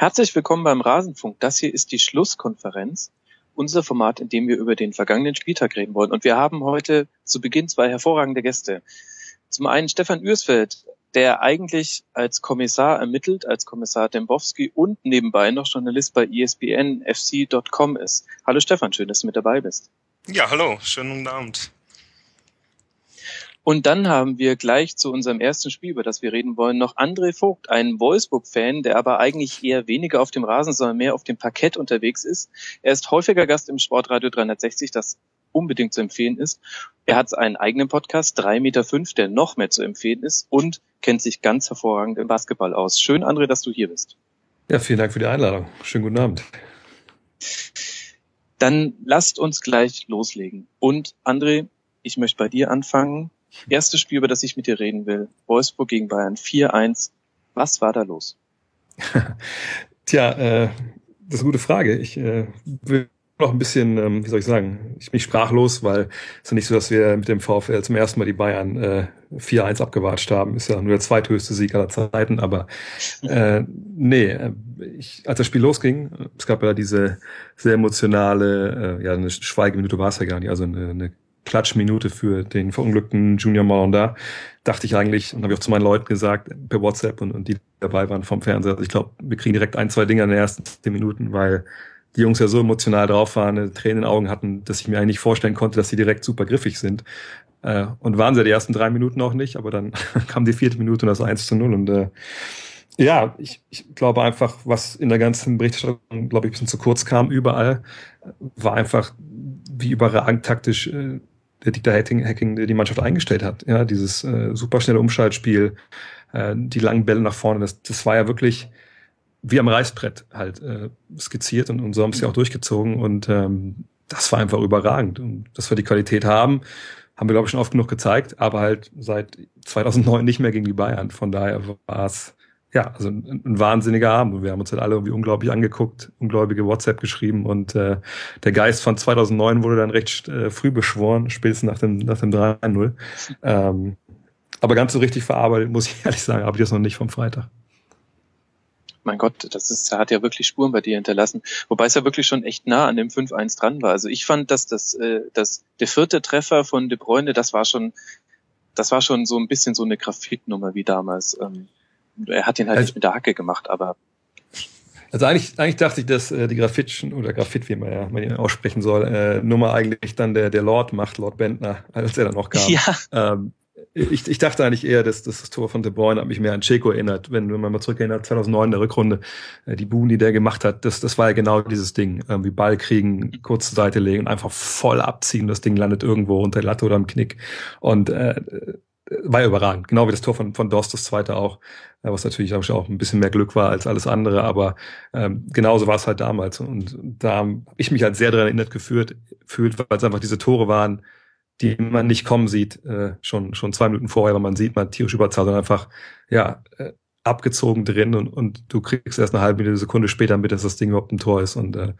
Herzlich willkommen beim Rasenfunk. Das hier ist die Schlusskonferenz, unser Format, in dem wir über den vergangenen Spieltag reden wollen. Und wir haben heute zu Beginn zwei hervorragende Gäste. Zum einen Stefan Ürsfeld, der eigentlich als Kommissar ermittelt, als Kommissar Dembowski und nebenbei noch Journalist bei ESPNFC.com ist. Hallo Stefan, schön, dass du mit dabei bist. Ja, hallo, schönen Abend. Und dann haben wir gleich zu unserem ersten Spiel, über das wir reden wollen, noch André Vogt, einen Wolfsburg-Fan, der aber eigentlich eher weniger auf dem Rasen, sondern mehr auf dem Parkett unterwegs ist. Er ist häufiger Gast im Sportradio 360, das unbedingt zu empfehlen ist. Er hat einen eigenen Podcast, 3,5 Meter, fünf, der noch mehr zu empfehlen ist und kennt sich ganz hervorragend im Basketball aus. Schön, André, dass du hier bist. Ja, vielen Dank für die Einladung. Schönen guten Abend. Dann lasst uns gleich loslegen. Und André, ich möchte bei dir anfangen. Erstes Spiel, über das ich mit dir reden will. Wolfsburg gegen Bayern 4-1. Was war da los? Tja, äh, das ist eine gute Frage. Ich äh, will noch ein bisschen, ähm, wie soll ich sagen, ich bin sprachlos, weil es ist ja nicht so, dass wir mit dem VfL zum ersten Mal die Bayern äh, 4-1 abgewatscht haben. Ist ja nur der zweithöchste Sieg aller Zeiten, aber äh, nee, äh, ich, als das Spiel losging, es gab ja diese sehr emotionale, äh, ja, eine Schweigeminute war es ja gar nicht, also eine, eine Klatschminute für den verunglückten Junior Malonda, dachte ich eigentlich, und habe ich auch zu meinen Leuten gesagt, per WhatsApp und, und die dabei waren vom Fernseher, also ich glaube, wir kriegen direkt ein, zwei Dinger in den ersten zehn Minuten, weil die Jungs ja so emotional drauf waren, Tränen in den Augen hatten, dass ich mir eigentlich nicht vorstellen konnte, dass sie direkt super griffig sind. Äh, und waren sie die ersten drei Minuten auch nicht, aber dann kam die vierte Minute und das 1 zu 0 und äh, ja, ich, ich glaube einfach, was in der ganzen Berichterstattung, glaube ich, ein bisschen zu kurz kam überall, war einfach, wie überragend taktisch äh, der Dieter Hacking, Hacking die Mannschaft eingestellt hat. Ja, dieses äh, superschnelle Umschaltspiel, äh, die langen Bälle nach vorne, das, das war ja wirklich wie am Reißbrett halt äh, skizziert und, und so haben sie auch durchgezogen und ähm, das war einfach überragend. Und dass wir die Qualität haben, haben wir, glaube ich, schon oft genug gezeigt, aber halt seit 2009 nicht mehr gegen die Bayern. Von daher war es ja, also ein, ein wahnsinniger Abend. Wir haben uns halt alle irgendwie unglaublich angeguckt, ungläubige WhatsApp geschrieben und äh, der Geist von 2009 wurde dann recht äh, früh beschworen, spätestens nach dem, nach dem 3-0. Ähm, aber ganz so richtig verarbeitet, muss ich ehrlich sagen, habe ich das noch nicht vom Freitag. Mein Gott, das ist, hat ja wirklich Spuren bei dir hinterlassen. Wobei es ja wirklich schon echt nah an dem 5-1 dran war. Also ich fand, dass das, äh, dass der vierte Treffer von De Bruyne, das war schon, das war schon so ein bisschen so eine Graphitnummer wie damals. Ähm, er hat ihn halt also, nicht mit der Hacke gemacht, aber also eigentlich, eigentlich dachte ich, dass äh, die Graffitschen oder Graffit, wie man ja man ihn aussprechen soll, äh, Nummer eigentlich dann der, der Lord macht, Lord Bentner, als er dann noch kam. Ja. Ähm, ich, ich dachte eigentlich eher, dass, dass das Tor von De Bruyne hat mich mehr an Checo erinnert, wenn, wenn man mal zurückerinnert, 2009 in der Rückrunde, äh, die Buhn, die der gemacht hat, das, das war ja genau dieses Ding, irgendwie Ball kriegen, kurz zur Seite legen und einfach voll abziehen, das Ding landet irgendwo unter der Latte oder am Knick und äh, war überragend. Genau wie das Tor von, von Dorst, das zweite auch, äh, was natürlich ich, auch ein bisschen mehr Glück war als alles andere, aber ähm, genauso war es halt damals. Und da habe ich mich halt sehr daran erinnert gefühlt, fühlt, weil es einfach diese Tore waren, die man nicht kommen sieht, äh, schon, schon zwei Minuten vorher, weil man sieht, man tierisch überzahlt, sondern einfach, ja, äh, abgezogen drin und, und du kriegst erst eine halbe Sekunde später mit, dass das Ding überhaupt ein Tor ist. Und äh,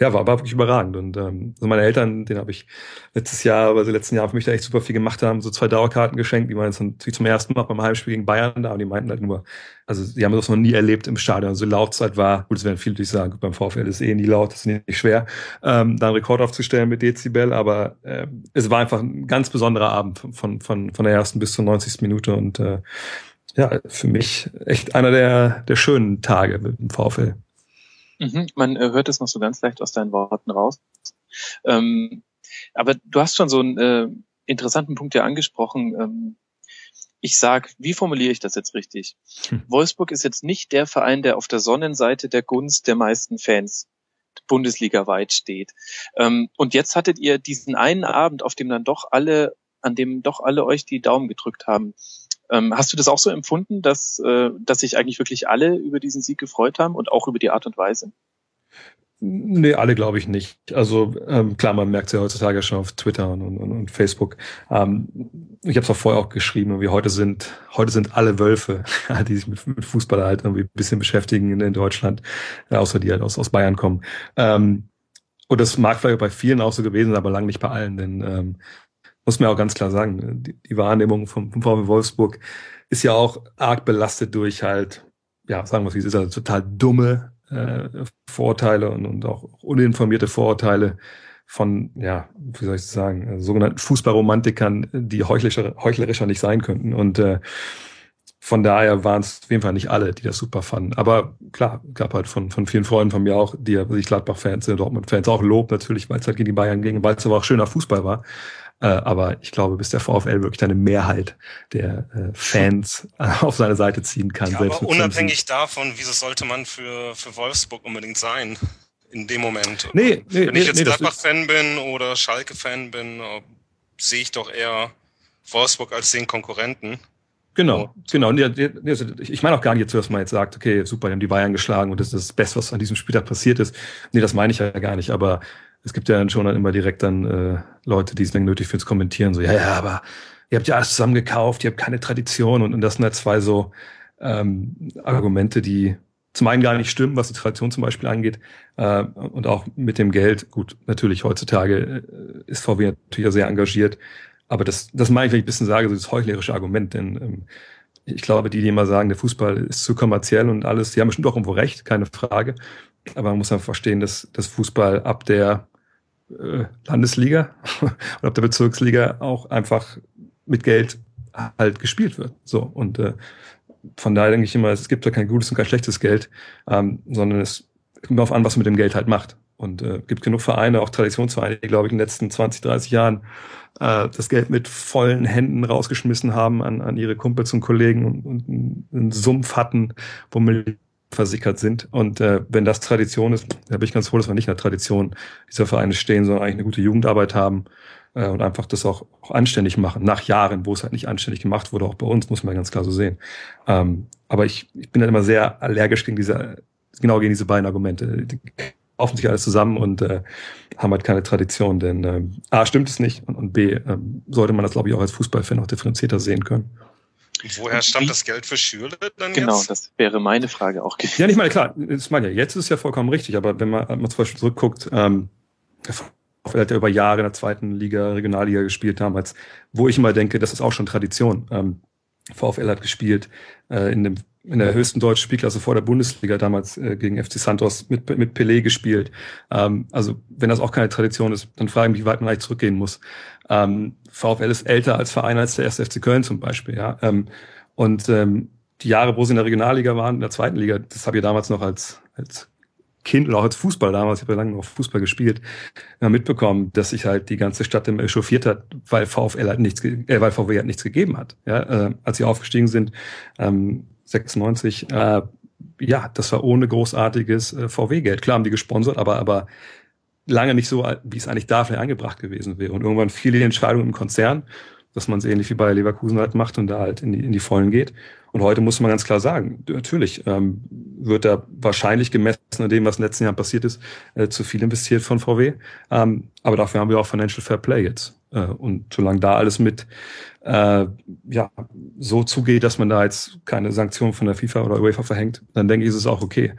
ja, war, war wirklich überragend. Und ähm, also meine Eltern, den habe ich letztes Jahr, also letzten Jahr für mich da echt super viel gemacht haben, so zwei Dauerkarten geschenkt, die waren jetzt natürlich zum ersten Mal beim Heimspiel gegen Bayern da und die meinten halt nur, also die haben das noch nie erlebt im Stadion. Also Lautzeit war, gut, es werden viele natürlich sagen, beim VfL ist eh nie laut, das ist nicht schwer, ähm, da einen Rekord aufzustellen mit Dezibel, aber äh, es war einfach ein ganz besonderer Abend von, von, von der ersten bis zur 90. Minute und äh, ja, für mich echt einer der, der schönen Tage mit dem VfL. Mhm, man äh, hört es noch so ganz leicht aus deinen Worten raus. Ähm, aber du hast schon so einen äh, interessanten Punkt ja angesprochen. Ähm, ich sag, wie formuliere ich das jetzt richtig? Hm. Wolfsburg ist jetzt nicht der Verein, der auf der Sonnenseite der Gunst der meisten Fans Bundesliga weit steht. Ähm, und jetzt hattet ihr diesen einen Abend, auf dem dann doch alle, an dem doch alle euch die Daumen gedrückt haben. Ähm, hast du das auch so empfunden, dass, äh, dass sich eigentlich wirklich alle über diesen Sieg gefreut haben und auch über die Art und Weise? Nee, alle glaube ich nicht. Also ähm, klar, man merkt es ja heutzutage schon auf Twitter und, und, und Facebook. Ähm, ich habe es auch vorher auch geschrieben, wie heute sind heute sind alle Wölfe, die sich mit, mit Fußball halt irgendwie ein bisschen beschäftigen in, in Deutschland, äh, außer die halt aus, aus Bayern kommen. Ähm, und das mag vielleicht bei vielen auch so gewesen sein, aber lang nicht bei allen, denn ähm, muss man auch ganz klar sagen, die, die Wahrnehmung vom, vom VW Wolfsburg ist ja auch arg belastet durch halt, ja, sagen wir es, ist, also total dumme äh, Vorurteile und, und auch uninformierte Vorurteile von, ja, wie soll ich sagen, äh, sogenannten Fußballromantikern, die heuchlerischer, heuchlerischer nicht sein könnten. Und äh, von daher waren es auf jeden Fall nicht alle, die das super fanden. Aber klar, gab halt von, von vielen Freunden von mir auch, die sich Gladbach-Fans sind, Dortmund-Fans auch Lob natürlich, weil es halt gegen die Bayern ging, weil es aber auch schöner Fußball war. Äh, aber ich glaube, bis der VfL wirklich eine Mehrheit der äh, Fans äh, auf seine Seite ziehen kann. Ja, aber unabhängig davon, wieso sollte man für, für Wolfsburg unbedingt sein? In dem Moment. Nee, nee, Wenn ich jetzt nee, Gladbach-Fan bin oder Schalke-Fan bin, sehe ich doch eher Wolfsburg als den Konkurrenten. Genau, genau. Also ich meine auch gar nicht jetzt, dass man jetzt sagt, okay, super, die haben die Bayern geschlagen und das ist das Beste, was an diesem Spieltag passiert ist. Nee, das meine ich ja gar nicht. Aber es gibt ja dann schon dann immer direkt dann äh, Leute, die es dann nötig fürs Kommentieren, so, ja, ja, aber ihr habt ja alles zusammen gekauft, ihr habt keine Tradition und, und das sind halt zwei so ähm, Argumente, die zum einen gar nicht stimmen, was die Tradition zum Beispiel angeht, äh, und auch mit dem Geld. Gut, natürlich heutzutage äh, ist VW natürlich sehr engagiert, aber das, das meine ich, wenn ich ein bisschen sage, so das heuchlerische Argument, denn ähm, ich glaube, die, die immer sagen, der Fußball ist zu kommerziell und alles, die haben bestimmt auch irgendwo recht, keine Frage. Aber man muss einfach verstehen, dass das Fußball ab der äh, Landesliga und ab der Bezirksliga auch einfach mit Geld halt gespielt wird. So und äh, von daher denke ich immer, es gibt ja kein gutes und kein schlechtes Geld, ähm, sondern es kommt darauf an, was man mit dem Geld halt macht. Und äh, gibt genug Vereine, auch Traditionsvereine, die, glaube ich, in den letzten 20, 30 Jahren äh, das Geld mit vollen Händen rausgeschmissen haben an, an ihre Kumpels und Kollegen und, und einen Sumpf hatten, wo Millionen versickert sind. Und äh, wenn das Tradition ist, da bin ich ganz froh, dass wir nicht in der Tradition dieser Vereine stehen, sondern eigentlich eine gute Jugendarbeit haben äh, und einfach das auch, auch anständig machen, nach Jahren, wo es halt nicht anständig gemacht wurde, auch bei uns, muss man ganz klar so sehen. Ähm, aber ich, ich bin halt immer sehr allergisch gegen diese, genau gegen diese beiden Argumente. Die kaufen sich alles zusammen und äh, haben halt keine Tradition, denn äh, A, stimmt es nicht und, und B, äh, sollte man das, glaube ich, auch als Fußballfan auch differenzierter sehen können. Woher stammt das Geld für Schüler dann Genau, jetzt? das wäre meine Frage auch gewesen. Ja, nicht mal klar, das meine ja, jetzt ist es ja vollkommen richtig, aber wenn man, man zum Beispiel zurückguckt, ähm, hat ja über Jahre in der zweiten Liga, Regionalliga gespielt damals, wo ich immer denke, das ist auch schon Tradition. Ähm, VfL hat gespielt äh, in, dem, in der höchsten deutschen Spielklasse vor der Bundesliga damals äh, gegen FC Santos mit, mit Pelé gespielt. Ähm, also wenn das auch keine Tradition ist, dann frage ich mich, wie weit man eigentlich zurückgehen muss. Ähm, VfL ist älter als Verein als der erste FC Köln zum Beispiel. Ja? Ähm, und ähm, die Jahre, wo sie in der Regionalliga waren, in der zweiten Liga, das habe ich damals noch als, als Kind oder auch als Fußball damals, ich habe ja lange noch Fußball gespielt, äh, mitbekommen, dass sich halt die ganze Stadt immer echauffiert hat, weil VfL halt nichts, äh, weil VW halt nichts gegeben hat. Ja, äh, als sie aufgestiegen sind, ähm, 96, äh, ja, das war ohne großartiges äh, VW-Geld. Klar haben die gesponsert, aber aber lange nicht so, wie es eigentlich dafür angebracht gewesen wäre. Und irgendwann fiel die Entscheidung im Konzern, dass man es ähnlich wie bei Leverkusen halt macht und da halt in die, in die Vollen geht. Und heute muss man ganz klar sagen, natürlich ähm, wird da wahrscheinlich gemessen an dem, was in den letzten Jahren passiert ist, äh, zu viel investiert von VW. Ähm, aber dafür haben wir auch Financial Fair Play jetzt. Äh, und solange da alles mit äh, ja so zugeht, dass man da jetzt keine Sanktionen von der FIFA oder UEFA verhängt, dann denke ich, ist es auch okay.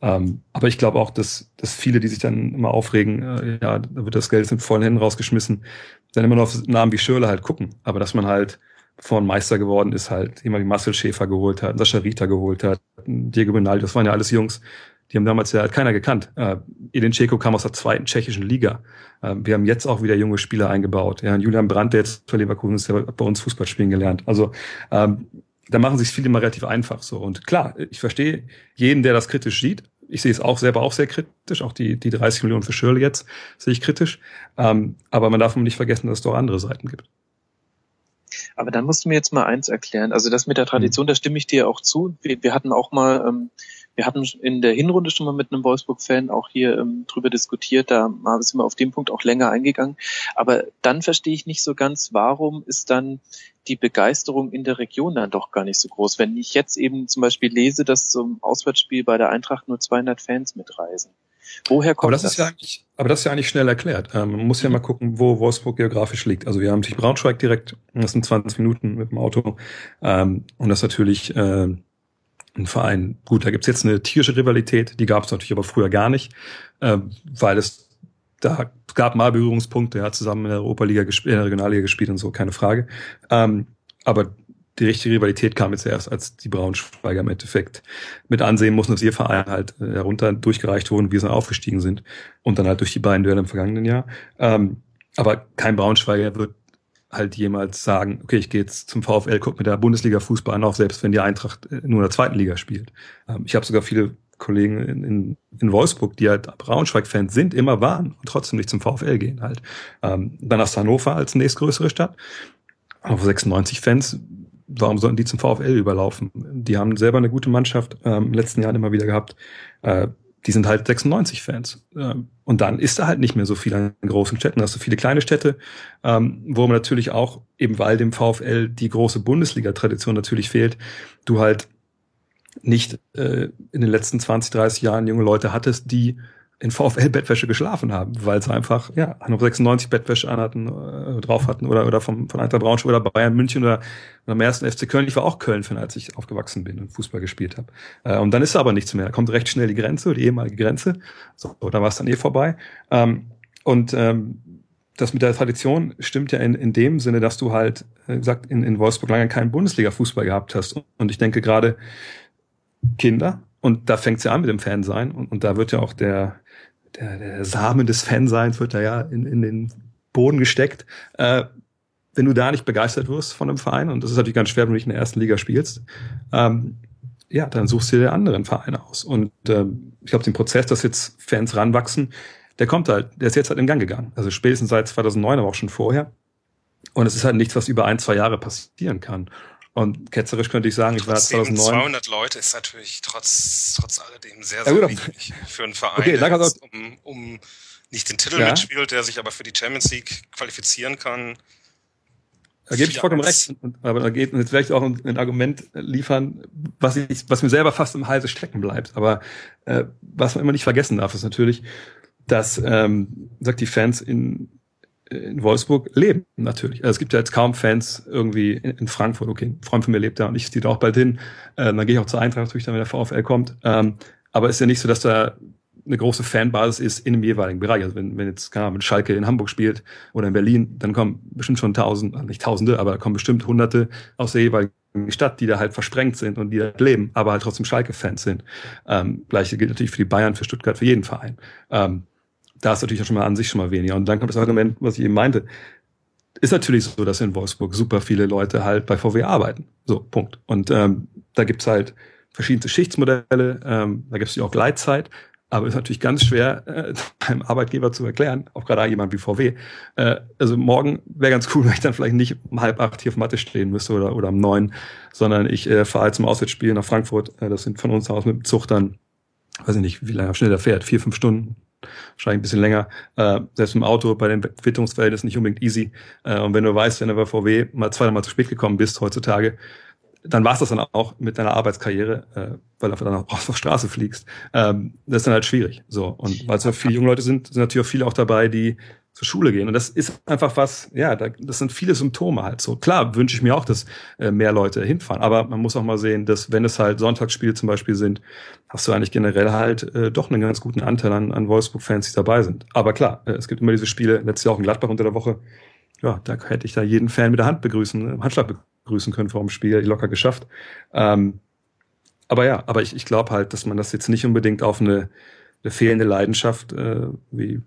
Ähm, aber ich glaube auch, dass, dass viele, die sich dann immer aufregen, äh, ja, da wird das Geld mit vollen Händen rausgeschmissen, dann immer noch auf Namen wie Schürle halt gucken. Aber dass man halt von Meister geworden ist, halt jemand wie Marcel Schäfer geholt hat, Sascha Rita geholt hat, Diego Benaldi, das waren ja alles Jungs, die haben damals ja halt keiner gekannt. Äh, Edin Ceko kam aus der zweiten tschechischen Liga. Äh, wir haben jetzt auch wieder junge Spieler eingebaut. Ja, Julian Brandt, der jetzt für Leverkusen ist, der hat bei uns Fußball spielen gelernt. Also ähm, da machen sich viele immer relativ einfach so. Und klar, ich verstehe jeden, der das kritisch sieht. Ich sehe es auch selber auch sehr kritisch. Auch die, die 30 Millionen für Schirle jetzt sehe ich kritisch. Ähm, aber man darf nicht vergessen, dass es doch andere Seiten gibt. Aber dann musst du mir jetzt mal eins erklären. Also das mit der Tradition, mhm. da stimme ich dir auch zu. Wir, wir hatten auch mal, ähm, wir hatten in der Hinrunde schon mal mit einem Wolfsburg-Fan auch hier ähm, drüber diskutiert. Da sind wir auf dem Punkt auch länger eingegangen. Aber dann verstehe ich nicht so ganz, warum ist dann die Begeisterung in der Region dann doch gar nicht so groß. Wenn ich jetzt eben zum Beispiel lese, dass zum Auswärtsspiel bei der Eintracht nur 200 Fans mitreisen. Woher kommt aber das? das? Ist ja eigentlich, aber das ist ja eigentlich schnell erklärt. Ähm, man muss ja mal gucken, wo Wolfsburg geografisch liegt. Also wir haben natürlich Braunschweig direkt, das sind 20 Minuten mit dem Auto. Ähm, und das ist natürlich äh, ein Verein. Gut, da gibt's jetzt eine tierische Rivalität, die gab es natürlich aber früher gar nicht, äh, weil es da gab mal Berührungspunkte, er hat zusammen in der Europa-Liga gespielt, in der Regionalliga gespielt und so, keine Frage. Ähm, aber die richtige Rivalität kam jetzt erst, als die Braunschweiger im Endeffekt mit ansehen mussten, dass ihr Verein halt äh, herunter durchgereicht wurden, wie sie aufgestiegen sind. Und dann halt durch die beiden Duelle im vergangenen Jahr. Ähm, aber kein Braunschweiger wird halt jemals sagen, okay, ich gehe jetzt zum VfL, guck mit der Bundesliga Fußball an, auch selbst wenn die Eintracht äh, nur in der zweiten Liga spielt. Ähm, ich habe sogar viele Kollegen in, in, in Wolfsburg, die halt Braunschweig-Fans sind, immer waren und trotzdem nicht zum VfL gehen halt. Ähm, dann hast du Hannover als nächstgrößere Stadt. Auf 96 Fans, warum sollten die zum VfL überlaufen? Die haben selber eine gute Mannschaft ähm, im letzten Jahr immer wieder gehabt. Äh, die sind halt 96 Fans. Ähm, und dann ist da halt nicht mehr so viel an großen Städten. Da hast du viele kleine Städte, ähm, wo man natürlich auch, eben weil dem VfL die große Bundesliga-Tradition natürlich fehlt, du halt nicht äh, in den letzten 20, 30 Jahren junge Leute hattest, die in VfL-Bettwäsche geschlafen haben, weil sie einfach, ja, 96 Bettwäsche anhatten, äh, drauf hatten oder, oder vom, von Eintracht Braunschweig oder Bayern München oder, am ersten FC Köln. Ich war auch Köln-Fan, als ich aufgewachsen bin und Fußball gespielt habe. Äh, und dann ist aber nichts mehr. Da kommt recht schnell die Grenze, die ehemalige Grenze. So, da war es dann eh vorbei. Ähm, und ähm, das mit der Tradition stimmt ja in, in dem Sinne, dass du halt, äh, gesagt, in, in Wolfsburg lange keinen Bundesliga-Fußball gehabt hast. Und ich denke gerade Kinder, und da fängt es ja an mit dem Fansein. Und, und da wird ja auch der, der, der Samen des Fanseins wird da ja in, in den Boden gesteckt. Äh, wenn du da nicht begeistert wirst von einem Verein, und das ist natürlich ganz schwer, wenn du nicht in der ersten Liga spielst, ähm, ja, dann suchst du dir anderen Verein aus. Und ähm, ich glaube, den Prozess, dass jetzt Fans ranwachsen, der kommt halt, der ist jetzt halt in Gang gegangen. Also spätestens seit 2009, aber auch schon vorher. Und es ist halt nichts, was über ein, zwei Jahre passieren kann. Und ketzerisch könnte ich sagen, ich war 2009. 200 Leute ist natürlich trotz, trotz alledem sehr, sehr ja, wenig für einen Verein, okay, der jetzt, um, um nicht den Titel ja. mitspielt, der sich aber für die Champions League qualifizieren kann. Da gebe ich vollkommen recht. Aber da geht jetzt vielleicht auch ein, ein, Argument liefern, was ich, was mir selber fast im Halse stecken bleibt. Aber äh, was man immer nicht vergessen darf, ist natürlich, dass ähm, sagt die Fans in in Wolfsburg leben, natürlich. Also es gibt ja jetzt kaum Fans irgendwie in, in, Frankfurt. Okay, ein Freund von mir lebt da und ich ziehe da auch bald hin. Äh, dann gehe ich auch zur Eintracht natürlich, dann, wenn der VfL kommt. Ähm, aber es ist ja nicht so, dass da eine große Fanbasis ist in dem jeweiligen Bereich. Also wenn, wenn jetzt, keine Ahnung, Schalke in Hamburg spielt oder in Berlin, dann kommen bestimmt schon tausend, also nicht tausende, aber kommen bestimmt hunderte aus der jeweiligen Stadt, die da halt versprengt sind und die da leben, aber halt trotzdem Schalke-Fans sind. Ähm, Gleiche gilt natürlich für die Bayern, für Stuttgart, für jeden Verein. Ähm, da ist natürlich auch schon mal an sich schon mal weniger. Und dann kommt das Argument, was ich eben meinte. Ist natürlich so, dass in Wolfsburg super viele Leute halt bei VW arbeiten. So, Punkt. Und ähm, da gibt's halt verschiedene Schichtsmodelle, ähm, da gibt's ja auch Gleitzeit, aber ist natürlich ganz schwer, äh, beim Arbeitgeber zu erklären, auch gerade jemand wie VW. Äh, also morgen wäre ganz cool, wenn ich dann vielleicht nicht um halb acht hier auf Matte stehen müsste oder, oder um neun, sondern ich äh, fahre zum Auswärtsspiel nach Frankfurt. Äh, das sind von uns aus mit dem Zug dann, weiß ich nicht, wie lange schnell der fährt, vier, fünf Stunden, wahrscheinlich ein bisschen länger. Äh, selbst im Auto bei den Quitterungsverhältnissen nicht unbedingt easy. Äh, und wenn du weißt, wenn du bei VW mal zweimal zu spät gekommen bist heutzutage, dann war es das dann auch mit deiner Arbeitskarriere, äh, weil du dann auch auf der Straße fliegst. Ähm, das ist dann halt schwierig. So und weil es ja viele junge Leute sind, sind natürlich auch viele auch dabei, die zur Schule gehen. Und das ist einfach was, ja, das sind viele Symptome halt so. Klar wünsche ich mir auch, dass äh, mehr Leute hinfahren, aber man muss auch mal sehen, dass wenn es halt Sonntagsspiele zum Beispiel sind, hast du eigentlich generell halt äh, doch einen ganz guten Anteil an, an Wolfsburg-Fans, die dabei sind. Aber klar, äh, es gibt immer diese Spiele, letztes Jahr auch in Gladbach unter der Woche, ja, da hätte ich da jeden Fan mit der Hand begrüßen, Handschlag begrüßen können vor dem Spiel, locker geschafft. Ähm, aber ja, aber ich, ich glaube halt, dass man das jetzt nicht unbedingt auf eine, eine fehlende Leidenschaft, äh, wie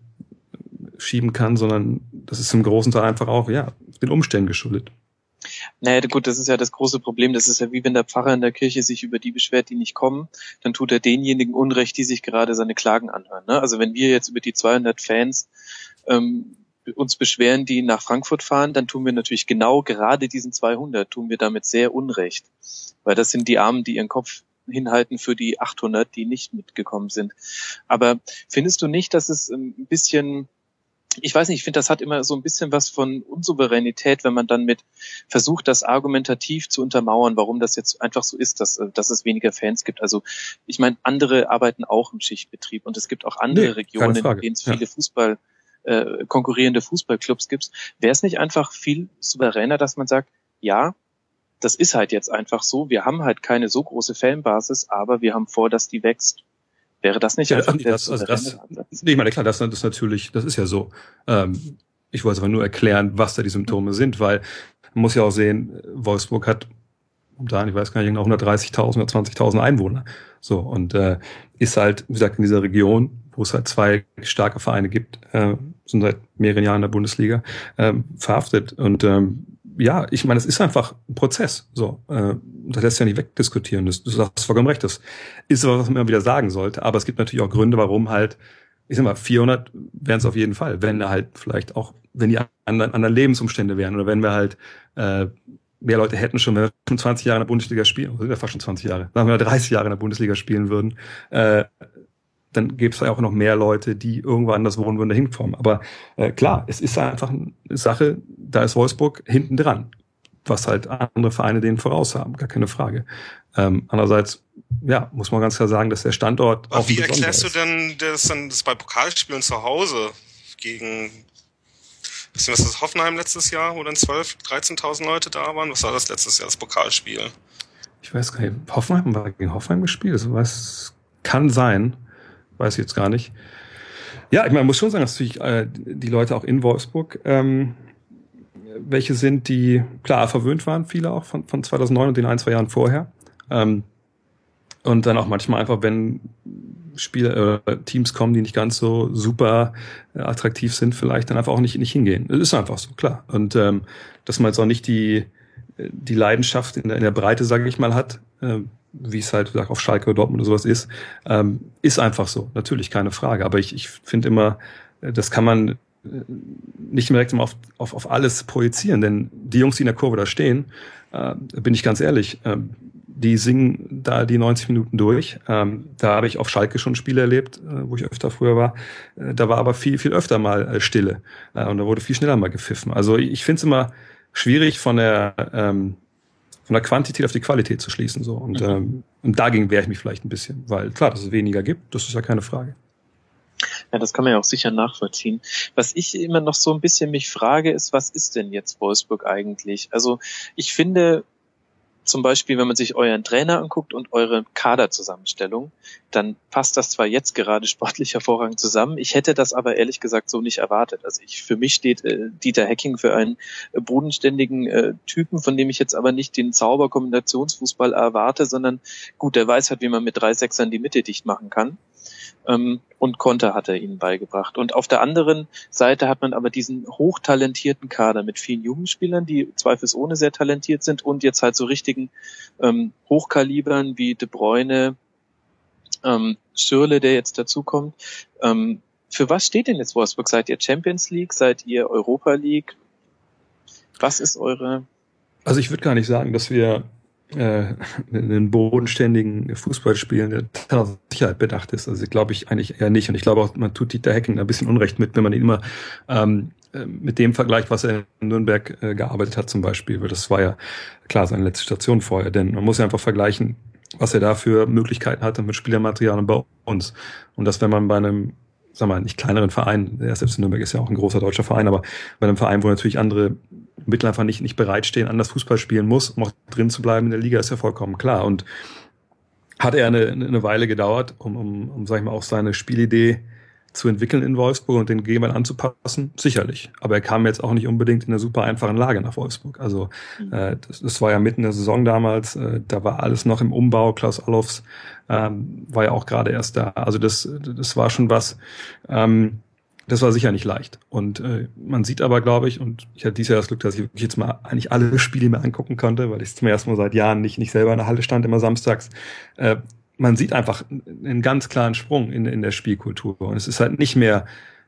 schieben kann, sondern das ist im großen Teil einfach auch, ja, den Umständen geschuldet. Naja, gut, das ist ja das große Problem. Das ist ja wie wenn der Pfarrer in der Kirche sich über die beschwert, die nicht kommen, dann tut er denjenigen Unrecht, die sich gerade seine Klagen anhören. Ne? Also wenn wir jetzt über die 200 Fans ähm, uns beschweren, die nach Frankfurt fahren, dann tun wir natürlich genau gerade diesen 200, tun wir damit sehr Unrecht. Weil das sind die Armen, die ihren Kopf hinhalten für die 800, die nicht mitgekommen sind. Aber findest du nicht, dass es ein bisschen ich weiß nicht, ich finde, das hat immer so ein bisschen was von Unsouveränität, wenn man dann mit versucht, das argumentativ zu untermauern, warum das jetzt einfach so ist, dass, dass es weniger Fans gibt. Also ich meine, andere arbeiten auch im Schichtbetrieb und es gibt auch andere nee, Regionen, in denen es viele ja. Fußball äh, konkurrierende Fußballclubs gibt. Wäre es nicht einfach viel souveräner, dass man sagt, ja, das ist halt jetzt einfach so, wir haben halt keine so große Fanbasis, aber wir haben vor, dass die wächst. Wäre das nicht ja, einfach nee, das, also das, nee, ich meine, klar, das, das ist natürlich, das ist ja so. Ähm, ich wollte aber nur erklären, was da die Symptome sind, weil man muss ja auch sehen, Wolfsburg hat momentan, ich weiß gar nicht, 130.000 oder 20.000 Einwohner. So, und äh, ist halt, wie gesagt, in dieser Region, wo es halt zwei starke Vereine gibt, äh, sind seit mehreren Jahren in der Bundesliga, äh, verhaftet. Und ähm, ja, ich meine, es ist einfach ein Prozess. So, äh, das lässt sich ja nicht wegdiskutieren. Du hast vollkommen recht. Das ist was, was man immer wieder sagen sollte. Aber es gibt natürlich auch Gründe, warum halt, ich sag mal, 400 wären es auf jeden Fall, wenn halt vielleicht auch, wenn die anderen, anderen Lebensumstände wären oder wenn wir halt äh, mehr Leute hätten schon, wenn wir schon 20 Jahre in der Bundesliga spielen, ja fast schon 20 Jahre, sagen wir 30 Jahre in der Bundesliga spielen würden, äh, dann gäbe es ja auch noch mehr Leute, die irgendwo anders wohnen würden, dahin kommen. Aber äh, klar, es ist einfach eine Sache, da ist Wolfsburg hinten dran, was halt andere Vereine denen voraus haben, gar keine Frage. Ähm, andererseits, ja, muss man ganz klar sagen, dass der Standort Aber auch Wie erklärst ist. du denn das dann das bei Pokalspielen zu Hause gegen Wissen was das Hoffenheim letztes Jahr, wo dann 12, 13.000 Leute da waren? Was war das letztes Jahr, das Pokalspiel? Ich weiß gar nicht. Hoffenheim war gegen Hoffenheim gespielt. Weiß, kann sein weiß ich jetzt gar nicht. Ja, ich meine, man muss schon sagen, dass natürlich äh, die Leute auch in Wolfsburg, ähm, welche sind, die klar verwöhnt waren, viele auch von, von 2009 und den ein, zwei Jahren vorher. Ähm, und dann auch manchmal einfach, wenn Spieler äh, Teams kommen, die nicht ganz so super äh, attraktiv sind, vielleicht dann einfach auch nicht, nicht hingehen. Das ist einfach so, klar. Und ähm, dass man jetzt auch nicht die, die Leidenschaft in der, in der Breite, sage ich mal, hat, äh, wie es halt auf Schalke oder Dortmund oder sowas ist, ähm, ist einfach so. Natürlich, keine Frage. Aber ich, ich finde immer, äh, das kann man äh, nicht direkt immer auf, auf, auf alles projizieren, denn die Jungs, die in der Kurve da stehen, äh, bin ich ganz ehrlich, äh, die singen da die 90 Minuten durch. Ähm, da habe ich auf Schalke schon Spiele erlebt, äh, wo ich öfter früher war. Äh, da war aber viel, viel öfter mal Stille. Und da wurde viel schneller mal gepfiffen. Also ich, ich finde es immer schwierig von der ähm, von der Quantität auf die Qualität zu schließen. So. Und, mhm. ähm, und dagegen wehre ich mich vielleicht ein bisschen, weil klar, dass es weniger gibt, das ist ja keine Frage. Ja, das kann man ja auch sicher nachvollziehen. Was ich immer noch so ein bisschen mich frage, ist, was ist denn jetzt Wolfsburg eigentlich? Also ich finde, zum Beispiel, wenn man sich euren Trainer anguckt und eure Kaderzusammenstellung, dann passt das zwar jetzt gerade sportlich hervorragend zusammen. Ich hätte das aber ehrlich gesagt so nicht erwartet. Also ich, für mich steht äh, Dieter Hecking für einen äh, bodenständigen äh, Typen, von dem ich jetzt aber nicht den Zauberkombinationsfußball erwarte, sondern gut, der weiß halt, wie man mit drei Sechsern die Mitte dicht machen kann ähm, und Konter hat er ihnen beigebracht. Und auf der anderen Seite hat man aber diesen hochtalentierten Kader mit vielen jungen Spielern, die zweifelsohne sehr talentiert sind und jetzt halt so richtigen ähm, Hochkalibern wie De Bruyne, ähm, Schürle, der jetzt dazukommt. Ähm, für was steht denn jetzt Wolfsburg? Seid ihr Champions League? Seid ihr Europa League? Was ist eure? Also ich würde gar nicht sagen, dass wir äh, einen bodenständigen Fußball spielen, der auf Sicherheit bedacht ist. Also glaube ich eigentlich eher nicht. Und ich glaube auch, man tut Dieter Hecking ein bisschen Unrecht mit, wenn man ihn immer ähm, äh, mit dem vergleicht, was er in Nürnberg äh, gearbeitet hat zum Beispiel. Weil das war ja klar seine letzte Station vorher. Denn man muss ja einfach vergleichen, was er da für Möglichkeiten hatte mit Spielermaterial und bei uns. Und das, wenn man bei einem sag mal, nicht kleineren Verein, der selbst in Nürnberg ist ja auch ein großer deutscher Verein, aber bei einem Verein, wo natürlich andere Mittel einfach nicht, nicht bereitstehen, anders Fußball spielen muss, um auch drin zu bleiben in der Liga, ist ja vollkommen klar. Und hat er eine, eine Weile gedauert, um, um, um, sag ich mal, auch seine Spielidee zu entwickeln in Wolfsburg und den Gegenwart anzupassen? Sicherlich. Aber er kam jetzt auch nicht unbedingt in einer super einfachen Lage nach Wolfsburg. Also mhm. äh, das, das war ja mitten in der Saison damals, äh, da war alles noch im Umbau. Klaus Allofs ähm, war ja auch gerade erst da. Also das, das war schon was. Ähm, das war sicher nicht leicht. Und äh, man sieht aber, glaube ich, und ich hatte dieses Jahr das Glück, dass ich wirklich jetzt mal eigentlich alle Spiele mir angucken konnte, weil ich zum ersten Mal seit Jahren nicht, nicht selber in der Halle stand, immer samstags. Äh, man sieht einfach einen ganz klaren Sprung in, in der Spielkultur. Und es ist halt nicht mehr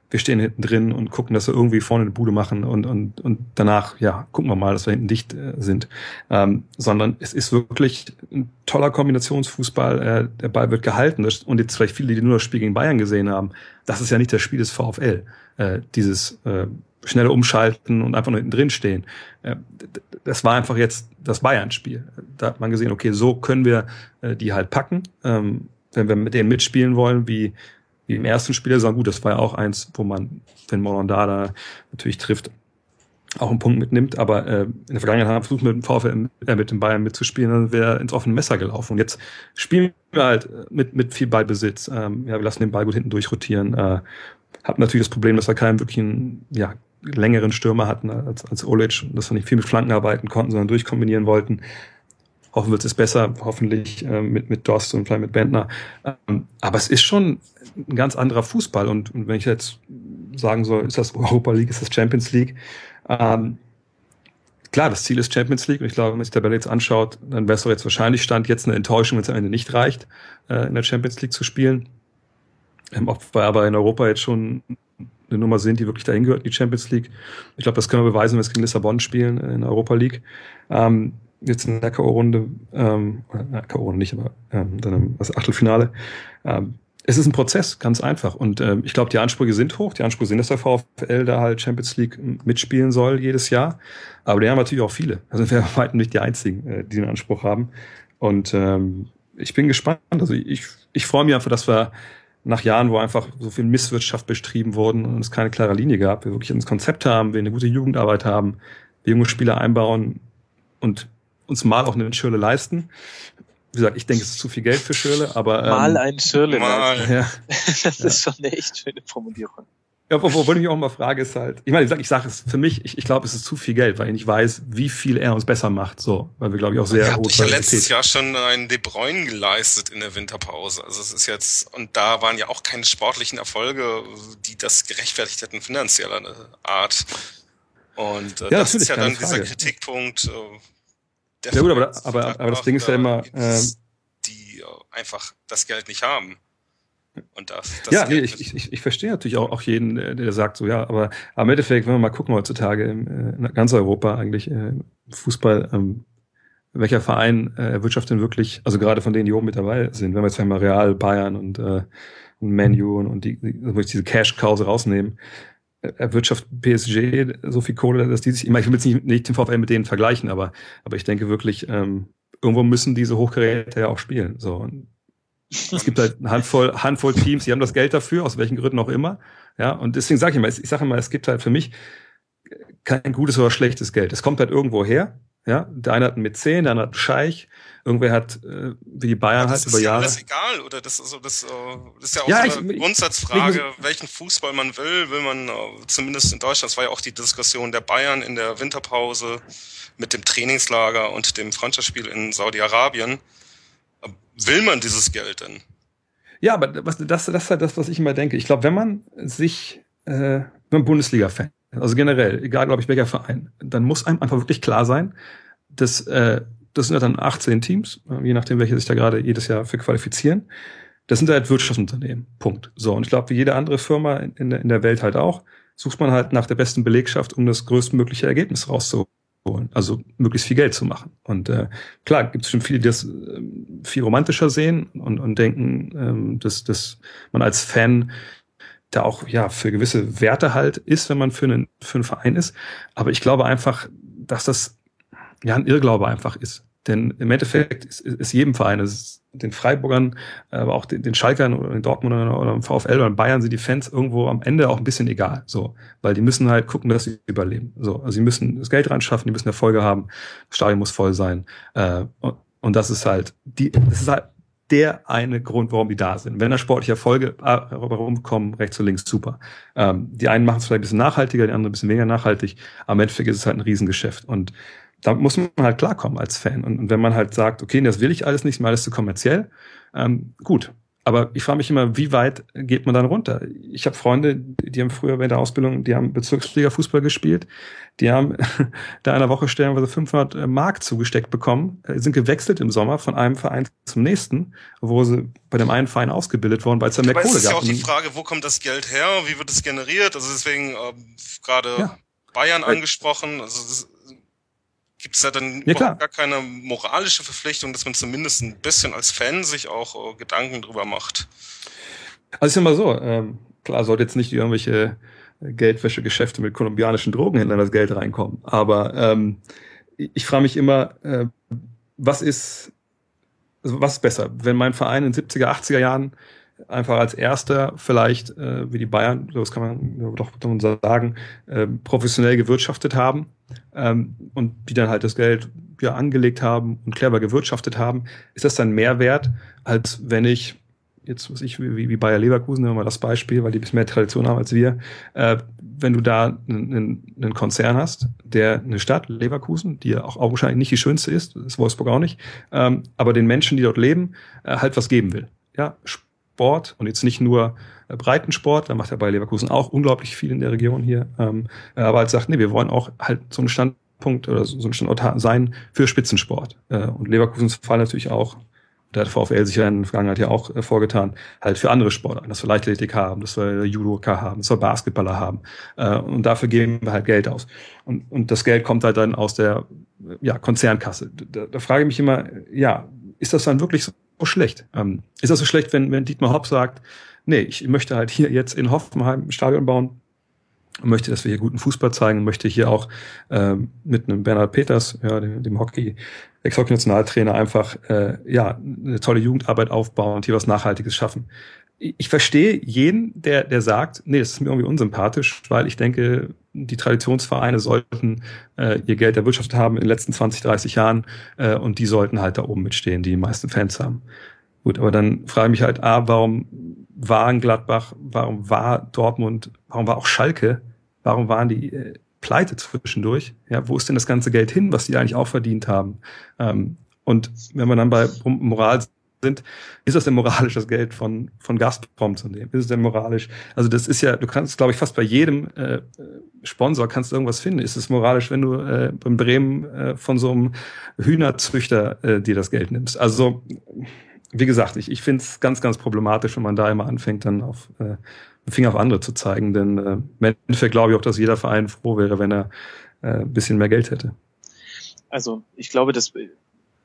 wir stehen hinten drin und gucken, dass wir irgendwie vorne eine Bude machen und, und, und danach, ja, gucken wir mal, dass wir hinten dicht äh, sind. Ähm, sondern es ist wirklich ein toller Kombinationsfußball. Äh, der Ball wird gehalten. Und jetzt vielleicht viele, die nur das Spiel gegen Bayern gesehen haben, das ist ja nicht das Spiel des VfL. Äh, dieses äh, schnelle Umschalten und einfach nur hinten drin stehen. Äh, das war einfach jetzt das Bayern-Spiel. Da hat man gesehen, okay, so können wir äh, die halt packen. Ähm, wenn wir mit denen mitspielen wollen, wie wie im ersten Spiel sagen, gut, das war ja auch eins, wo man, wenn Morondada natürlich trifft, auch einen Punkt mitnimmt, aber äh, in der Vergangenheit haben wir versucht, mit dem VfL, äh, mit dem Bayern mitzuspielen, dann wäre ins offene Messer gelaufen. Und jetzt spielen wir halt mit, mit viel Ballbesitz. Ähm, ja, wir lassen den Ball gut hinten durchrotieren. Äh, haben natürlich das Problem, dass wir keinen wirklichen, ja, längeren Stürmer hatten als, als Olic, dass wir nicht viel mit Flanken arbeiten konnten, sondern durchkombinieren wollten. Hoffen wird es besser, hoffentlich äh, mit, mit Dost und vielleicht mit Bentner. Ähm, aber es ist schon ein ganz anderer Fußball. Und, und wenn ich jetzt sagen soll, ist das Europa League, ist das Champions League, ähm, klar, das Ziel ist Champions League und ich glaube, wenn man sich die Tabelle jetzt anschaut, dann wäre es doch jetzt wahrscheinlich Stand jetzt eine Enttäuschung, wenn es am Ende nicht reicht, äh, in der Champions League zu spielen. Ähm, ob wir aber in Europa jetzt schon eine Nummer sind, die wirklich dahin gehört, die Champions League. Ich glaube, das können wir beweisen, wenn wir es gegen Lissabon spielen in der Europa League. Ähm, jetzt in der K.O.-Runde, ähm, K.O.-Runde nicht, aber ähm, dann das Achtelfinale. Ähm, es ist ein Prozess, ganz einfach. Und ähm, ich glaube, die Ansprüche sind hoch. Die Ansprüche sind, dass der VfL da halt Champions League mitspielen soll jedes Jahr. Aber die haben natürlich auch viele. Also wir weitem nicht die einzigen, äh, die den Anspruch haben. Und ähm, ich bin gespannt. Also ich, ich freue mich einfach, dass wir nach Jahren, wo einfach so viel Misswirtschaft betrieben wurden und es keine klare Linie gab, wir wirklich ein Konzept haben, wir eine gute Jugendarbeit haben, wir junge Spieler einbauen und uns mal auch eine Schirle leisten wie gesagt, ich denke, es ist zu viel Geld für Schirle, aber. Ähm, mal ein Schirle. Mal. Ja. das ist schon eine echt schöne Formulierung. Ja, obwohl ich mich auch mal frage, ist halt, ich meine, ich sage ich sag es für mich, ich, ich glaube, es ist zu viel Geld, weil ich nicht weiß, wie viel er uns besser macht, so, weil wir, glaube ich, auch sehr ja, Ich ja letztes Jahr schon einen De Bruyne geleistet in der Winterpause. Also es ist jetzt, und da waren ja auch keine sportlichen Erfolge, die das gerechtfertigt hätten finanzieller Art. Und äh, ja, das ist ja dann Frage. dieser Kritikpunkt, äh, ja gut, aber, aber, aber das Ding ist ja immer, äh, die äh, einfach das Geld nicht haben. Und das, das ja, nee, ich, ich, ich verstehe natürlich auch, auch jeden, der sagt so, ja, aber, im Endeffekt, wenn wir mal gucken heutzutage in, in ganz Europa eigentlich äh, Fußball, ähm, welcher Verein äh, erwirtschaftet denn wirklich, also gerade von denen, die oben mit dabei sind, wenn wir jetzt einmal Real, Bayern und, äh, und Menu und, und die, die, diese Cash-Kause rausnehmen, erwirtschaftet PSG so viel Kohle, dass die sich immer, ich will jetzt nicht, nicht den VfL mit denen vergleichen, aber, aber ich denke wirklich, ähm, irgendwo müssen diese Hochgeräte ja auch spielen. So. Es gibt halt eine Handvoll, Handvoll Teams, die haben das Geld dafür, aus welchen Gründen auch immer. Ja, und deswegen sage ich immer, ich sage immer, es gibt halt für mich kein gutes oder schlechtes Geld. Es kommt halt irgendwo her. Ja, der eine hat einen Mäzen, der andere hat einen Scheich, irgendwer hat, äh, wie die Bayern halt über Jahre. Das ist ja alles egal, oder? Das, also, das, äh, das ist ja auch ja, so eine ich, Grundsatzfrage, ich, welchen Fußball man will, will man, äh, zumindest in Deutschland, das war ja auch die Diskussion der Bayern in der Winterpause mit dem Trainingslager und dem Freundschaftsspiel in Saudi-Arabien. Will man dieses Geld denn? Ja, aber was, das, das ist halt das, was ich immer denke. Ich glaube, wenn man sich, äh, wenn man Bundesliga-Fan, also generell, egal, glaube ich, welcher Verein, dann muss einem einfach wirklich klar sein, dass äh, das sind ja dann 18 Teams, äh, je nachdem, welche sich da gerade jedes Jahr für qualifizieren. Das sind halt Wirtschaftsunternehmen. Punkt. So, und ich glaube, wie jede andere Firma in der, in der Welt halt auch, sucht man halt nach der besten Belegschaft, um das größtmögliche Ergebnis rauszuholen. Also möglichst viel Geld zu machen. Und äh, klar, gibt es schon viele, die das äh, viel romantischer sehen und, und denken, ähm, dass, dass man als Fan da auch ja für gewisse Werte halt ist, wenn man für einen, für einen Verein ist. Aber ich glaube einfach, dass das ja ein Irrglaube einfach ist. Denn im Endeffekt ist, ist jedem Verein, ist den Freiburgern, aber auch den, den Schalkern oder den Dortmundern oder im VfL oder in Bayern sind die Fans irgendwo am Ende auch ein bisschen egal. So, weil die müssen halt gucken, dass sie überleben. So, also sie müssen das Geld reinschaffen, die müssen Erfolge haben, das Stadion muss voll sein. Äh, und, und das ist halt die, das ist halt der eine Grund, warum die da sind. Wenn da sportliche Erfolge rumkommen, rechts und links, super. Ähm, die einen machen es vielleicht ein bisschen nachhaltiger, die anderen ein bisschen weniger nachhaltig. Aber im Endeffekt ist es halt ein Riesengeschäft. Und da muss man halt klarkommen als Fan. Und, und wenn man halt sagt, okay, das will ich alles nicht, mal alles zu kommerziell, ähm, gut. Aber ich frage mich immer, wie weit geht man dann runter? Ich habe Freunde, die haben früher bei der Ausbildung, die haben Bezirksliga Fußball gespielt, die haben da einer Woche stellenweise 500 äh, Mark zugesteckt bekommen, äh, sind gewechselt im Sommer von einem Verein zum nächsten, wo sie bei dem einen Verein ausgebildet worden, weil es da mehr Kohle gab. Es ist ja auch die Frage, wo kommt das Geld her? Wie wird es generiert? Also deswegen ähm, gerade ja. Bayern angesprochen. Also das, Gibt es da dann ja, gar keine moralische Verpflichtung, dass man zumindest ein bisschen als Fan sich auch äh, Gedanken drüber macht? Also ich sag mal so, ähm, klar sollte jetzt nicht irgendwelche Geldwäschegeschäfte mit kolumbianischen Drogenhändlern das Geld reinkommen, aber ähm, ich, ich frage mich immer, äh, was ist, also was ist besser, wenn mein Verein in 70er, 80er Jahren einfach als erster vielleicht, äh, wie die Bayern, das kann man doch sagen, äh, professionell gewirtschaftet haben ähm, und die dann halt das Geld ja angelegt haben und clever gewirtschaftet haben, ist das dann mehr wert, als wenn ich jetzt was ich wie, wie Bayer Leverkusen, nehmen wir mal das Beispiel, weil die ein bisschen mehr Tradition haben als wir, äh, wenn du da einen, Konzern hast, der eine Stadt, Leverkusen, die ja auch, wahrscheinlich nicht die schönste ist, ist Wolfsburg auch nicht, ähm, aber den Menschen, die dort leben, äh, halt was geben will. Ja, Sport und jetzt nicht nur Breitensport, da macht er bei Leverkusen auch unglaublich viel in der Region hier, ähm, aber halt sagt, nee, wir wollen auch halt so einen Standpunkt oder so einen Standort sein für Spitzensport. Äh, und Leverkusens Fall natürlich auch da hat VfL sich ja in der Vergangenheit ja auch äh, vorgetan, halt für andere Sportarten, dass wir Leichtathletik haben, dass wir Judoka haben, dass wir Basketballer haben. Äh, und dafür geben wir halt Geld aus. Und, und das Geld kommt halt dann aus der ja, Konzernkasse. Da, da frage ich mich immer, ja, ist das dann wirklich so schlecht? Ähm, ist das so schlecht, wenn, wenn Dietmar Hopp sagt, nee, ich möchte halt hier jetzt in Hoffenheim ein Stadion bauen, möchte, dass wir hier guten Fußball zeigen, möchte hier auch ähm, mit einem Bernhard Peters, ja, dem, dem Hockey, Ex-Hockey-Nationaltrainer, einfach äh, ja eine tolle Jugendarbeit aufbauen und hier was Nachhaltiges schaffen. Ich, ich verstehe jeden, der, der sagt, nee, das ist mir irgendwie unsympathisch, weil ich denke, die Traditionsvereine sollten äh, ihr Geld erwirtschaftet haben in den letzten 20, 30 Jahren äh, und die sollten halt da oben mitstehen, die die meisten Fans haben. Gut, aber dann frage ich mich halt, A, warum waren Gladbach, warum war Dortmund, warum war auch Schalke, warum waren die äh, pleite zwischendurch? Ja, wo ist denn das ganze Geld hin, was die eigentlich auch verdient haben? Ähm, und wenn wir dann bei Moral sind, ist das denn moralisch, das Geld von, von Gazprom zu nehmen? Ist es denn moralisch? Also das ist ja, du kannst, glaube ich, fast bei jedem äh, Sponsor kannst du irgendwas finden. Ist es moralisch, wenn du äh, in Bremen äh, von so einem Hühnerzüchter äh, dir das Geld nimmst? Also wie gesagt, ich, ich finde es ganz, ganz problematisch, wenn man da immer anfängt, dann auf äh, Finger auf andere zu zeigen. Denn äh, im Endeffekt glaube ich auch, dass jeder Verein froh wäre, wenn er äh, ein bisschen mehr Geld hätte. Also ich glaube, dass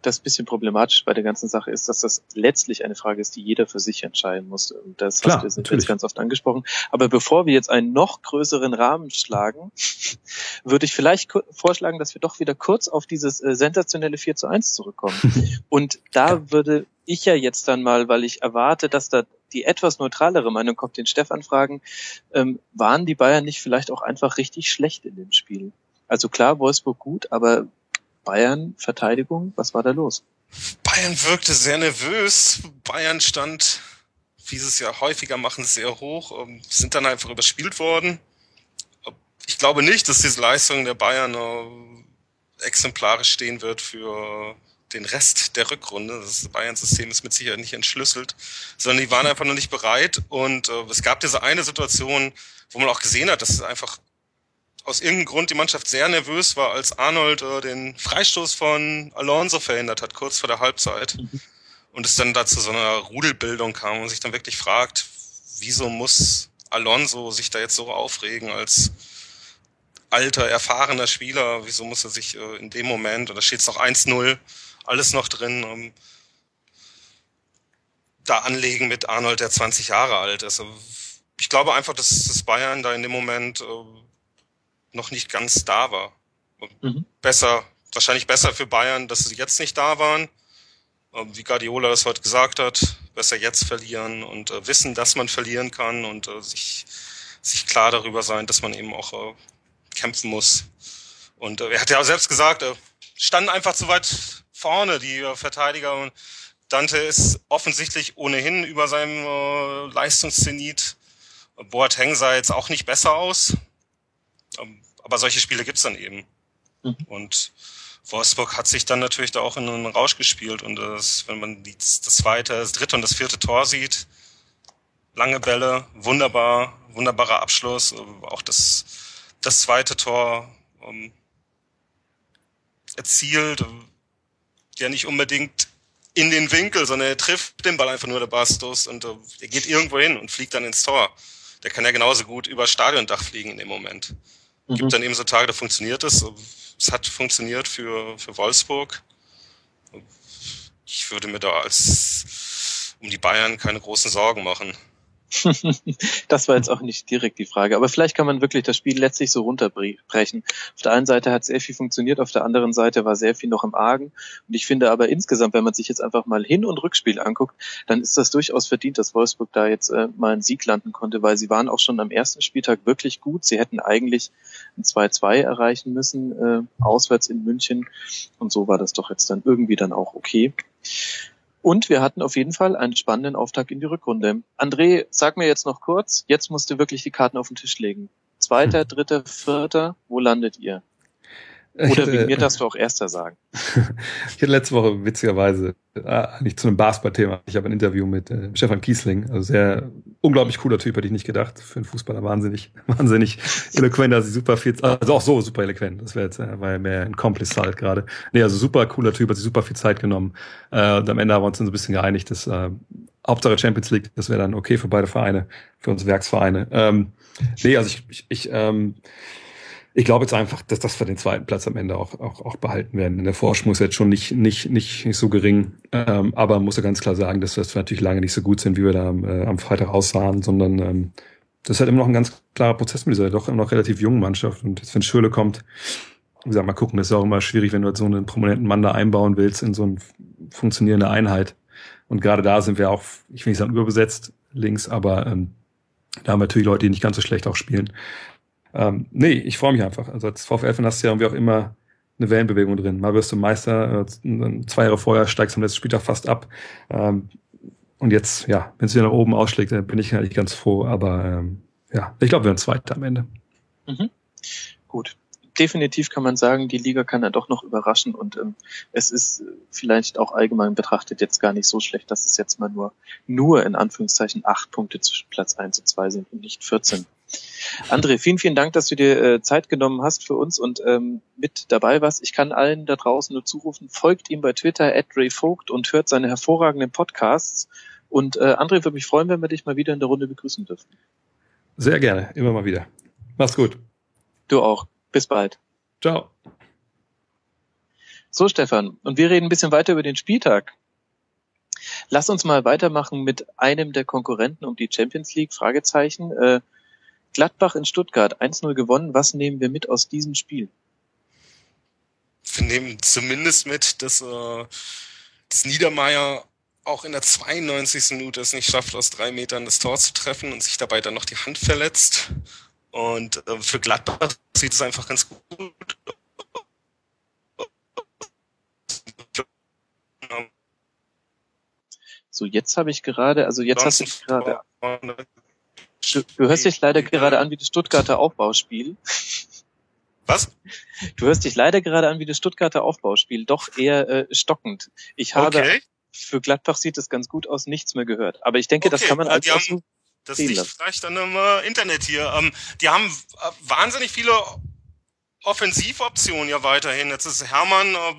das bisschen problematisch bei der ganzen Sache ist, dass das letztlich eine Frage ist, die jeder für sich entscheiden muss. Und das Klar, hast du jetzt ganz oft angesprochen. Aber bevor wir jetzt einen noch größeren Rahmen schlagen, würde ich vielleicht vorschlagen, dass wir doch wieder kurz auf dieses äh, sensationelle 4 zu 1 zurückkommen. Und da würde ich ja jetzt dann mal, weil ich erwarte, dass da die etwas neutralere Meinung kommt, den Stefan fragen, ähm, waren die Bayern nicht vielleicht auch einfach richtig schlecht in dem Spiel? Also klar, Wolfsburg gut, aber Bayern Verteidigung, was war da los? Bayern wirkte sehr nervös. Bayern stand, wie sie es ja häufiger machen, sehr hoch, ähm, sind dann einfach überspielt worden. Ich glaube nicht, dass diese Leistung der Bayern exemplarisch stehen wird für den Rest der Rückrunde. Das Bayern-System ist mit Sicherheit nicht entschlüsselt, sondern die waren einfach noch nicht bereit. Und äh, es gab diese eine Situation, wo man auch gesehen hat, dass es einfach aus irgendeinem Grund die Mannschaft sehr nervös war, als Arnold äh, den Freistoß von Alonso verhindert hat, kurz vor der Halbzeit. Mhm. Und es dann dazu so einer Rudelbildung kam und sich dann wirklich fragt, wieso muss Alonso sich da jetzt so aufregen als alter, erfahrener Spieler, wieso muss er sich äh, in dem Moment, und da steht es noch 1-0, alles noch drin, um, da anlegen mit Arnold, der 20 Jahre alt ist. Also, ich glaube einfach, dass das Bayern da in dem Moment äh, noch nicht ganz da war. Mhm. Besser, wahrscheinlich besser für Bayern, dass sie jetzt nicht da waren. Ähm, wie Guardiola das heute gesagt hat, besser jetzt verlieren und äh, wissen, dass man verlieren kann und äh, sich, sich klar darüber sein, dass man eben auch äh, kämpfen muss. Und äh, er hat ja auch selbst gesagt, er standen einfach zu weit vorne, die äh, Verteidiger. Und Dante ist offensichtlich ohnehin über seinem äh, Leistungszenit. Boateng sah jetzt auch nicht besser aus. Ähm, aber solche Spiele gibt's dann eben. Mhm. Und Wolfsburg hat sich dann natürlich da auch in einen Rausch gespielt. Und das, wenn man die, das zweite, das dritte und das vierte Tor sieht, lange Bälle, wunderbar, wunderbarer Abschluss. Auch das, das zweite Tor um, erzielt, ja nicht unbedingt in den Winkel, sondern er trifft den Ball einfach nur der Bastos und uh, er geht irgendwo hin und fliegt dann ins Tor. Der kann ja genauso gut über Stadiondach fliegen in dem Moment. Mhm. Gibt dann eben so Tage, da funktioniert es. Es hat funktioniert für, für Wolfsburg. Ich würde mir da als um die Bayern keine großen Sorgen machen. Das war jetzt auch nicht direkt die Frage. Aber vielleicht kann man wirklich das Spiel letztlich so runterbrechen. Auf der einen Seite hat sehr viel funktioniert, auf der anderen Seite war sehr viel noch im Argen. Und ich finde aber insgesamt, wenn man sich jetzt einfach mal Hin- und Rückspiel anguckt, dann ist das durchaus verdient, dass Wolfsburg da jetzt äh, mal einen Sieg landen konnte, weil sie waren auch schon am ersten Spieltag wirklich gut. Sie hätten eigentlich ein 2-2 erreichen müssen, äh, auswärts in München. Und so war das doch jetzt dann irgendwie dann auch okay. Und wir hatten auf jeden Fall einen spannenden Auftakt in die Rückrunde. André, sag mir jetzt noch kurz, jetzt musst du wirklich die Karten auf den Tisch legen. Zweiter, hm. dritter, vierter, wo landet ihr? Oder hätte, wie mir darfst du auch erster sagen. ich hatte letzte Woche witzigerweise äh, nicht zu einem Basketball-Thema. Ich habe ein Interview mit äh, Stefan Kiesling, also sehr unglaublich cooler Typ, hätte ich nicht gedacht. Für einen Fußballer wahnsinnig, wahnsinnig eloquent, also super viel, also auch so super eloquent. Das wäre jetzt, äh, war ja mehr ein Complice halt gerade. Nee, also super cooler Typ, hat sich super viel Zeit genommen. Äh, und am Ende haben wir uns dann so ein bisschen geeinigt, dass äh, Hauptsache Champions League, das wäre dann okay für beide Vereine, für uns Werksvereine. Ähm, nee, also ich, ich, ich ähm, ich glaube jetzt einfach, dass das für den zweiten Platz am Ende auch, auch, auch behalten werden. Der Vorsprung ist jetzt schon nicht, nicht, nicht, nicht so gering, ähm, aber muss ja ganz klar sagen, dass wir natürlich lange nicht so gut sind, wie wir da äh, am Freitag aussahen, sondern ähm, das ist halt immer noch ein ganz klarer Prozess mit dieser doch immer noch relativ jungen Mannschaft. Und jetzt, wenn Schöle kommt, wie gesagt, mal gucken, das ist auch immer schwierig, wenn du so einen prominenten Mann da einbauen willst in so eine funktionierende Einheit. Und gerade da sind wir auch, ich will nicht sagen überbesetzt links, aber ähm, da haben wir natürlich Leute, die nicht ganz so schlecht auch spielen. Ähm, nee, ich freue mich einfach. Also als VfL-Fan hast du ja irgendwie auch immer eine Wellenbewegung drin. Mal wirst du Meister, äh, zwei Jahre vorher steigst du am letzten Spieltag fast ab. Ähm, und jetzt, ja, wenn es wieder nach oben ausschlägt, dann bin ich eigentlich ganz froh. Aber ähm, ja, ich glaube, wir werden Zweiter am Ende. Mhm. Gut. Definitiv kann man sagen, die Liga kann ja doch noch überraschen und ähm, es ist vielleicht auch allgemein betrachtet jetzt gar nicht so schlecht, dass es jetzt mal nur, nur in Anführungszeichen acht Punkte zwischen Platz eins und zwei sind und nicht 14. André, vielen, vielen Dank, dass du dir äh, Zeit genommen hast für uns und ähm, mit dabei warst. Ich kann allen da draußen nur zurufen, folgt ihm bei Twitter at Ray Vogt und hört seine hervorragenden Podcasts. Und äh, André, würde mich freuen, wenn wir dich mal wieder in der Runde begrüßen dürfen. Sehr gerne, immer mal wieder. Mach's gut. Du auch. Bis bald. Ciao. So, Stefan, und wir reden ein bisschen weiter über den Spieltag. Lass uns mal weitermachen mit einem der Konkurrenten um die Champions League, Fragezeichen. Äh, Gladbach in Stuttgart 1-0 gewonnen. Was nehmen wir mit aus diesem Spiel? Wir nehmen zumindest mit, dass, äh, dass Niedermeyer auch in der 92. Minute es nicht schafft, aus drei Metern das Tor zu treffen und sich dabei dann noch die Hand verletzt. Und äh, für Gladbach sieht es einfach ganz gut So, jetzt habe ich gerade, also jetzt hast du gerade Du, du hörst dich leider gerade an wie das Stuttgarter Aufbauspiel. Was? Du hörst dich leider gerade an wie das Stuttgarter Aufbauspiel, doch eher äh, stockend. Ich habe okay. für Gladbach sieht es ganz gut aus, nichts mehr gehört. Aber ich denke, okay. das kann man als die haben, das liegt vielleicht an einem äh, Internet hier. Ähm, die haben äh, wahnsinnig viele Offensivoptionen ja weiterhin. Jetzt ist Hermann äh,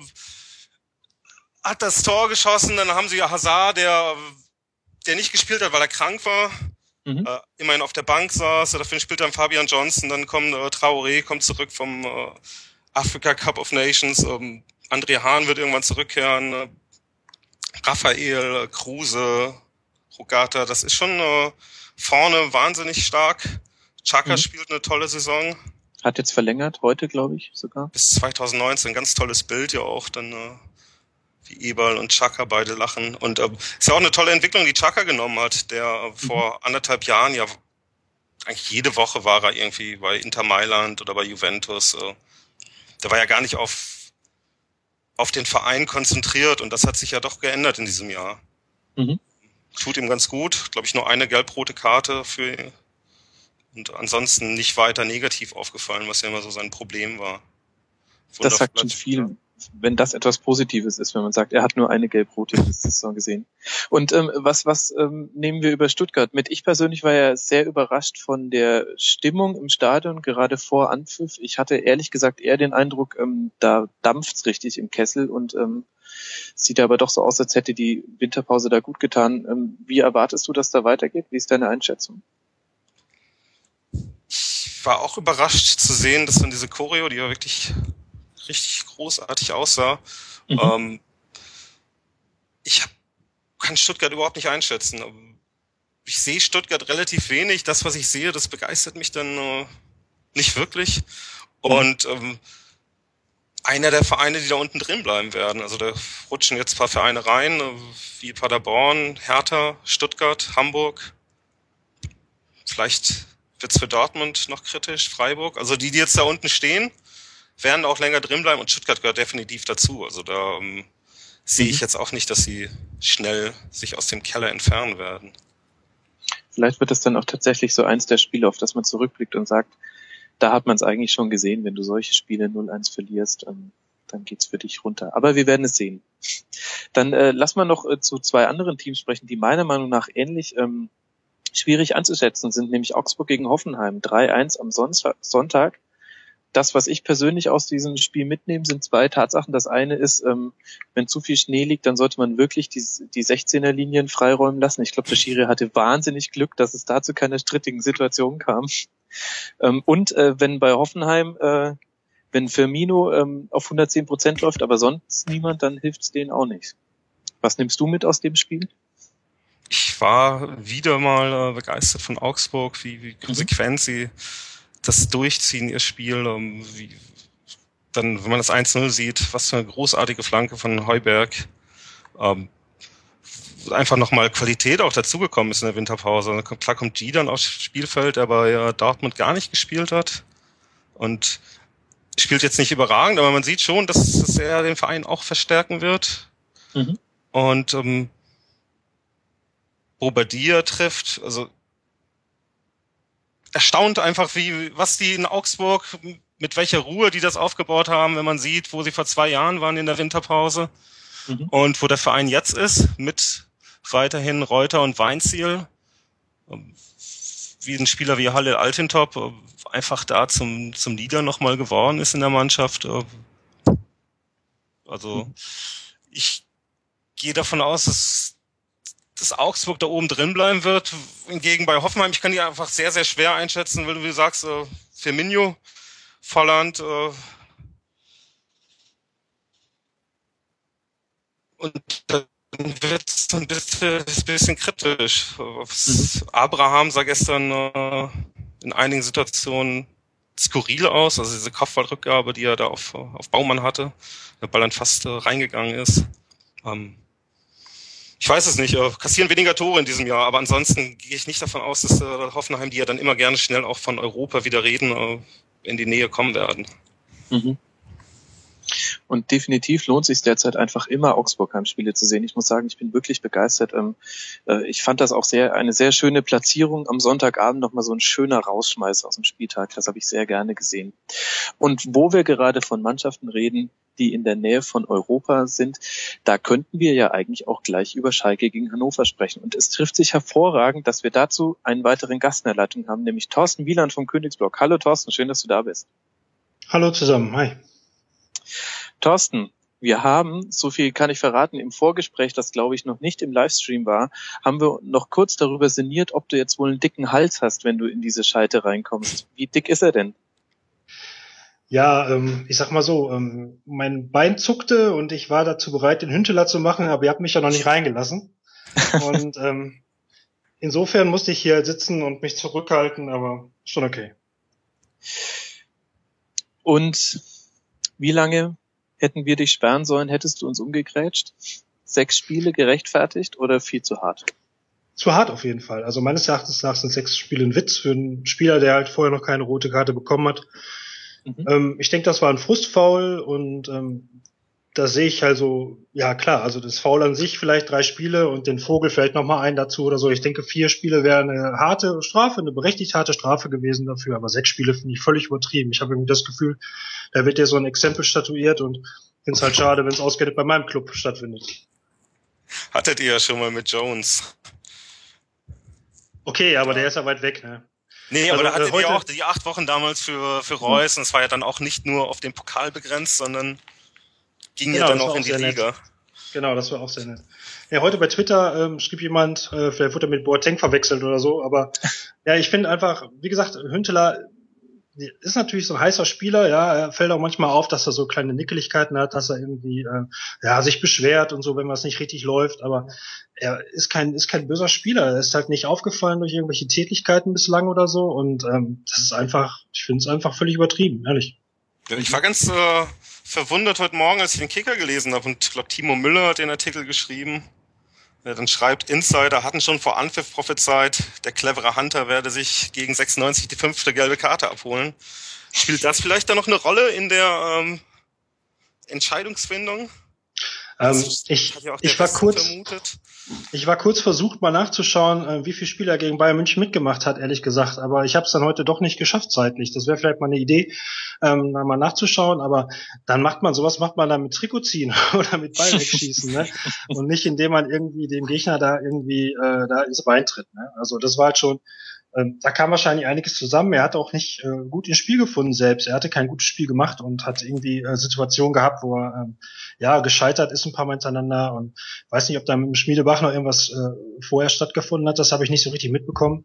hat das Tor geschossen, dann haben sie ja Hazard, der der nicht gespielt hat, weil er krank war mhm. äh, immerhin auf der Bank saß. Dafür spielt dann Fabian Johnson, dann kommt äh, Traoré, kommt zurück vom äh, Africa Cup of Nations. Ähm, André Hahn wird irgendwann zurückkehren. Äh, Raphael, äh, Kruse, Rogata, das ist schon äh, vorne wahnsinnig stark. Chaka mhm. spielt eine tolle Saison. Hat jetzt verlängert, heute glaube ich sogar. Bis 2019, ganz tolles Bild ja auch. Dann äh, wie Eberl und Chaka beide lachen. Und äh, ist ja auch eine tolle Entwicklung, die Chaka genommen hat, der äh, vor mhm. anderthalb Jahren ja eigentlich jede Woche war er irgendwie bei Inter Mailand oder bei Juventus. Äh, der war ja gar nicht auf auf den Verein konzentriert und das hat sich ja doch geändert in diesem Jahr. Mhm. Tut ihm ganz gut, glaube ich, nur eine gelb-rote Karte für und ansonsten nicht weiter negativ aufgefallen, was ja immer so sein Problem war. das sagt schon viel, wenn das etwas Positives ist, wenn man sagt, er hat nur eine gelb-rote Saison gesehen. Und ähm, was, was ähm, nehmen wir über Stuttgart mit? Ich persönlich war ja sehr überrascht von der Stimmung im Stadion, gerade vor Anpfiff. Ich hatte ehrlich gesagt eher den Eindruck, ähm, da dampft's richtig im Kessel und ähm, sieht aber doch so aus, als hätte die Winterpause da gut getan. Ähm, wie erwartest du, dass da weitergeht? Wie ist deine Einschätzung? Ich war auch überrascht zu sehen, dass dann diese Choreo, die ja wirklich richtig großartig aussah. Mhm. Ähm, ich hab, kann Stuttgart überhaupt nicht einschätzen. Ich sehe Stuttgart relativ wenig. Das, was ich sehe, das begeistert mich dann äh, nicht wirklich. Mhm. Und ähm, einer der Vereine, die da unten drin bleiben werden. Also da rutschen jetzt ein paar Vereine rein, äh, wie Paderborn, Hertha, Stuttgart, Hamburg. Vielleicht wird's für Dortmund noch kritisch, Freiburg. Also die, die jetzt da unten stehen, werden auch länger drin bleiben und Stuttgart gehört definitiv dazu. Also da ähm, sehe ich mhm. jetzt auch nicht, dass sie schnell sich aus dem Keller entfernen werden. Vielleicht wird es dann auch tatsächlich so eins der Spiele, auf das man zurückblickt und sagt, da hat man es eigentlich schon gesehen, wenn du solche Spiele 0-1 verlierst, ähm, dann geht's für dich runter. Aber wir werden es sehen. Dann äh, lass mal noch äh, zu zwei anderen Teams sprechen, die meiner Meinung nach ähnlich ähm, schwierig anzuschätzen sind, nämlich Augsburg gegen Hoffenheim. 3-1 am Sonntag das, was ich persönlich aus diesem Spiel mitnehme, sind zwei Tatsachen. Das eine ist, ähm, wenn zu viel Schnee liegt, dann sollte man wirklich die, die 16er Linien freiräumen lassen. Ich glaube, der Schiri hatte wahnsinnig Glück, dass es da zu keiner strittigen Situation kam. Ähm, und äh, wenn bei Hoffenheim, äh, wenn Firmino ähm, auf 110 Prozent läuft, aber sonst niemand, dann hilft es denen auch nicht. Was nimmst du mit aus dem Spiel? Ich war wieder mal äh, begeistert von Augsburg, wie, wie konsequent mhm. sie das Durchziehen ihr Spiel, ähm, wie, dann, wenn man das 1-0 sieht, was für eine großartige Flanke von Heuberg, ähm, einfach nochmal Qualität auch dazugekommen ist in der Winterpause. Klar kommt G dann aufs Spielfeld, der bei ja Dortmund gar nicht gespielt hat. Und spielt jetzt nicht überragend, aber man sieht schon, dass, dass er den Verein auch verstärken wird. Mhm. Und ähm, Bobadilla trifft, also erstaunt einfach, wie, was die in Augsburg, mit welcher Ruhe die das aufgebaut haben, wenn man sieht, wo sie vor zwei Jahren waren in der Winterpause mhm. und wo der Verein jetzt ist, mit weiterhin Reuter und Weinziel. Wie ein Spieler wie Halle Altintop einfach da zum, zum Leader nochmal geworden ist in der Mannschaft. Also, mhm. ich gehe davon aus, dass dass Augsburg da oben drin bleiben wird. Hingegen bei Hoffenheim, ich kann die einfach sehr, sehr schwer einschätzen, weil du wie sagst, äh, Firmino, Volland, äh, und dann wird es ein bisschen, ein bisschen kryptisch. Mhm. Abraham sah gestern äh, in einigen Situationen skurril aus, also diese Kopfballrückgabe, die er da auf, auf Baumann hatte, der Ball dann fast äh, reingegangen ist. Ähm, ich weiß es nicht, äh, kassieren weniger Tore in diesem Jahr, aber ansonsten gehe ich nicht davon aus, dass äh, Hoffenheim, die ja dann immer gerne schnell auch von Europa wieder reden, äh, in die Nähe kommen werden. Mhm. Und definitiv lohnt sich derzeit einfach immer Augsburg Heimspiele zu sehen. Ich muss sagen, ich bin wirklich begeistert. Ähm, äh, ich fand das auch sehr eine sehr schöne Platzierung am Sonntagabend nochmal so ein schöner Rausschmeiß aus dem Spieltag. Das habe ich sehr gerne gesehen. Und wo wir gerade von Mannschaften reden, die in der Nähe von Europa sind, da könnten wir ja eigentlich auch gleich über Schalke gegen Hannover sprechen. Und es trifft sich hervorragend, dass wir dazu einen weiteren Gast in der Leitung haben, nämlich Thorsten Wieland vom Königsblock. Hallo Thorsten, schön, dass du da bist. Hallo zusammen, hi. Thorsten, wir haben, so viel kann ich verraten, im Vorgespräch, das glaube ich noch nicht im Livestream war, haben wir noch kurz darüber sinniert, ob du jetzt wohl einen dicken Hals hast, wenn du in diese Schalte reinkommst. Wie dick ist er denn? Ja, ähm, ich sag mal so, ähm, mein Bein zuckte und ich war dazu bereit, den Hünteler zu machen, aber ihr habt mich ja noch nicht reingelassen. und ähm, insofern musste ich hier sitzen und mich zurückhalten, aber schon okay. Und wie lange hätten wir dich sperren sollen? Hättest du uns umgegrätscht? Sechs Spiele gerechtfertigt oder viel zu hart? Zu hart auf jeden Fall. Also meines Erachtens nach sind sechs Spiele ein Witz für einen Spieler, der halt vorher noch keine rote Karte bekommen hat. Mhm. Ähm, ich denke, das war ein Frustfoul und ähm, da sehe ich also, ja klar, also das Foul an sich vielleicht drei Spiele und den Vogel fällt noch mal ein dazu oder so. Ich denke, vier Spiele wäre eine harte Strafe, eine berechtigt harte Strafe gewesen dafür, aber sechs Spiele finde ich völlig übertrieben. Ich habe irgendwie das Gefühl, da wird ja so ein Exempel statuiert und finde es halt schade, wenn es ausgerechnet bei meinem Club stattfindet. Hattet ihr ja schon mal mit Jones. Okay, aber der ist ja weit weg, ne? Nee, aber also, da hattet äh, ihr auch die acht Wochen damals für, für Reus und es war ja dann auch nicht nur auf den Pokal begrenzt, sondern ging genau, ja dann auch in die Liga. Nett. Genau, das war auch sehr nett. Ja, heute bei Twitter ähm, schrieb jemand, äh, vielleicht wurde er mit Boateng verwechselt oder so, aber ja, ich finde einfach, wie gesagt, Hünteler ist natürlich so ein heißer Spieler, ja, er fällt auch manchmal auf, dass er so kleine Nickeligkeiten hat, dass er irgendwie äh, ja sich beschwert und so, wenn was nicht richtig läuft, aber er ist kein ist kein böser Spieler, er ist halt nicht aufgefallen durch irgendwelche Tätigkeiten bislang oder so. Und ähm, das ist einfach, ich finde es einfach völlig übertrieben, ehrlich. Ich war ganz äh, verwundert heute Morgen, als ich den Kicker gelesen habe und ich glaube Timo Müller hat den Artikel geschrieben. Der dann schreibt, Insider hatten schon vor Anpfiff prophezeit, der clevere Hunter werde sich gegen 96 die fünfte gelbe Karte abholen. Spielt das vielleicht da noch eine Rolle in der ähm, Entscheidungsfindung? Ähm, ich, ich war kurz, vermutet. ich war kurz versucht, mal nachzuschauen, äh, wie viele Spieler gegen Bayern München mitgemacht hat, ehrlich gesagt. Aber ich habe es dann heute doch nicht geschafft zeitlich. Das wäre vielleicht mal eine Idee, ähm, da mal nachzuschauen. Aber dann macht man sowas, macht man dann mit Trikot ziehen oder mit Ball wegschießen, ne? Und nicht indem man irgendwie dem Gegner da irgendwie äh, da ins Bein tritt. Ne? Also das war halt schon da kam wahrscheinlich einiges zusammen. Er hat auch nicht äh, gut ins Spiel gefunden selbst. Er hatte kein gutes Spiel gemacht und hat irgendwie äh, Situationen gehabt, wo er ähm, ja gescheitert ist ein paar Mal hintereinander und weiß nicht, ob da mit dem Schmiedebach noch irgendwas äh, vorher stattgefunden hat. Das habe ich nicht so richtig mitbekommen.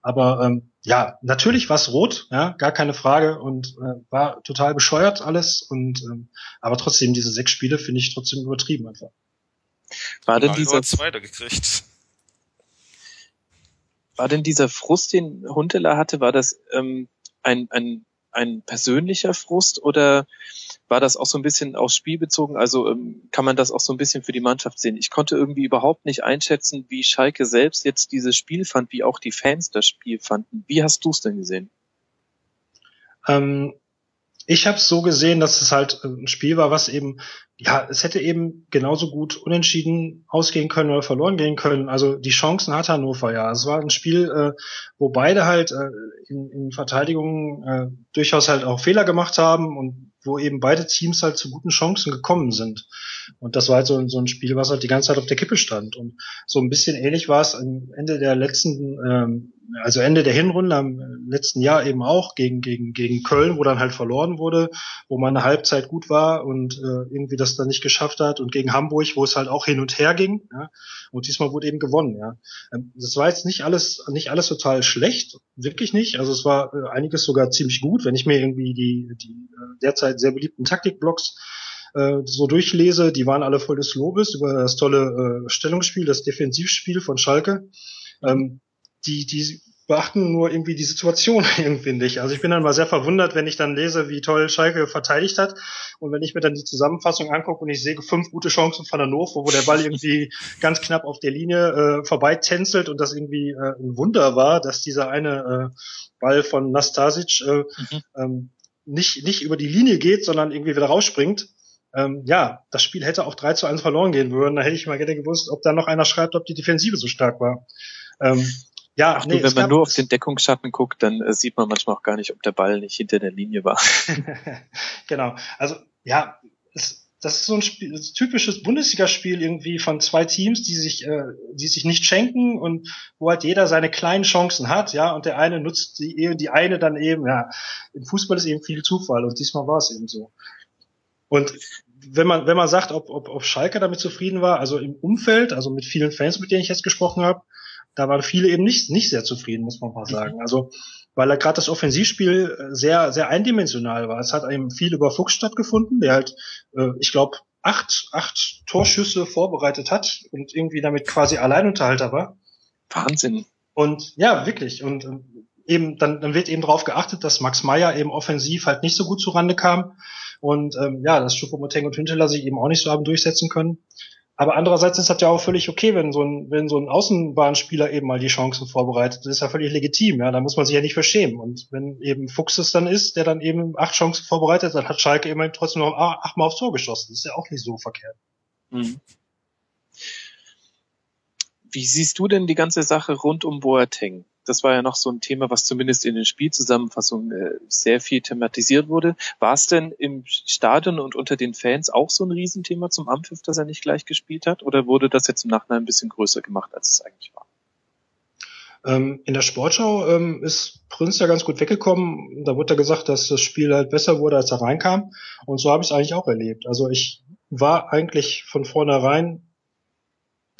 Aber ähm, ja, natürlich war es rot, ja, gar keine Frage und äh, war total bescheuert alles. Und ähm, aber trotzdem diese sechs Spiele finde ich trotzdem übertrieben einfach. War denn dieser zweiter gekriegt? War denn dieser Frust, den Huntela hatte, war das ähm, ein, ein, ein persönlicher Frust oder war das auch so ein bisschen aufs Spiel bezogen? Also ähm, kann man das auch so ein bisschen für die Mannschaft sehen? Ich konnte irgendwie überhaupt nicht einschätzen, wie Schalke selbst jetzt dieses Spiel fand, wie auch die Fans das Spiel fanden. Wie hast du es denn gesehen? Ähm, ich habe es so gesehen, dass es halt äh, ein Spiel war, was eben, ja, es hätte eben genauso gut unentschieden ausgehen können oder verloren gehen können. Also die Chancen hat Hannover ja. Es war ein Spiel, äh, wo beide halt äh, in, in Verteidigung äh, durchaus halt auch Fehler gemacht haben und wo eben beide Teams halt zu guten Chancen gekommen sind. Und das war halt so, so ein Spiel, was halt die ganze Zeit auf der Kippe stand. Und so ein bisschen ähnlich war es am Ende der letzten, ähm, also Ende der Hinrunde am letzten Jahr eben auch gegen, gegen, gegen Köln, wo dann halt verloren wurde, wo man eine Halbzeit gut war und äh, irgendwie das dann nicht geschafft hat und gegen Hamburg, wo es halt auch hin und her ging. Ja? Und diesmal wurde eben gewonnen. Ja? Ähm, das war jetzt nicht alles, nicht alles total schlecht, wirklich nicht. Also es war äh, einiges sogar ziemlich gut, wenn ich mir irgendwie die, die äh, derzeit sehr beliebten Taktikblocks äh, so durchlese, die waren alle voll des Lobes über das tolle äh, Stellungsspiel, das Defensivspiel von Schalke. Ähm, die, die beachten nur irgendwie die Situation irgendwie nicht. Also ich bin dann mal sehr verwundert, wenn ich dann lese, wie toll Schalke verteidigt hat. Und wenn ich mir dann die Zusammenfassung angucke und ich sehe fünf gute Chancen von Hannover, wo der Ball irgendwie ganz knapp auf der Linie äh, vorbei tänzelt und das irgendwie äh, ein Wunder war, dass dieser eine äh, Ball von Nastasic äh, mhm. ähm, nicht, nicht über die Linie geht, sondern irgendwie wieder rausspringt. Ähm, ja, das Spiel hätte auch 3 zu 1 verloren gehen würden. Da hätte ich mal gerne gewusst, ob da noch einer schreibt, ob die Defensive so stark war. Ähm, ja, Ach, nee, du, wenn man nur auf den Deckungsschatten guckt, dann äh, sieht man manchmal auch gar nicht, ob der Ball nicht hinter der Linie war. genau. Also ja, es, das ist so ein, Spiel, ein typisches Bundesligaspiel irgendwie von zwei Teams, die sich, äh, die sich nicht schenken und wo halt jeder seine kleinen Chancen hat, ja, und der eine nutzt die, die eine dann eben, ja. Im Fußball ist eben viel Zufall und diesmal war es eben so. Und wenn man, wenn man sagt, ob, ob, ob Schalke damit zufrieden war, also im Umfeld, also mit vielen Fans, mit denen ich jetzt gesprochen habe, da waren viele eben nicht, nicht sehr zufrieden, muss man mal sagen. Also, weil er gerade das Offensivspiel äh, sehr, sehr eindimensional war. Es hat eben viel über Fuchs stattgefunden, der halt, äh, ich glaube, acht, acht Torschüsse vorbereitet hat und irgendwie damit quasi Alleinunterhalter war. Wahnsinn. Und ja, wirklich. Und eben, dann, dann wird eben darauf geachtet, dass Max Meyer eben offensiv halt nicht so gut zurande kam. Und ähm, ja, dass Choupo-Moteng und Hünteler sich eben auch nicht so haben durchsetzen können. Aber andererseits ist das ja auch völlig okay, wenn so ein, wenn so ein Außenbahnspieler eben mal die Chancen vorbereitet. Das ist ja völlig legitim, ja. Da muss man sich ja nicht verschämen. Und wenn eben Fuchs es dann ist, der dann eben acht Chancen vorbereitet, dann hat Schalke immerhin trotzdem noch achtmal aufs Tor geschossen. Das ist ja auch nicht so verkehrt. Mhm. Wie siehst du denn die ganze Sache rund um Boateng? Das war ja noch so ein Thema, was zumindest in den Spielzusammenfassungen äh, sehr viel thematisiert wurde. War es denn im Stadion und unter den Fans auch so ein Riesenthema zum Ampfiff, dass er nicht gleich gespielt hat? Oder wurde das jetzt im Nachhinein ein bisschen größer gemacht, als es eigentlich war? Ähm, in der Sportschau ähm, ist Prinz ja ganz gut weggekommen. Da wurde ja gesagt, dass das Spiel halt besser wurde, als er reinkam. Und so habe ich es eigentlich auch erlebt. Also ich war eigentlich von vornherein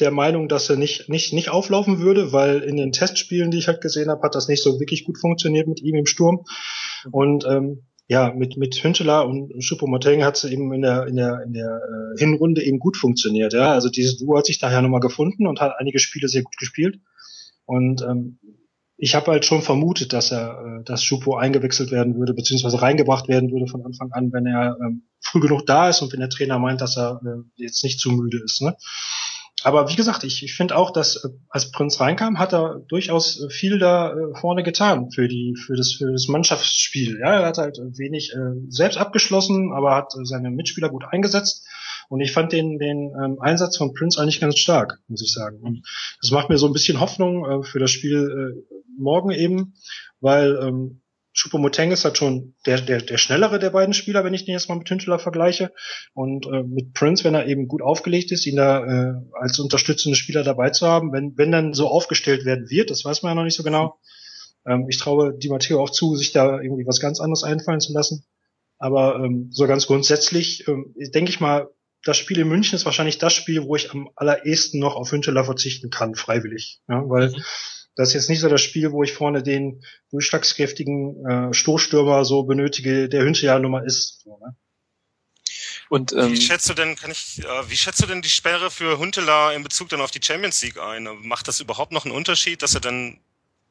der Meinung, dass er nicht, nicht, nicht auflaufen würde, weil in den Testspielen, die ich halt gesehen habe, hat das nicht so wirklich gut funktioniert mit ihm im Sturm. Und ähm, ja, mit, mit Hünteler und Choupo-Moting hat es eben in der, in der, in der äh, Hinrunde eben gut funktioniert. Ja, also dieses Duo hat sich daher nochmal gefunden und hat einige Spiele sehr gut gespielt. Und ähm, ich habe halt schon vermutet, dass er, äh, dass Schupo eingewechselt werden würde, beziehungsweise reingebracht werden würde von Anfang an, wenn er ähm, früh genug da ist und wenn der Trainer meint, dass er äh, jetzt nicht zu müde ist. Ne? Aber wie gesagt, ich, ich finde auch, dass äh, als Prinz reinkam, hat er durchaus äh, viel da äh, vorne getan für die für das für das Mannschaftsspiel. Ja, er hat halt wenig äh, selbst abgeschlossen, aber hat seine Mitspieler gut eingesetzt Und ich fand den, den ähm, Einsatz von Prince eigentlich ganz stark, muss ich sagen. Und das macht mir so ein bisschen Hoffnung äh, für das Spiel äh, morgen eben, weil ähm, Choupo-Moteng ist halt schon der, der, der schnellere der beiden Spieler, wenn ich den jetzt mal mit Hünteler vergleiche. Und äh, mit Prince, wenn er eben gut aufgelegt ist, ihn da äh, als unterstützende Spieler dabei zu haben, wenn, wenn dann so aufgestellt werden wird, das weiß man ja noch nicht so genau. Ähm, ich traue Di Matteo auch zu, sich da irgendwie was ganz anderes einfallen zu lassen. Aber ähm, so ganz grundsätzlich, ähm, denke ich mal, das Spiel in München ist wahrscheinlich das Spiel, wo ich am allerersten noch auf Hünteler verzichten kann, freiwillig. Ja, weil mhm das ist jetzt nicht so das Spiel, wo ich vorne den durchschlagskräftigen äh, Stoßstürmer so benötige, der Hüntejahr-Nummer ist. So, ne? Und, ähm, wie schätzt du denn, kann ich, äh, wie schätzt du denn die Sperre für Huntela in Bezug dann auf die Champions League ein? Macht das überhaupt noch einen Unterschied, dass er dann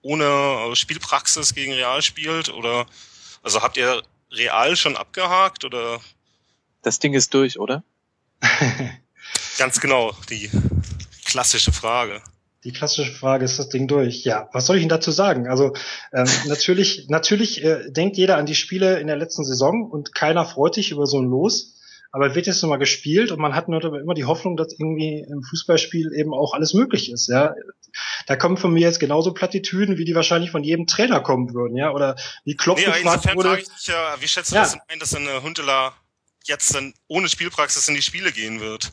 ohne äh, Spielpraxis gegen Real spielt? Oder also habt ihr Real schon abgehakt oder? Das Ding ist durch, oder? Ganz genau, die klassische Frage. Die klassische Frage, ist das Ding durch? Ja, was soll ich Ihnen dazu sagen? Also ähm, natürlich, natürlich äh, denkt jeder an die Spiele in der letzten Saison und keiner freut sich über so ein Los. Aber wird jetzt nochmal gespielt und man hat nur immer die Hoffnung, dass irgendwie im Fußballspiel eben auch alles möglich ist. Ja, da kommen von mir jetzt genauso Plattitüden, wie die wahrscheinlich von jedem Trainer kommen würden. Ja, oder wie Klopp nee, gefragt wurde. Ich, ja, wie schätzt du ja. das ein, dass eine Huntela jetzt dann ohne Spielpraxis in die Spiele gehen wird?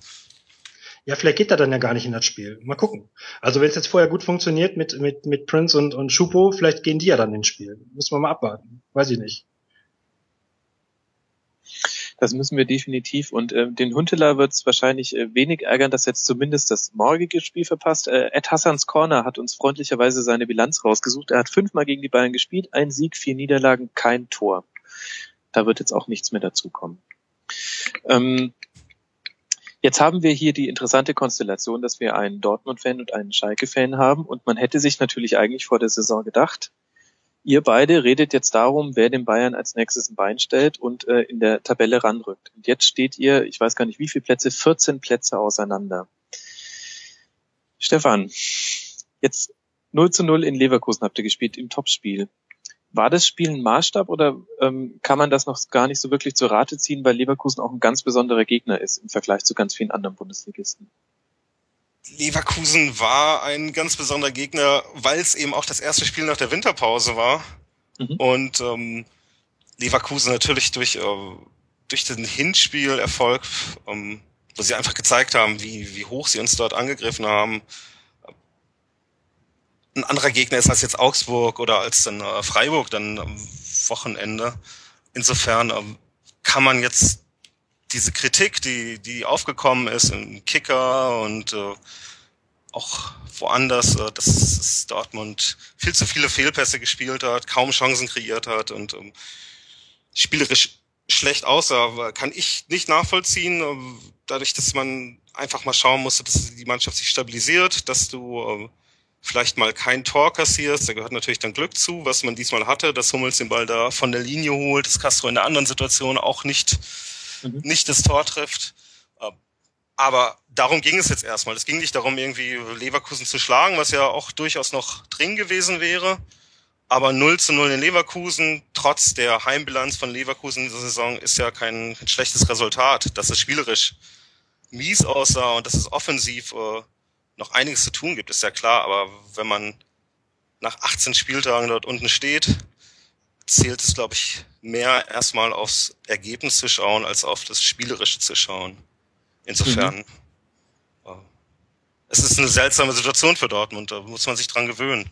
Ja, vielleicht geht er dann ja gar nicht in das Spiel. Mal gucken. Also wenn es jetzt vorher gut funktioniert mit, mit, mit Prince und, und Schupo, vielleicht gehen die ja dann ins Spiel. Müssen wir mal abwarten. Weiß ich nicht. Das müssen wir definitiv. Und äh, den Hunteler wird es wahrscheinlich äh, wenig ärgern, dass jetzt zumindest das morgige Spiel verpasst. Äh, Ed Hassans Corner hat uns freundlicherweise seine Bilanz rausgesucht. Er hat fünfmal gegen die Bayern gespielt, ein Sieg, vier Niederlagen, kein Tor. Da wird jetzt auch nichts mehr dazukommen. Ähm, Jetzt haben wir hier die interessante Konstellation, dass wir einen Dortmund-Fan und einen Schalke-Fan haben und man hätte sich natürlich eigentlich vor der Saison gedacht, ihr beide redet jetzt darum, wer den Bayern als nächstes ein Bein stellt und äh, in der Tabelle ranrückt. Und jetzt steht ihr, ich weiß gar nicht wie viele Plätze, 14 Plätze auseinander. Stefan, jetzt 0 zu 0 in Leverkusen habt ihr gespielt im Topspiel. War das Spiel ein Maßstab oder ähm, kann man das noch gar nicht so wirklich zur Rate ziehen, weil Leverkusen auch ein ganz besonderer Gegner ist im Vergleich zu ganz vielen anderen Bundesligisten? Leverkusen war ein ganz besonderer Gegner, weil es eben auch das erste Spiel nach der Winterpause war. Mhm. Und ähm, Leverkusen natürlich durch, äh, durch den Hinspielerfolg, ähm, wo sie einfach gezeigt haben, wie, wie hoch sie uns dort angegriffen haben, ein anderer Gegner ist als jetzt Augsburg oder als dann äh, Freiburg dann am Wochenende. Insofern äh, kann man jetzt diese Kritik, die, die aufgekommen ist im Kicker und äh, auch woanders, äh, dass Dortmund viel zu viele Fehlpässe gespielt hat, kaum Chancen kreiert hat und ähm, spielerisch schlecht aussah, kann ich nicht nachvollziehen. Äh, dadurch, dass man einfach mal schauen musste, dass die Mannschaft sich stabilisiert, dass du äh, vielleicht mal kein Tor kassierst, da gehört natürlich dann Glück zu, was man diesmal hatte, dass Hummels den Ball da von der Linie holt, dass Castro in der anderen Situation auch nicht, mhm. nicht das Tor trifft. Ähm, aber darum ging es jetzt erstmal. Es ging nicht darum, irgendwie Leverkusen zu schlagen, was ja auch durchaus noch drin gewesen wäre. Aber 0 zu 0 in Leverkusen, trotz der Heimbilanz von Leverkusen in dieser Saison, ist ja kein, kein schlechtes Resultat. Dass es spielerisch mies aussah und dass es offensiv äh, noch einiges zu tun gibt, ist ja klar, aber wenn man nach 18 Spieltagen dort unten steht, zählt es, glaube ich, mehr erstmal aufs Ergebnis zu schauen, als auf das Spielerische zu schauen. Insofern, mhm. Äh, es ist eine seltsame Situation für Dortmund, da muss man sich dran gewöhnen.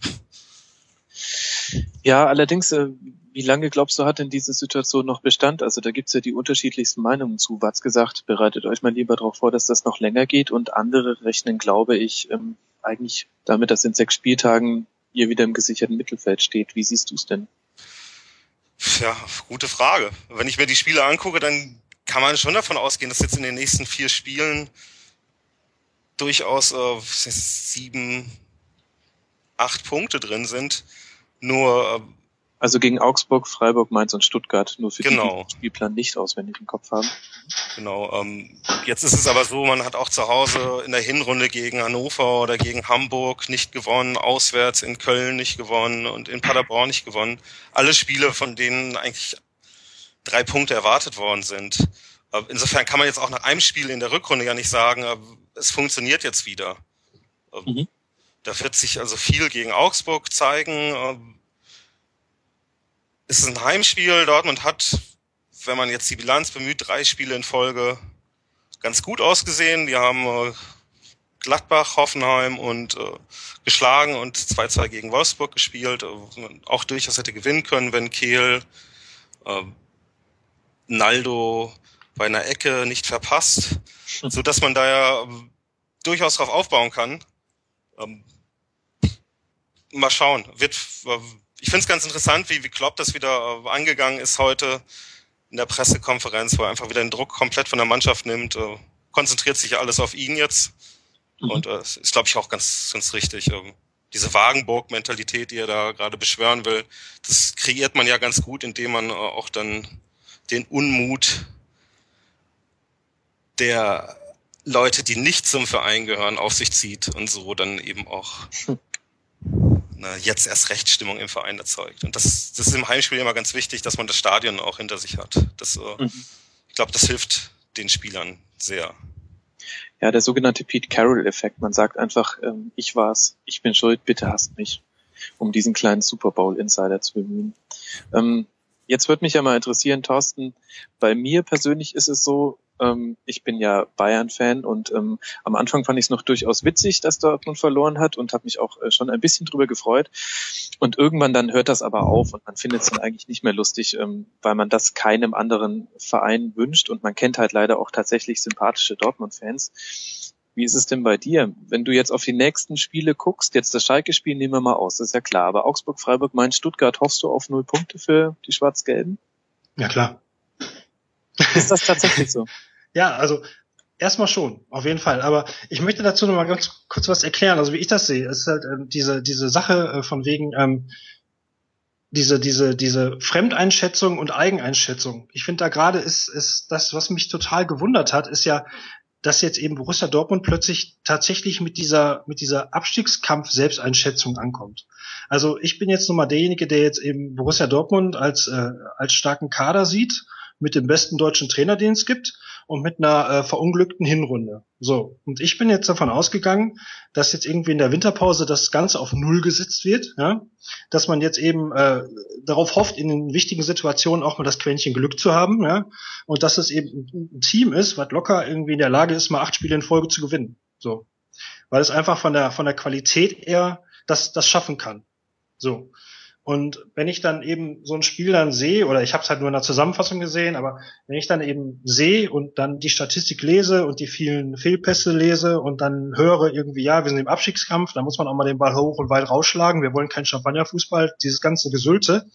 Ja, allerdings, äh, wie lange glaubst du, hat denn diese Situation noch Bestand? Also da gibt's ja die unterschiedlichsten Meinungen zu. Watz gesagt, bereitet euch mal lieber darauf vor, dass das noch länger geht und andere rechnen, glaube ich, ähm, eigentlich damit, dass in sechs Spieltagen ihr wieder im gesicherten Mittelfeld steht. Wie siehst du es denn? Ja, gute Frage. Wenn ich mir die Spiele angucke, dann kann man schon davon ausgehen, dass jetzt in den nächsten vier Spielen durchaus äh, sieben, acht Punkte drin sind. Nur. Äh, also gegen Augsburg, Freiburg, Mainz und Stuttgart, nur für genau. die, die den Spielplan nicht auswendig im Kopf haben. Genau. Ähm, jetzt ist es aber so, man hat auch zu Hause in der Hinrunde gegen Hannover oder gegen Hamburg nicht gewonnen, auswärts in Köln nicht gewonnen und in Paderborn nicht gewonnen. Alle Spiele, von denen eigentlich drei Punkte erwartet worden sind. Insofern kann man jetzt auch nach einem Spiel in der Rückrunde ja nicht sagen, es funktioniert jetzt wieder. Mhm. Da wird sich also viel gegen Augsburg zeigen. Es ist ein Heimspiel. Dortmund hat, wenn man jetzt die Bilanz bemüht, drei Spiele in Folge ganz gut ausgesehen. Die haben äh, Gladbach, Hoffenheim und äh, geschlagen und 2-2 gegen Wolfsburg gespielt. Äh, auch durchaus hätte gewinnen können, wenn Kehl äh, Naldo bei einer Ecke nicht verpasst, so dass man da ja äh, durchaus drauf aufbauen kann. Ähm, mal schauen. Wird, äh, ich finde es ganz interessant, wie, wie Klopp das wieder äh, angegangen ist heute in der Pressekonferenz, wo er einfach wieder den Druck komplett von der Mannschaft nimmt, äh, konzentriert sich alles auf ihn jetzt. Mhm. Und äh, ist, glaube ich, auch ganz, ganz richtig. Ähm, diese Wagenburg-Mentalität, die er da gerade beschwören will, das kreiert man ja ganz gut, indem man äh, auch dann den Unmut der Leute, die nicht zum Verein gehören, auf sich zieht und so dann eben auch eine jetzt erst Rechtsstimmung im Verein erzeugt. Und das, das ist im Heimspiel immer ganz wichtig, dass man das Stadion auch hinter sich hat. Das, äh, mhm. Ich glaube, das hilft den Spielern sehr. Ja, der sogenannte Pete Carroll-Effekt. Man sagt einfach, ähm, ich war's, ich bin schuld, bitte hasst mich, um diesen kleinen Super Bowl-Insider zu bemühen. Ähm, jetzt würde mich ja mal interessieren, Thorsten, bei mir persönlich ist es so, ähm, ich bin ja Bayern-Fan und ähm, am Anfang fand ich es noch durchaus witzig, dass Dortmund verloren hat und habe mich auch äh, schon ein bisschen drüber gefreut. Und irgendwann dann hört das aber auf und man findet es dann eigentlich nicht mehr lustig, ähm, weil man das keinem anderen Verein wünscht und man kennt halt leider auch tatsächlich sympathische Dortmund-Fans. Wie ist es denn bei dir? Wenn du jetzt auf die nächsten Spiele guckst, jetzt das Schalke-Spiel nehmen wir mal aus, das ist ja klar, aber Augsburg, Freiburg, Mainz, Stuttgart, hoffst du auf null Punkte für die Schwarz-Gelben? Ja, klar. Ist das tatsächlich so? ja, also erstmal schon, auf jeden Fall. Aber ich möchte dazu noch mal ganz kurz was erklären. Also wie ich das sehe, ist halt ähm, diese diese Sache äh, von wegen ähm, diese diese diese Fremdeinschätzung und Eigeneinschätzung. Ich finde da gerade ist ist das, was mich total gewundert hat, ist ja dass jetzt eben Borussia Dortmund plötzlich tatsächlich mit dieser mit dieser Abstiegskampf Selbsteinschätzung ankommt. Also ich bin jetzt nun mal derjenige, der jetzt eben Borussia Dortmund als äh, als starken Kader sieht mit dem besten deutschen Trainer, den es gibt, und mit einer äh, verunglückten Hinrunde. So, und ich bin jetzt davon ausgegangen, dass jetzt irgendwie in der Winterpause das Ganze auf Null gesetzt wird, ja? dass man jetzt eben äh, darauf hofft, in den wichtigen Situationen auch mal das Quäntchen Glück zu haben, ja? und dass es eben ein Team ist, was locker irgendwie in der Lage ist, mal acht Spiele in Folge zu gewinnen. So, weil es einfach von der von der Qualität eher das das schaffen kann. So. Und wenn ich dann eben so ein Spiel dann sehe, oder ich habe es halt nur in der Zusammenfassung gesehen, aber wenn ich dann eben sehe und dann die Statistik lese und die vielen Fehlpässe lese und dann höre irgendwie, ja, wir sind im Abstiegskampf, da muss man auch mal den Ball hoch und weit rausschlagen, wir wollen keinen Champagnerfußball, dieses ganze Gesülte,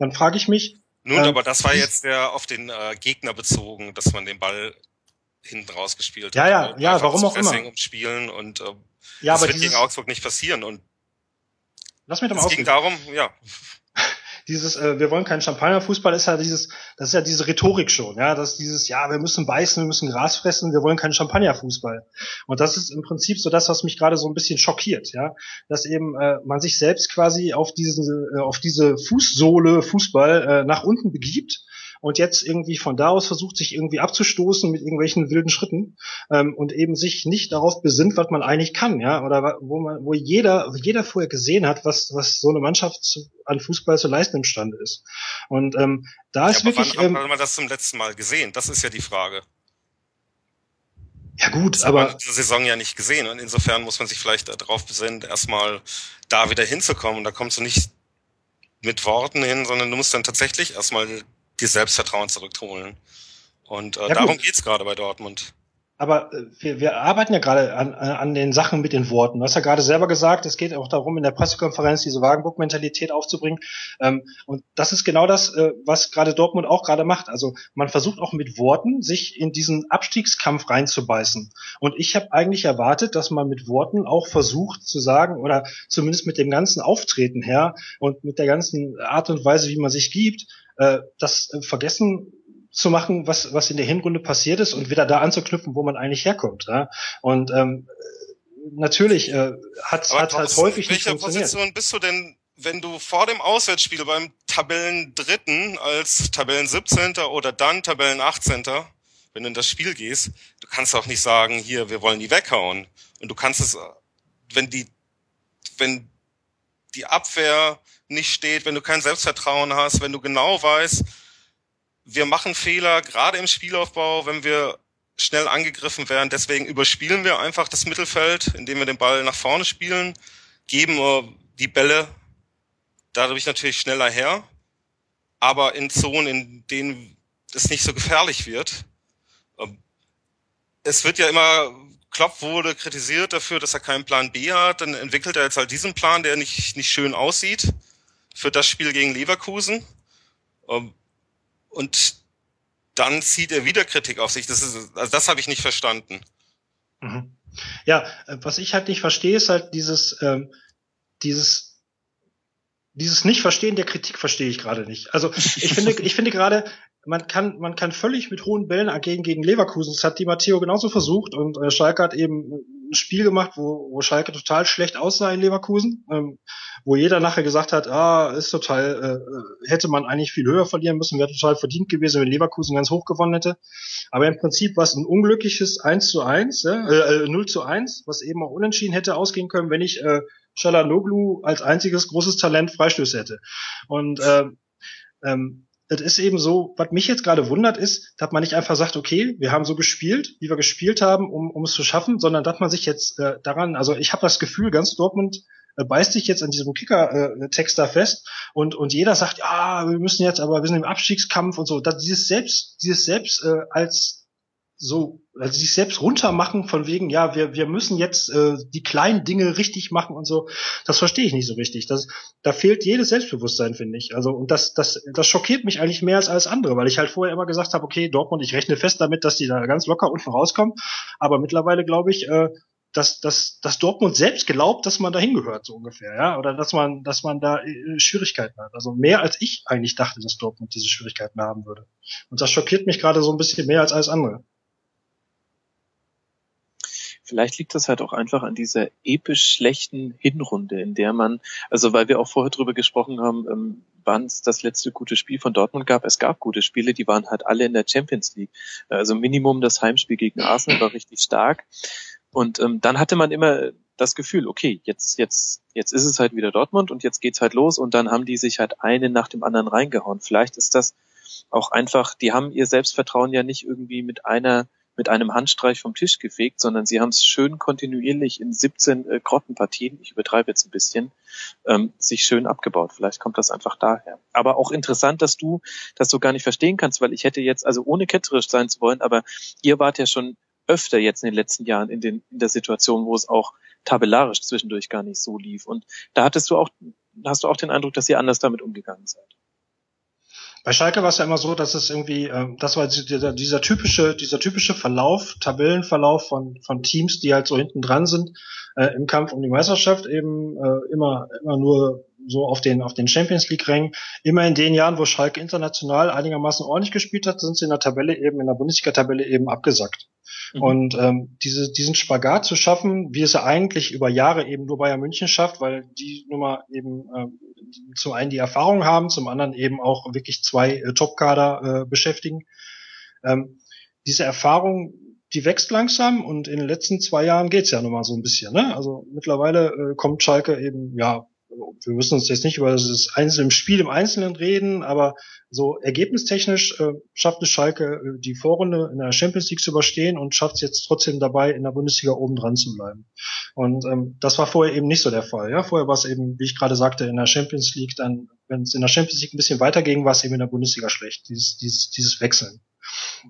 dann frage ich mich. Nun, äh, aber das war jetzt der auf den äh, Gegner bezogen, dass man den Ball hinten rausgespielt hat. Ja, ja, ja, warum auch immer. Umspielen und äh, ja, das aber wird gegen Augsburg nicht passieren und Lass mich doch mal Es ging darum, ja. Dieses, äh, wir wollen keinen Champagnerfußball, ist ja dieses, das ist ja diese Rhetorik schon, ja, das ist dieses, ja, wir müssen beißen, wir müssen Gras fressen, wir wollen keinen Champagnerfußball. Und das ist im Prinzip so das, was mich gerade so ein bisschen schockiert, ja, dass eben äh, man sich selbst quasi auf diese, äh, auf diese Fußsohle Fußball äh, nach unten begibt und jetzt irgendwie von da aus versucht, sich irgendwie abzustoßen mit irgendwelchen wilden Schritten ähm, und eben sich nicht darauf besinnt, was man eigentlich kann, ja, oder wo man, wo jeder, jeder vorher gesehen hat, was, was so eine Mannschaft zu, an Fußball zu leisten imstande ist. Und ähm, da ja, ist wirklich. Wann ähm, hat man das zum letzten Mal gesehen? Das ist ja die Frage. Ja gut, das aber hat man diese Saison ja nicht gesehen und insofern muss man sich vielleicht darauf besinnen, erstmal da wieder hinzukommen. Und da kommst du nicht mit Worten hin, sondern du musst dann tatsächlich erstmal dir Selbstvertrauen zurückholen. Und äh, ja, darum geht's gerade bei Dortmund. Aber äh, wir, wir arbeiten ja gerade an, an den Sachen mit den Worten. Du hast ja gerade selber gesagt, es geht auch darum, in der Pressekonferenz diese Wagenburg-Mentalität aufzubringen. Ähm, und das ist genau das, äh, was gerade Dortmund auch gerade macht. Also man versucht auch mit Worten, sich in diesen Abstiegskampf reinzubeißen. Und ich habe eigentlich erwartet, dass man mit Worten auch versucht zu sagen, oder zumindest mit dem ganzen Auftreten her und mit der ganzen Art und Weise, wie man sich gibt, äh, das äh, vergessen zu machen, was, was in der Hinrunde passiert ist und wieder da anzuknüpfen, wo man eigentlich herkommt. Ja? Und ähm, natürlich äh, hat hat halt häufig nicht funktioniert. Welcher Position bist du denn, wenn du vor dem Auswärtsspiel beim Tabellen Dritten als Tabellen 17. oder dann Tabellen 18. wenn du in das Spiel gehst, du kannst auch nicht sagen, hier, wir wollen die weghauen. Und du kannst es, wenn die, wenn die Abwehr nicht steht, wenn du kein Selbstvertrauen hast, wenn du genau weißt, wir machen Fehler, gerade im Spielaufbau, wenn wir schnell angegriffen werden. Deswegen überspielen wir einfach das Mittelfeld, indem wir den Ball nach vorne spielen, geben die Bälle dadurch natürlich schneller her, aber in Zonen, in denen es nicht so gefährlich wird. Ähm, es wird ja immer, Klopp wurde kritisiert dafür, dass er keinen Plan B hat, dann entwickelt er jetzt halt diesen Plan, der nicht, nicht schön aussieht für das Spiel gegen Leverkusen. Ähm, und dann zieht er wieder Kritik auf sich. Das ist, also das habe ich nicht verstanden. Mhm. Ja, äh, was ich halt nicht verstehe, ist halt dieses, ähm, dieses, dieses Nicht-Verstehen der Kritik verstehe ich gerade nicht. Also ich finde, ich finde gerade, man kann, man kann völlig mit hohen Bällen agieren gegen Leverkusen. Das hat die Matteo genauso versucht und äh, Schalke hat eben ein Spiel gemacht, wo, wo Schalke total schlecht aussah in Leverkusen, ähm, wo jeder nachher gesagt hat, ah, ist total, äh, äh hätte man eigentlich viel höher verlieren müssen, wäre total verdient gewesen, wenn Leverkusen ganz hoch gewonnen hätte. Aber im Prinzip war es ein unglückliches 1 zu 1, äh, 0 äh, zu 1, was eben auch unentschieden hätte ausgehen können, wenn ich äh, Shalanoglu als einziges großes Talent Freistöße hätte. Und äh, ähm, es ist eben so, was mich jetzt gerade wundert, ist, dass man nicht einfach sagt, okay, wir haben so gespielt, wie wir gespielt haben, um, um es zu schaffen, sondern dass man sich jetzt äh, daran, also ich habe das Gefühl, ganz Dortmund äh, beißt sich jetzt an diesem Kicker-Text äh, da fest und, und jeder sagt, ja, wir müssen jetzt, aber wir sind im Abstiegskampf und so. dass dieses Selbst, dieses Selbst äh, als so also sich selbst runtermachen von wegen ja wir wir müssen jetzt äh, die kleinen Dinge richtig machen und so das verstehe ich nicht so richtig das da fehlt jedes Selbstbewusstsein finde ich also und das das das schockiert mich eigentlich mehr als alles andere weil ich halt vorher immer gesagt habe okay Dortmund ich rechne fest damit dass die da ganz locker unten rauskommen aber mittlerweile glaube ich äh, dass, dass, dass Dortmund selbst glaubt, dass man da hingehört, so ungefähr, ja, oder dass man, dass man da äh, Schwierigkeiten hat. Also mehr als ich eigentlich dachte, dass Dortmund diese Schwierigkeiten haben würde. Und das schockiert mich gerade so ein bisschen mehr als alles andere. Vielleicht liegt das halt auch einfach an dieser episch schlechten Hinrunde, in der man, also weil wir auch vorher drüber gesprochen haben, ähm, wann es das letzte gute Spiel von Dortmund gab. Es gab gute Spiele, die waren halt alle in der Champions League. Also Minimum das Heimspiel gegen Arsenal war richtig stark. Und ähm, dann hatte man immer das Gefühl, okay, jetzt, jetzt, jetzt ist es halt wieder Dortmund und jetzt geht's halt los und dann haben die sich halt einen nach dem anderen reingehauen. Vielleicht ist das auch einfach, die haben ihr Selbstvertrauen ja nicht irgendwie mit einer mit einem Handstreich vom Tisch gefegt, sondern sie haben es schön kontinuierlich in 17 äh, Grottenpartien, ich übertreibe jetzt ein bisschen, ähm, sich schön abgebaut. Vielleicht kommt das einfach daher. Aber auch interessant, dass du das so gar nicht verstehen kannst, weil ich hätte jetzt, also ohne ketterisch sein zu wollen, aber ihr wart ja schon öfter jetzt in den letzten Jahren in, den, in der Situation, wo es auch tabellarisch zwischendurch gar nicht so lief. Und da hattest du auch, hast du auch den Eindruck, dass ihr anders damit umgegangen seid. Bei Schalke war es ja immer so, dass es irgendwie, äh, das war dieser, dieser typische, dieser typische Verlauf, Tabellenverlauf von, von Teams, die halt so hinten dran sind äh, im Kampf um die Meisterschaft, eben äh, immer, immer nur so auf den, auf den Champions League Rängen. Immer in den Jahren, wo Schalke international einigermaßen ordentlich gespielt hat, sind sie in der Tabelle eben, in der Bundesliga-Tabelle eben abgesackt. Mhm. Und ähm, diese, diesen Spagat zu schaffen, wie es ja eigentlich über Jahre eben nur Bayern München schafft, weil die Nummer eben ähm, zum einen die Erfahrung haben, zum anderen eben auch wirklich zwei äh, Topkader äh, beschäftigen. Ähm, diese Erfahrung, die wächst langsam und in den letzten zwei Jahren geht's ja nun mal so ein bisschen. Ne? Also mittlerweile äh, kommt Schalke eben ja wir müssen uns jetzt nicht über das einzelne Spiel im Einzelnen reden, aber so ergebnistechnisch äh, schafft es Schalke, äh, die Vorrunde in der Champions League zu überstehen und schafft es jetzt trotzdem dabei, in der Bundesliga oben dran zu bleiben. Und ähm, das war vorher eben nicht so der Fall. Ja, vorher war es eben, wie ich gerade sagte, in der Champions League dann, wenn es in der Champions League ein bisschen weiterging, war es eben in der Bundesliga schlecht. Dieses, dieses, dieses Wechseln.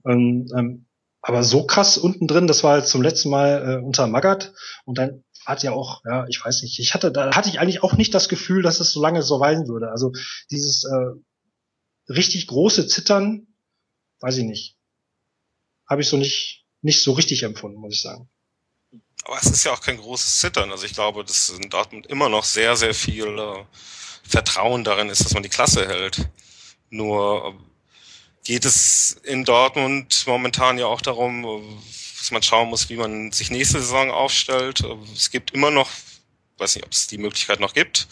Und, ähm, aber so krass unten drin, das war jetzt zum letzten Mal äh, unter Magath und dann hat ja auch, ja, ich weiß nicht, ich hatte, da hatte ich eigentlich auch nicht das Gefühl, dass es so lange so weisen würde. Also dieses äh, richtig große Zittern, weiß ich nicht, habe ich so nicht, nicht so richtig empfunden, muss ich sagen. Aber es ist ja auch kein großes Zittern. Also ich glaube, dass in Dortmund immer noch sehr, sehr viel äh, Vertrauen darin ist, dass man die Klasse hält. Nur äh, geht es in Dortmund momentan ja auch darum, dass man schauen muss, wie man sich nächste Saison aufstellt. Es gibt immer noch, weiß nicht, ob es die Möglichkeit noch gibt,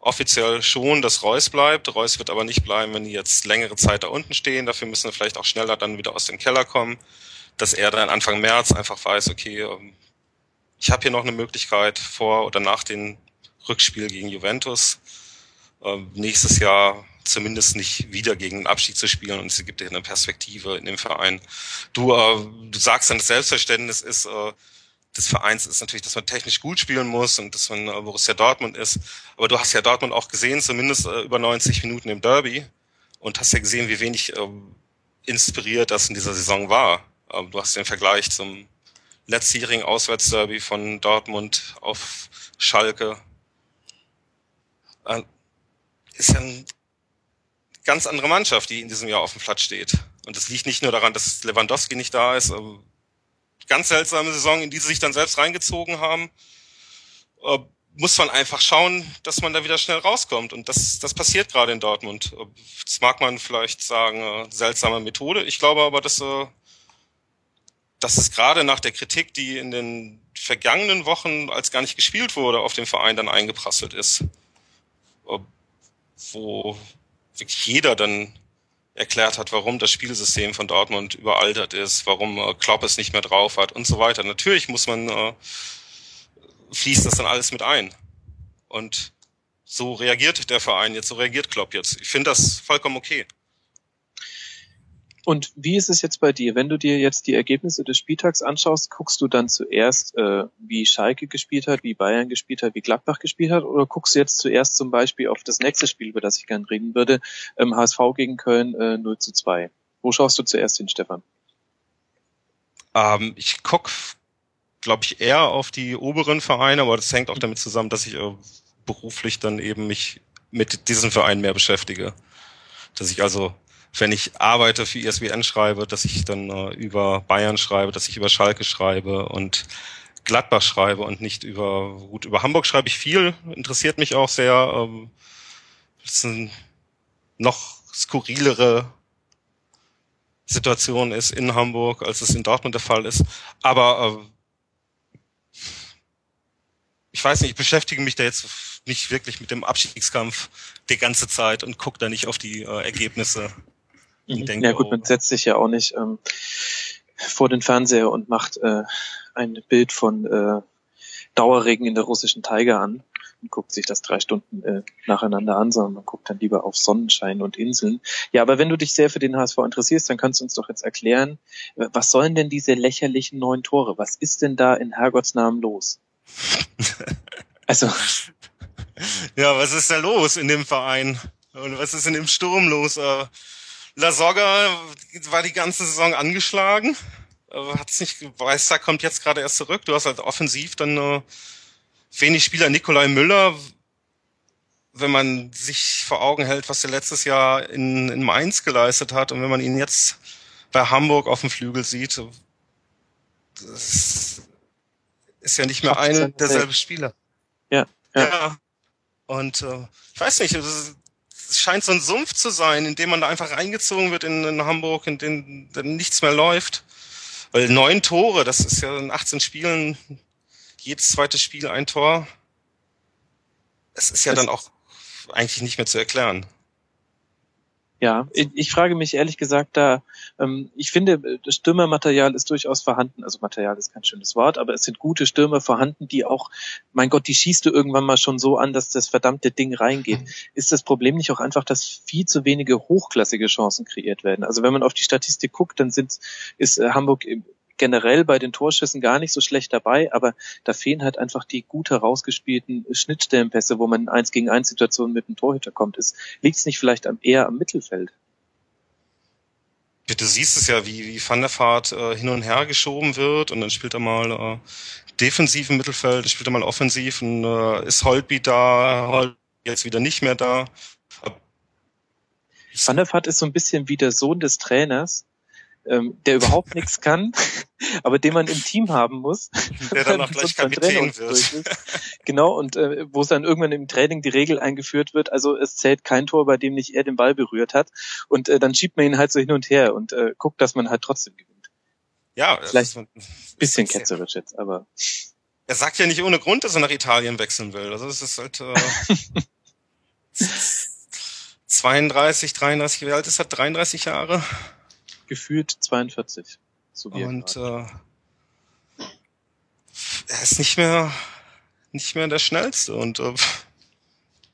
offiziell schon, dass Reus bleibt. Reus wird aber nicht bleiben, wenn die jetzt längere Zeit da unten stehen. Dafür müssen wir vielleicht auch schneller dann wieder aus dem Keller kommen. Dass er dann Anfang März einfach weiß, okay, ähm, ich habe hier noch eine Möglichkeit vor oder nach dem Rückspiel gegen Juventus äh, nächstes Jahr zumindest nicht wieder gegen den Abstieg zu spielen und es gibt dir eine Perspektive in dem Verein. Du, äh, du sagst dann, das Selbstverständnis ist äh, des Vereins ist natürlich, dass man technisch gut spielen muss und dass man äh, Borussia Dortmund ist. Aber du hast ja Dortmund auch gesehen, zumindest äh, über 90 Minuten im Derby und hast ja gesehen, wie wenig äh, inspiriert das in dieser Saison war. Ähm, du hast den Vergleich zum letztjährigen Auswärtsderby von Dortmund auf Schalke. Äh, ist ja eine ganz andere Mannschaft, die in diesem Jahr auf dem Platz steht. Und das liegt nicht nur daran, dass Lewandowski nicht da ist. Ganz seltsame Saison, in die sie sich dann selbst reingezogen haben. Äh, muss man einfach schauen, dass man da wieder schnell rauskommt. Und das, das passiert gerade in Dortmund. Das mag man vielleicht sagen, äh, seltsame Methode. Ich glaube aber, dass äh, dass es gerade nach der Kritik, die in den vergangenen Wochen, als gar nicht gespielt wurde, auf den Verein dann eingeprasselt ist, wo wirklich jeder dann erklärt hat, warum das Spielsystem von Dortmund überaltert ist, warum äh, Klopp es nicht mehr drauf hat und so weiter. Natürlich muss man, äh, fließt das dann alles mit ein. Und so reagiert der Verein jetzt, so reagiert Klopp jetzt. Ich finde das vollkommen okay. Und wie ist es jetzt bei dir? Wenn du dir jetzt die Ergebnisse des Spieltags anschaust, guckst du dann zuerst, äh, wie Schalke gespielt hat, wie Bayern gespielt hat, wie Gladbach gespielt hat, oder guckst du jetzt zuerst zum Beispiel auf das nächste Spiel, über das ich gerne reden würde, ähm, HSV gegen Köln äh, 0 zu 2? Wo schaust du zuerst hin, Stefan? Ähm, ich guck, glaube ich, eher auf die oberen Vereine, aber das hängt auch damit zusammen, dass ich äh, beruflich dann eben mich mit diesen Vereinen mehr beschäftige. Dass ich also wenn ich arbeite für ISWN schreibe, dass ich dann äh, über Bayern schreibe, dass ich über Schalke schreibe und Gladbach schreibe und nicht über, gut, über Hamburg schreibe ich viel, interessiert mich auch sehr. Ähm, das ist noch skurrilere Situation ist in Hamburg, als es in Dortmund der Fall ist. Aber äh, ich weiß nicht, ich beschäftige mich da jetzt nicht wirklich mit dem Abstiegskampf die ganze Zeit und gucke da nicht auf die äh, Ergebnisse. Ich denke, ja gut, man setzt sich ja auch nicht ähm, vor den Fernseher und macht äh, ein Bild von äh, Dauerregen in der russischen Taiga an und guckt sich das drei Stunden äh, nacheinander an, sondern man guckt dann lieber auf Sonnenschein und Inseln. Ja, aber wenn du dich sehr für den HSV interessierst, dann kannst du uns doch jetzt erklären, äh, was sollen denn diese lächerlichen neun Tore? Was ist denn da in Herrgotts Namen los? also. Ja, was ist da los in dem Verein? Und was ist denn im Sturm los? Äh, La Soga war die ganze Saison angeschlagen. Hat's nicht, Weißer kommt jetzt gerade erst zurück. Du hast halt offensiv dann äh, wenig Spieler. Nikolai Müller, wenn man sich vor Augen hält, was er letztes Jahr in, in Mainz geleistet hat und wenn man ihn jetzt bei Hamburg auf dem Flügel sieht, das ist ja nicht mehr einer derselbe Spieler. Ja, ja. ja. Und äh, ich weiß nicht, es scheint so ein Sumpf zu sein, in dem man da einfach reingezogen wird in, in Hamburg, in dem dann nichts mehr läuft. Weil neun Tore, das ist ja in 18 Spielen jedes zweite Spiel ein Tor. Es ist ja dann auch eigentlich nicht mehr zu erklären. Ja, ich, ich frage mich ehrlich gesagt da, ich finde, das Stürmermaterial ist durchaus vorhanden. Also Material ist kein schönes Wort, aber es sind gute Stürmer vorhanden, die auch, mein Gott, die schießt du irgendwann mal schon so an, dass das verdammte Ding reingeht. Mhm. Ist das Problem nicht auch einfach, dass viel zu wenige hochklassige Chancen kreiert werden? Also wenn man auf die Statistik guckt, dann sind, ist äh, Hamburg generell bei den Torschüssen gar nicht so schlecht dabei, aber da fehlen halt einfach die gut herausgespielten Schnittstellenpässe, wo man in eins gegen eins Situationen mit dem Torhüter kommt. Liegt es nicht vielleicht eher am Mittelfeld? Du siehst es ja, wie, wie Van der Vaart äh, hin und her geschoben wird und dann spielt er mal äh, defensiv im Mittelfeld, dann spielt er mal offensiv und äh, ist Holtby da, Holtby jetzt wieder nicht mehr da. Van der Vaart ist so ein bisschen wie der Sohn des Trainers, ähm, der überhaupt nichts kann, aber den man im Team haben muss. Der dann auch gleich Kapitän wird. Genau, und äh, wo es dann irgendwann im Training die Regel eingeführt wird, also es zählt kein Tor, bei dem nicht er den Ball berührt hat. Und äh, dann schiebt man ihn halt so hin und her und äh, guckt, dass man halt trotzdem gewinnt. Ja, vielleicht ein bisschen ketzerisch jetzt, aber. Er sagt ja nicht ohne Grund, dass er nach Italien wechseln will. Also es ist halt. Äh 32, 33, wie alt ist er? 33 Jahre? Gefühlt 42. So Und äh, er ist nicht mehr nicht mehr der schnellste und äh,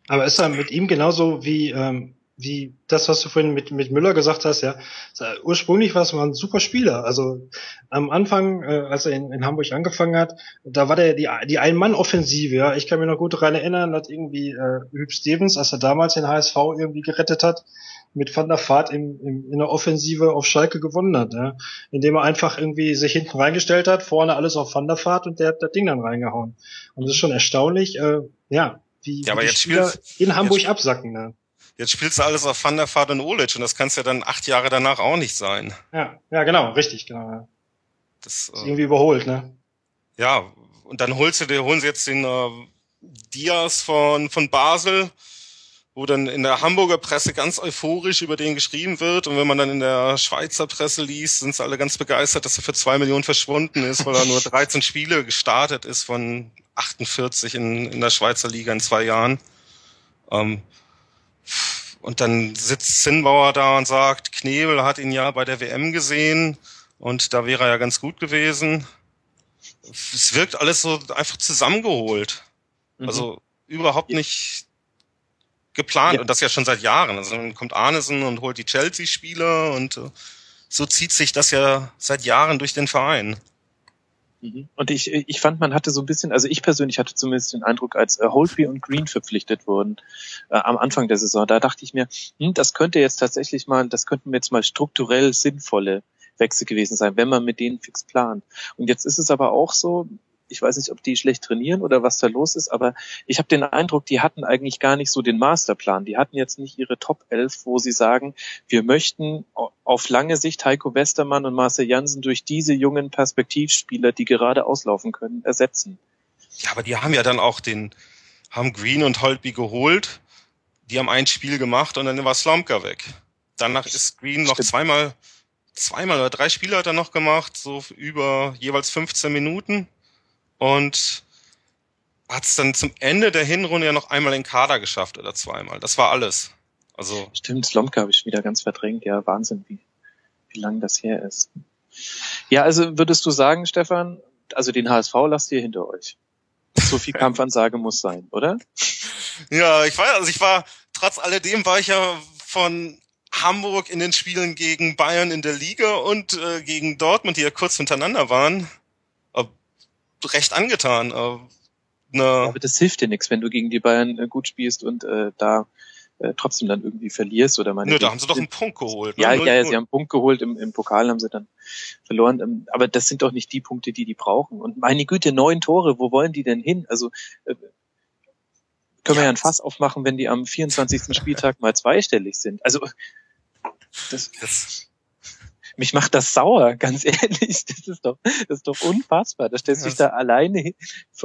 aber ist er mit ihm genauso wie ähm, wie das, was du vorhin mit, mit Müller gesagt hast, ja, ursprünglich war es mal ein super Spieler. Also am Anfang, äh, als er in, in Hamburg angefangen hat, da war der die, die Ein-Mann-Offensive, ja. Ich kann mich noch gut daran erinnern, dass irgendwie äh, Hüb Stevens, als er damals den HSV irgendwie gerettet hat, mit Van der Vaart im, im, in der Offensive auf Schalke gewonnen hat, ja. indem er einfach irgendwie sich hinten reingestellt hat, vorne alles auf Van der Vaart und der hat das Ding dann reingehauen. Und das ist schon erstaunlich, äh, ja, wie, ja, aber wie jetzt Spieler in Hamburg absacken. Ne? Jetzt spielst du alles auf Van der Vaart und Olic und das kannst ja dann acht Jahre danach auch nicht sein. Ja, ja, genau, richtig, genau. Das, ist äh, irgendwie überholt, ne? Ja, und dann holst du dir, holen sie jetzt den äh, Diaz von, von Basel, wo dann in der Hamburger Presse ganz euphorisch über den geschrieben wird. Und wenn man dann in der Schweizer Presse liest, sind sie alle ganz begeistert, dass er für zwei Millionen verschwunden ist, weil er nur 13 Spiele gestartet ist von 48 in, in der Schweizer Liga in zwei Jahren. Ähm, und dann sitzt Zinnbauer da und sagt, Knebel hat ihn ja bei der WM gesehen und da wäre er ja ganz gut gewesen. Es wirkt alles so einfach zusammengeholt. Mhm. Also überhaupt nicht geplant ja. und das ja schon seit Jahren. Also dann kommt Arnesen und holt die Chelsea-Spieler und äh, so zieht sich das ja seit Jahren durch den Verein. Mhm. Und ich, ich fand, man hatte so ein bisschen, also ich persönlich hatte zumindest den Eindruck, als äh, Holtby und Green verpflichtet wurden äh, am Anfang der Saison, da dachte ich mir, hm, das könnte jetzt tatsächlich mal, das könnten jetzt mal strukturell sinnvolle Wechsel gewesen sein, wenn man mit denen fix plant. Und jetzt ist es aber auch so, ich weiß nicht, ob die schlecht trainieren oder was da los ist, aber ich habe den Eindruck, die hatten eigentlich gar nicht so den Masterplan. Die hatten jetzt nicht ihre Top 11, wo sie sagen, wir möchten auf lange Sicht Heiko Westermann und Marcel Jansen durch diese jungen Perspektivspieler, die gerade auslaufen können, ersetzen. Ja, aber die haben ja dann auch den, haben Green und Holtby geholt, die haben ein Spiel gemacht und dann war Slomka weg. Danach ist Green noch zweimal, zweimal oder drei Spiele hat er noch gemacht, so über jeweils 15 Minuten und hat es dann zum Ende der Hinrunde ja noch einmal in Kader geschafft oder zweimal. Das war alles. Also Stimmt, Slomka habe ich wieder ganz verdrängt. Ja, Wahnsinn, wie, wie lang das her ist. Ja, also würdest du sagen, Stefan, also den HSV lasst ihr hinter euch. So viel Kampfansage muss sein, oder? Ja, ich weiß, also ich war, trotz alledem war ich ja von Hamburg in den Spielen gegen Bayern in der Liga und äh, gegen Dortmund, die ja kurz hintereinander waren, recht angetan. Äh, ne Aber das hilft dir nichts, wenn du gegen die Bayern äh, gut spielst und äh, da äh, trotzdem dann irgendwie verlierst oder meine. Nö, da haben sie doch einen Punkt geholt. Ne? Ja, ja, ja, sie haben einen Punkt geholt, im, im Pokal haben sie dann verloren. Ähm, aber das sind doch nicht die Punkte, die die brauchen. Und meine Güte, neun Tore, wo wollen die denn hin? Also äh, können ja. wir ja ein Fass aufmachen, wenn die am 24. Spieltag mal zweistellig sind. Also das, das mich macht das sauer, ganz ehrlich. Das ist doch, das ist doch unfassbar. Da stellst du dich da alleine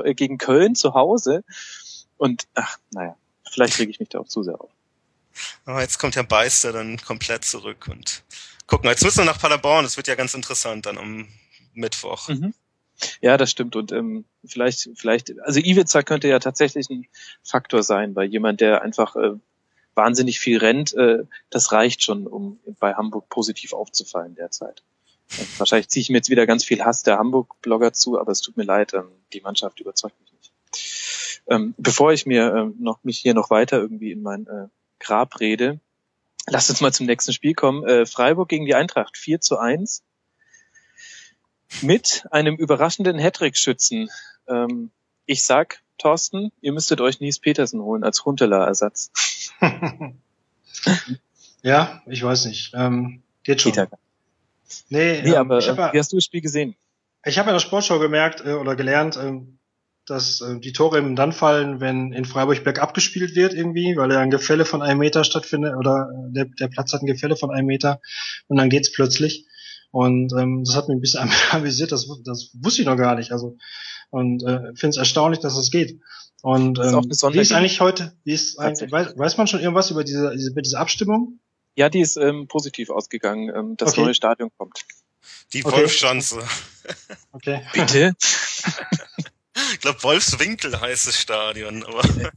äh, gegen Köln zu Hause und ach, naja, vielleicht rege ich mich da auch zu sehr auf. Oh, jetzt kommt Herr Beister dann komplett zurück und gucken. Jetzt müssen wir nach Paderborn. Das wird ja ganz interessant dann am Mittwoch. Mhm. Ja, das stimmt. Und ähm, vielleicht, vielleicht, also Ivica könnte ja tatsächlich ein Faktor sein, weil jemand, der einfach äh, wahnsinnig viel rennt, äh, das reicht schon, um bei Hamburg positiv aufzufallen derzeit. Äh, wahrscheinlich ziehe ich mir jetzt wieder ganz viel Hass der Hamburg-Blogger zu, aber es tut mir leid, ähm, die Mannschaft überzeugt mich nicht. Ähm, bevor ich mir ähm, noch mich hier noch weiter irgendwie in mein äh, Grab rede, lasst uns mal zum nächsten Spiel kommen. Äh, Freiburg gegen die Eintracht 4 zu 1 mit einem überraschenden Hattrick-Schützen. Ähm, ich sag, Thorsten, ihr müsstet euch Nies Petersen holen als Huntela-Ersatz. ja, ich weiß nicht. Ähm, geht schon. Peter. Nee, nee ähm, aber ich hab, wie hast du das Spiel gesehen? Ich habe in der Sportschau gemerkt äh, oder gelernt, äh, dass äh, die Tore eben dann fallen, wenn in Freiburg bergab gespielt wird irgendwie, weil ja ein Gefälle von einem Meter stattfindet oder äh, der, der Platz hat ein Gefälle von einem Meter und dann geht's plötzlich. Und ähm, das hat mich ein bisschen amüsiert, das, das wusste ich noch gar nicht. Also und äh, finde es erstaunlich, dass es geht. Und ähm, ist wie ist eigentlich heute, wie ist eigentlich, weiß, weiß man schon irgendwas über diese, diese, über diese Abstimmung? Ja, die ist ähm, positiv ausgegangen. Ähm, das okay. neue Stadion kommt. Die okay. Wolfschanze. Okay. Bitte? ich glaube, Wolfswinkel heißt das Stadion, aber.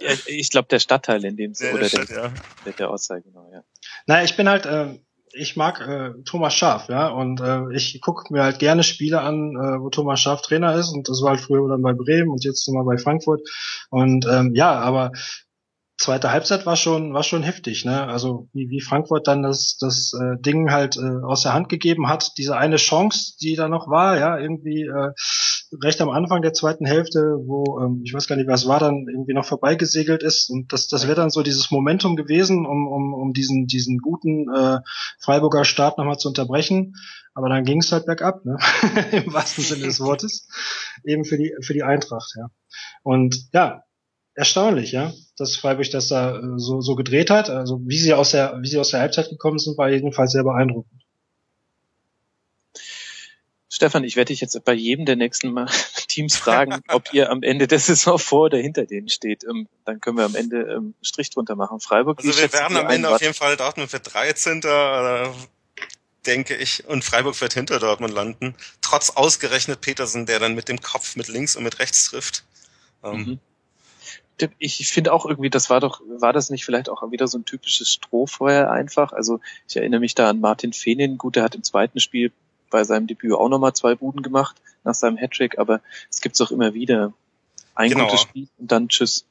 Ja, ich glaube, der Stadtteil in dem Sinne, oder der, Stadt, ja. der, der Ortsteil, genau, ja. Naja, ich bin halt, äh, ich mag äh, Thomas Schaaf, ja, und äh, ich gucke mir halt gerne Spiele an, äh, wo Thomas Schaaf Trainer ist, und das war halt früher dann bei Bremen und jetzt nochmal bei Frankfurt. Und ähm, ja, aber zweite Halbzeit war schon war schon heftig, ne? Also wie, wie Frankfurt dann das das äh, Ding halt äh, aus der Hand gegeben hat, diese eine Chance, die da noch war, ja, irgendwie äh, recht am Anfang der zweiten Hälfte, wo ähm, ich weiß gar nicht, was war, dann irgendwie noch vorbeigesegelt ist und das das wäre dann so dieses Momentum gewesen, um um um diesen diesen guten äh, Freiburger Start nochmal zu unterbrechen. Aber dann ging es halt bergab, ne? im wahrsten Sinne des Wortes, eben für die für die Eintracht, ja. Und ja, erstaunlich, ja, dass Freiburg das da äh, so, so gedreht hat. Also wie sie aus der, wie sie aus der Halbzeit gekommen sind, war jedenfalls sehr beeindruckend. Stefan, ich werde dich jetzt bei jedem der nächsten Mal Teams fragen, ob ihr am Ende der Saison vor oder hinter denen steht. Ähm, dann können wir am Ende ähm, Strich drunter machen. Freiburg. Also wir werden am Ende auf jeden Fall Dortmund für 13. Äh, denke ich, und Freiburg wird hinter Dortmund landen. Trotz ausgerechnet Petersen, der dann mit dem Kopf mit links und mit rechts trifft. Ähm, mhm ich finde auch irgendwie, das war doch, war das nicht vielleicht auch wieder so ein typisches Strohfeuer einfach? Also ich erinnere mich da an Martin Fehnin, gut, der hat im zweiten Spiel bei seinem Debüt auch nochmal zwei Buden gemacht nach seinem Hattrick, aber es gibt's auch immer wieder. Ein genau. gutes Spiel und dann tschüss.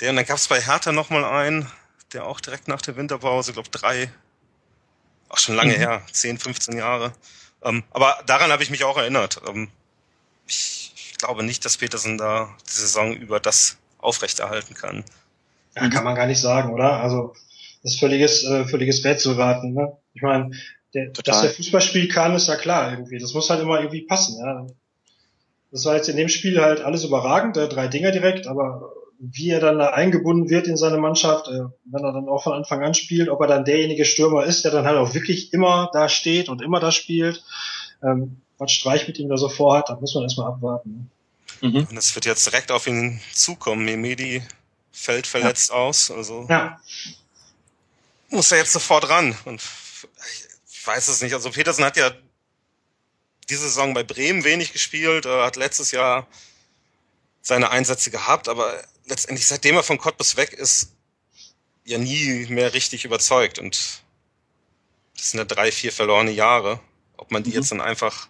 Der, und dann gab's bei Hertha nochmal einen, der auch direkt nach der Winterpause, glaube drei, auch schon lange mhm. her, 10, 15 Jahre. Ähm, aber daran habe ich mich auch erinnert. Ähm, ich, ich glaube nicht, dass Petersen da die Saison über das aufrechterhalten kann. Ja, kann man gar nicht sagen, oder? Also das ist völliges, äh, völliges Rätselraten. Ne? Ich meine, der, dass der Fußball spielen kann, ist ja klar irgendwie. Das muss halt immer irgendwie passen. Ja? Das war jetzt in dem Spiel halt alles überragend, äh, drei Dinger direkt, aber wie er dann da eingebunden wird in seine Mannschaft, äh, wenn er dann auch von Anfang an spielt, ob er dann derjenige Stürmer ist, der dann halt auch wirklich immer da steht und immer da spielt, ähm, was Streich mit ihm da so vorhat, da muss man erstmal abwarten. Mhm. Und es wird jetzt direkt auf ihn zukommen. Memedi fällt verletzt ja. aus, also ja. muss er jetzt sofort ran. Und ich weiß es nicht. Also Petersen hat ja diese Saison bei Bremen wenig gespielt, er hat letztes Jahr seine Einsätze gehabt, aber letztendlich, seitdem er von Cottbus weg ist, ja nie mehr richtig überzeugt. Und das sind ja drei, vier verlorene Jahre. Ob man die mhm. jetzt dann einfach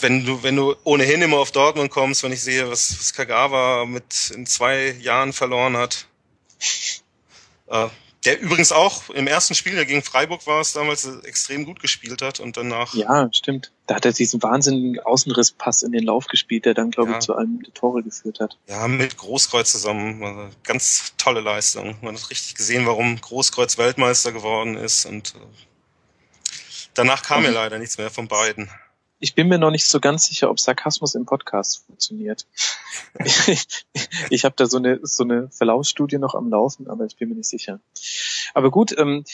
wenn du, wenn du ohnehin immer auf Dortmund kommst, wenn ich sehe, was, was Kagawa mit in zwei Jahren verloren hat. Äh, der übrigens auch im ersten Spiel, der gegen Freiburg war es damals, extrem gut gespielt hat und danach. Ja, stimmt. Da hat er diesen wahnsinnigen Außenrisspass in den Lauf gespielt, der dann, glaube ja. ich, zu einem der Tore geführt hat. Ja, mit Großkreuz zusammen. Also ganz tolle Leistung. Man hat richtig gesehen, warum Großkreuz Weltmeister geworden ist und äh, danach kam mhm. mir leider nichts mehr von beiden ich bin mir noch nicht so ganz sicher, ob Sarkasmus im Podcast funktioniert. ich ich habe da so eine, so eine Verlaufsstudie noch am Laufen, aber ich bin mir nicht sicher. Aber gut, ähm,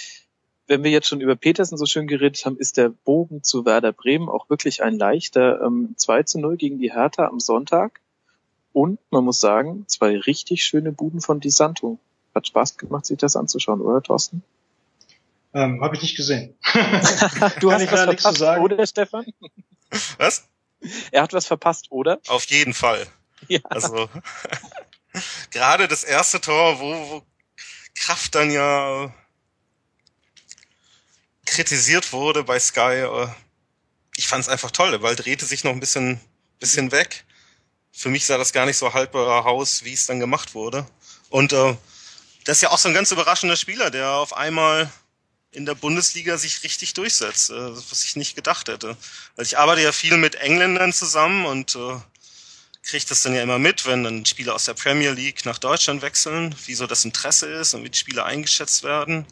wenn wir jetzt schon über Petersen so schön geredet haben, ist der Bogen zu Werder Bremen auch wirklich ein leichter ähm, 2 zu 0 gegen die Hertha am Sonntag. Und man muss sagen, zwei richtig schöne Buden von Di Santo. Hat Spaß gemacht, sich das anzuschauen, oder Thorsten? Ähm, Habe ich nicht gesehen. du hast da nichts zu sagen. Oder Stefan? Was? Er hat was verpasst, oder? Auf jeden Fall. Ja. Also gerade das erste Tor, wo, wo Kraft dann ja kritisiert wurde bei Sky. Äh, ich fand es einfach toll. Der Ball drehte sich noch ein bisschen, bisschen weg. Für mich sah das gar nicht so haltbar aus, wie es dann gemacht wurde. Und äh, das ist ja auch so ein ganz überraschender Spieler, der auf einmal in der Bundesliga sich richtig durchsetzt, äh, was ich nicht gedacht hätte. Weil ich arbeite ja viel mit Engländern zusammen und äh, kriege das dann ja immer mit, wenn dann Spieler aus der Premier League nach Deutschland wechseln, wie so das Interesse ist und wie die Spieler eingeschätzt werden.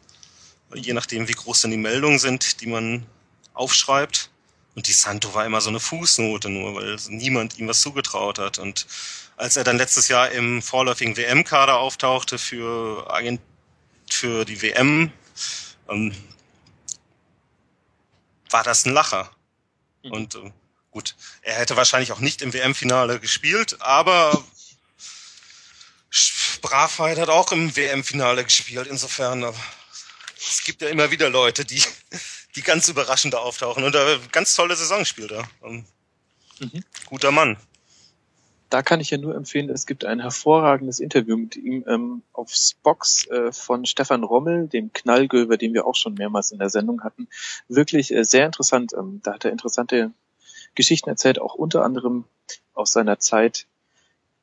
Je nachdem, wie groß dann die Meldungen sind, die man aufschreibt. Und die Santo war immer so eine Fußnote nur, weil niemand ihm was zugetraut hat. Und als er dann letztes Jahr im vorläufigen WM-Kader auftauchte für, Agent für die WM, ähm, war das ein Lacher. Mhm. Und äh, gut, er hätte wahrscheinlich auch nicht im WM-Finale gespielt, aber Bravheit hat auch im WM-Finale gespielt. Insofern, äh, es gibt ja immer wieder Leute, die, die ganz überraschend auftauchen und eine ganz tolle Saison spielt er. Ähm, mhm. Guter Mann. Da kann ich ja nur empfehlen, es gibt ein hervorragendes Interview mit ihm ähm, auf Spox äh, von Stefan Rommel, dem Knallgöber, den wir auch schon mehrmals in der Sendung hatten. Wirklich äh, sehr interessant. Ähm, da hat er interessante Geschichten erzählt, auch unter anderem aus seiner Zeit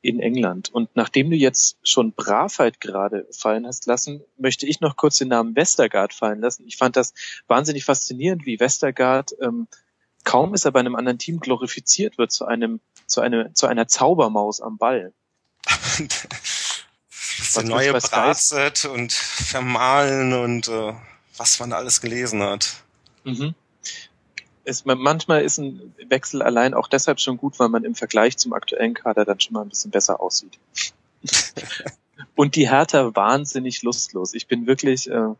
in England. Und nachdem du jetzt schon Bravheit gerade fallen hast lassen, möchte ich noch kurz den Namen Westergaard fallen lassen. Ich fand das wahnsinnig faszinierend, wie Westergaard ähm, kaum ist er bei einem anderen Team glorifiziert wird zu einem zu einer zu einer Zaubermaus am Ball. das ist neue Bratset und Vermahlen und äh, was man alles gelesen hat. Mhm ist, manchmal ist ein Wechsel allein auch deshalb schon gut, weil man im Vergleich zum aktuellen Kader dann schon mal ein bisschen besser aussieht. Und die Hertha wahnsinnig lustlos. Ich bin wirklich äh,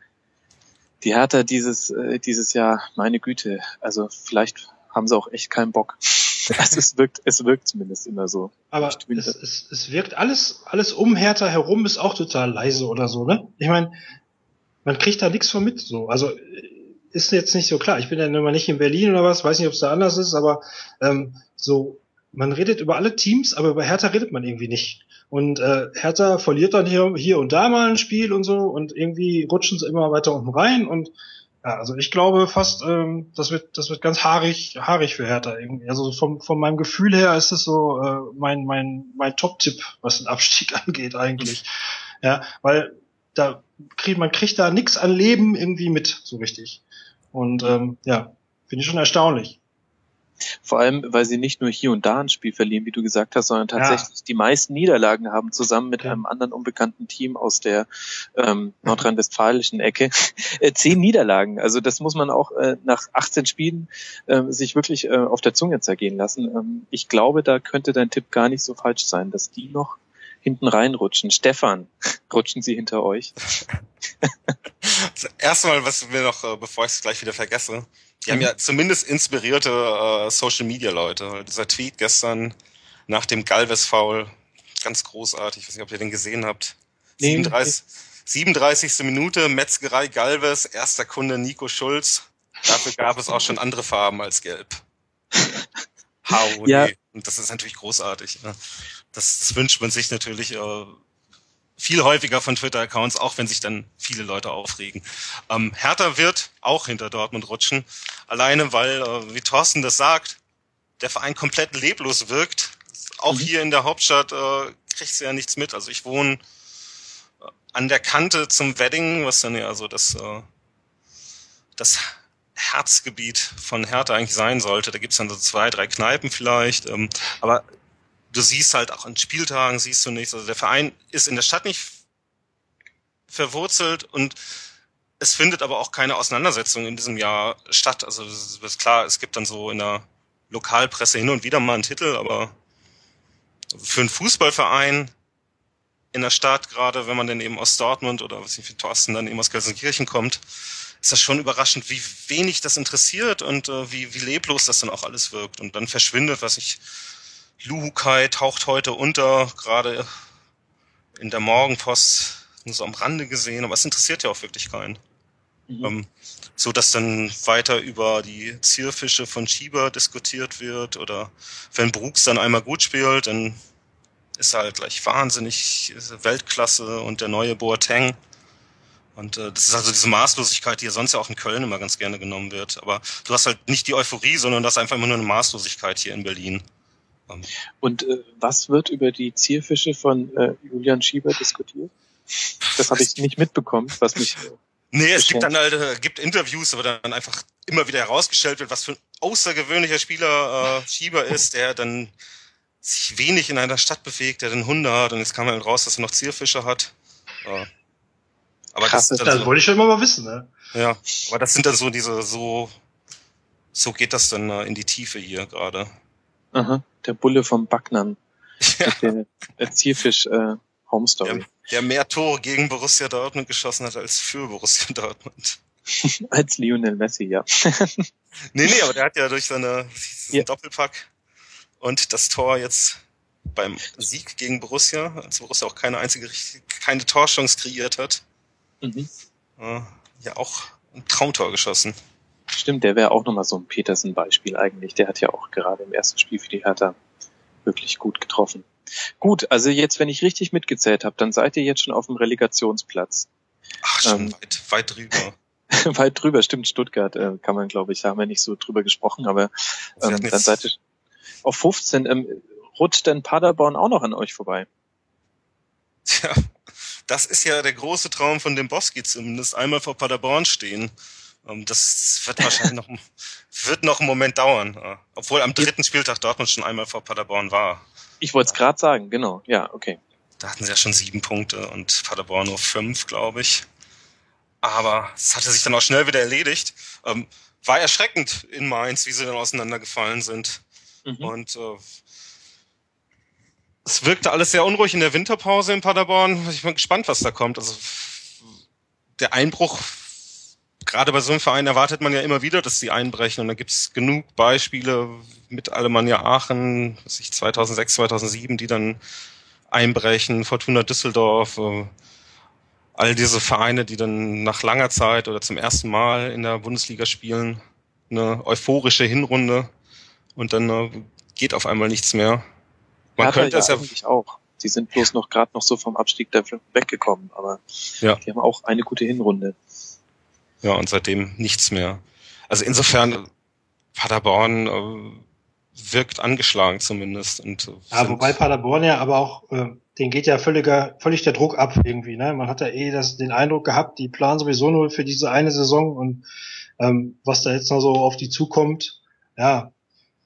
die Hertha dieses äh, dieses Jahr, meine Güte. Also vielleicht haben sie auch echt keinen Bock. Also es wirkt, es wirkt zumindest immer so. Aber es, es, es wirkt alles, alles um Hertha herum ist auch total leise oder so, ne? Ich meine, man kriegt da nichts von mit, so. Also ist jetzt nicht so klar. Ich bin ja immer nicht in Berlin oder was, weiß nicht, ob es da anders ist, aber ähm, so, man redet über alle Teams, aber über Hertha redet man irgendwie nicht. Und äh, Hertha verliert dann hier, hier und da mal ein Spiel und so und irgendwie rutschen sie immer weiter unten rein und ja, also ich glaube fast, ähm, das wird, das wird ganz haarig, haarig für Hertha irgendwie. Also vom, von meinem Gefühl her ist es so äh, mein, mein, mein Top-Tipp, was den Abstieg angeht eigentlich. Ja, weil da kriegt man kriegt da nichts an Leben irgendwie mit, so richtig. Und ähm, ja, finde ich schon erstaunlich. Vor allem, weil sie nicht nur hier und da ein Spiel verlieren, wie du gesagt hast, sondern tatsächlich ja. die meisten Niederlagen haben, zusammen mit okay. einem anderen unbekannten Team aus der ähm, nordrhein-westfälischen Ecke. äh, zehn Niederlagen. Also das muss man auch äh, nach 18 Spielen äh, sich wirklich äh, auf der Zunge zergehen lassen. Ähm, ich glaube, da könnte dein Tipp gar nicht so falsch sein, dass die noch hinten reinrutschen. Stefan, rutschen Sie hinter euch? also erstmal, was wir noch, äh, bevor ich es gleich wieder vergesse, die mhm. haben ja zumindest inspirierte äh, Social Media Leute. Dieser Tweet gestern nach dem Galvez Foul, ganz großartig. Ich weiß nicht, ob ihr den gesehen habt. Nee, 37, 37. Minute, Metzgerei Galvez, erster Kunde Nico Schulz. Dafür gab es auch schon andere Farben als gelb. How ja. Und das ist natürlich großartig. Ne? Das, das wünscht man sich natürlich äh, viel häufiger von Twitter-Accounts, auch wenn sich dann viele Leute aufregen. Ähm, Hertha wird auch hinter Dortmund rutschen, alleine weil, äh, wie Thorsten das sagt, der Verein komplett leblos wirkt. Auch mhm. hier in der Hauptstadt äh, kriegst du ja nichts mit. Also ich wohne äh, an der Kante zum Wedding, was dann ja so das, äh, das Herzgebiet von Hertha eigentlich sein sollte. Da gibt's dann so zwei, drei Kneipen vielleicht. Ähm, aber du siehst halt auch an Spieltagen siehst du nichts. Also der Verein ist in der Stadt nicht verwurzelt und es findet aber auch keine Auseinandersetzung in diesem Jahr statt. Also das ist klar, es gibt dann so in der Lokalpresse hin und wieder mal einen Titel, aber für einen Fußballverein in der Stadt, gerade wenn man dann eben aus Dortmund oder was ich für Thorsten dann eben aus Gelsenkirchen kommt, ist das schon überraschend, wie wenig das interessiert und äh, wie, wie leblos das dann auch alles wirkt. Und dann verschwindet, was ich, Luhukai taucht heute unter, gerade in der Morgenpost nur so am Rande gesehen, aber es interessiert ja auch wirklich keinen. Mhm. Ähm, so dass dann weiter über die Zierfische von Schieber diskutiert wird oder wenn Brooks dann einmal gut spielt, dann ist er halt gleich wahnsinnig Weltklasse und der neue Boateng. Und äh, das ist also diese Maßlosigkeit, die ja sonst ja auch in Köln immer ganz gerne genommen wird. Aber du hast halt nicht die Euphorie, sondern das ist einfach immer nur eine Maßlosigkeit hier in Berlin. Und äh, was wird über die Zierfische von äh, Julian Schieber diskutiert? Das habe ich nicht mitbekommen, was mich. Äh, nee, es gibt dann halt, äh, gibt Interviews, aber dann einfach immer wieder herausgestellt wird, was für ein außergewöhnlicher Spieler äh, Schieber ist, der dann sich wenig in einer Stadt bewegt, der den Hunde hat und jetzt kam halt raus, dass er noch Zierfische hat. Äh, aber Krass, das, das, das wollte ich schon immer mal wissen, ne? Ja, aber das sind dann so diese, so, so geht das dann äh, in die Tiefe hier gerade. Aha, der Bulle vom Backnern. Ja. Der, Zielfisch äh, Home Story. Der, der mehr Tore gegen Borussia Dortmund geschossen hat als für Borussia Dortmund. als Lionel Messi, ja. nee, nee, aber der hat ja durch seine ja. Doppelpack und das Tor jetzt beim Sieg gegen Borussia, als Borussia auch keine einzige keine Torchance kreiert hat, mhm. ja auch ein Traumtor geschossen. Stimmt, der wäre auch nochmal so ein Petersen-Beispiel eigentlich. Der hat ja auch gerade im ersten Spiel für die Hertha wirklich gut getroffen. Gut, also jetzt, wenn ich richtig mitgezählt habe, dann seid ihr jetzt schon auf dem Relegationsplatz. Ach, schon ähm, weit, weit drüber. weit drüber, stimmt, Stuttgart äh, kann man, glaube ich, da haben wir nicht so drüber gesprochen, aber ähm, dann seid ihr auf 15. Ähm, rutscht denn Paderborn auch noch an euch vorbei? Tja, das ist ja der große Traum von dem Boski zumindest, einmal vor Paderborn stehen. Ähm, das wird wahrscheinlich noch, wird noch einen Moment dauern. Obwohl am dritten Spieltag Dortmund schon einmal vor Paderborn war. Ich wollte es gerade sagen, genau. Ja, okay. Da hatten sie ja schon sieben Punkte und Paderborn nur fünf, glaube ich. Aber es hatte sich dann auch schnell wieder erledigt. Ähm, war erschreckend in Mainz, wie sie dann auseinandergefallen sind. Mhm. Und äh, es wirkte alles sehr unruhig in der Winterpause in Paderborn. Ich bin gespannt, was da kommt. Also der Einbruch, gerade bei so einem Verein erwartet man ja immer wieder, dass die einbrechen. Und da gibt's genug Beispiele mit Alemannia Aachen, was ich 2006, 2007, die dann einbrechen, Fortuna Düsseldorf, äh, all diese Vereine, die dann nach langer Zeit oder zum ersten Mal in der Bundesliga spielen, eine euphorische Hinrunde und dann äh, geht auf einmal nichts mehr. Man Hertha könnte es ja eigentlich auch. Sie sind bloß noch gerade noch so vom Abstieg da weggekommen, aber ja. die haben auch eine gute Hinrunde. Ja, und seitdem nichts mehr. Also insofern, Paderborn äh, wirkt angeschlagen zumindest. Und, äh, ja, wobei Paderborn ja aber auch, äh, den geht ja völliger, völlig der Druck ab irgendwie. Ne? Man hat ja eh das, den Eindruck gehabt, die planen sowieso nur für diese eine Saison und ähm, was da jetzt noch so auf die zukommt, ja,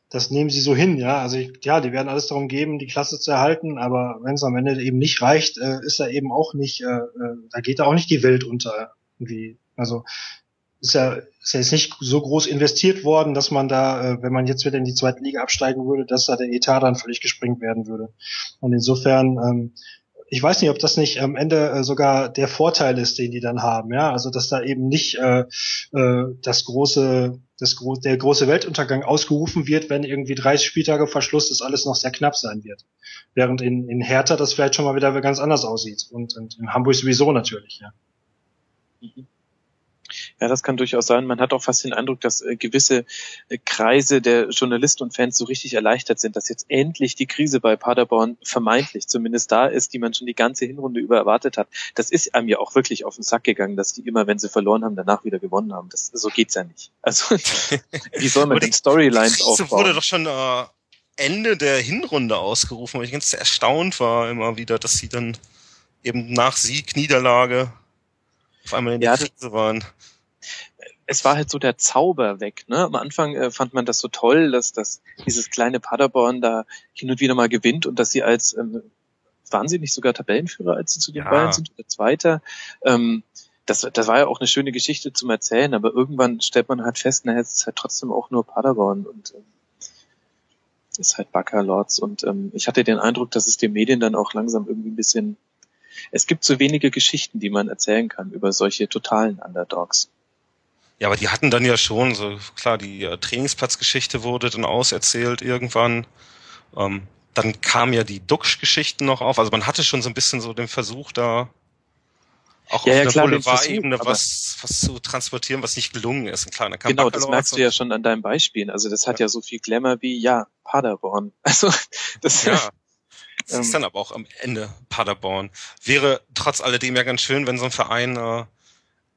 das nehmen sie so hin, ja. Also ich, ja, die werden alles darum geben, die Klasse zu erhalten, aber wenn es am Ende eben nicht reicht, äh, ist da eben auch nicht, äh, äh, da geht da auch nicht die Welt unter. Irgendwie. Also ist ja, ist ja jetzt nicht so groß investiert worden, dass man da, äh, wenn man jetzt wieder in die zweite Liga absteigen würde, dass da der Etat dann völlig gesprengt werden würde. Und insofern ähm, ich weiß nicht, ob das nicht am Ende äh, sogar der Vorteil ist, den die dann haben, ja, also dass da eben nicht äh, äh, das große, das gro der große Weltuntergang ausgerufen wird, wenn irgendwie 30 Spieltage Verschluss das alles noch sehr knapp sein wird, während in, in Hertha das vielleicht schon mal wieder ganz anders aussieht und, und in Hamburg sowieso natürlich, ja. Mhm. Ja, das kann durchaus sein. Man hat auch fast den Eindruck, dass äh, gewisse äh, Kreise der Journalisten und Fans so richtig erleichtert sind, dass jetzt endlich die Krise bei Paderborn vermeintlich zumindest da ist, die man schon die ganze Hinrunde über erwartet hat. Das ist einem ja auch wirklich auf den Sack gegangen, dass die immer, wenn sie verloren haben, danach wieder gewonnen haben. Das, so geht's ja nicht. Also, wie soll man denn Storylines aufbauen? wurde doch schon äh, Ende der Hinrunde ausgerufen, weil ich ganz erstaunt war immer wieder, dass sie dann eben nach Sieg, Niederlage auf einmal in der ja, Krise waren es war halt so der Zauber weg. Ne? Am Anfang äh, fand man das so toll, dass, dass dieses kleine Paderborn da hin und wieder mal gewinnt und dass sie als, ähm, waren sie nicht sogar Tabellenführer, als sie zu den ja. Bayern sind, oder Zweiter? Ähm, das, das war ja auch eine schöne Geschichte zum Erzählen, aber irgendwann stellt man halt fest, naja, es ist halt trotzdem auch nur Paderborn und ähm, ist halt Backer Lords und ähm, ich hatte den Eindruck, dass es den Medien dann auch langsam irgendwie ein bisschen es gibt so wenige Geschichten, die man erzählen kann über solche totalen Underdogs. Ja, aber die hatten dann ja schon, so klar, die äh, Trainingsplatzgeschichte wurde dann auserzählt irgendwann. Ähm, dann kam ja die Duxch-Geschichten noch auf. Also man hatte schon so ein bisschen so den Versuch da auch ja, auf ja, der Boulevard-Ebene was, was zu transportieren, was nicht gelungen ist. Und klar, genau, Baccalords das merkst du ja schon an deinem Beispiel. Also das hat ja, ja so viel Glamour wie, ja, Paderborn. Also das ja. Das ähm, ist dann aber auch am Ende Paderborn. Wäre trotz alledem ja ganz schön, wenn so ein Verein äh,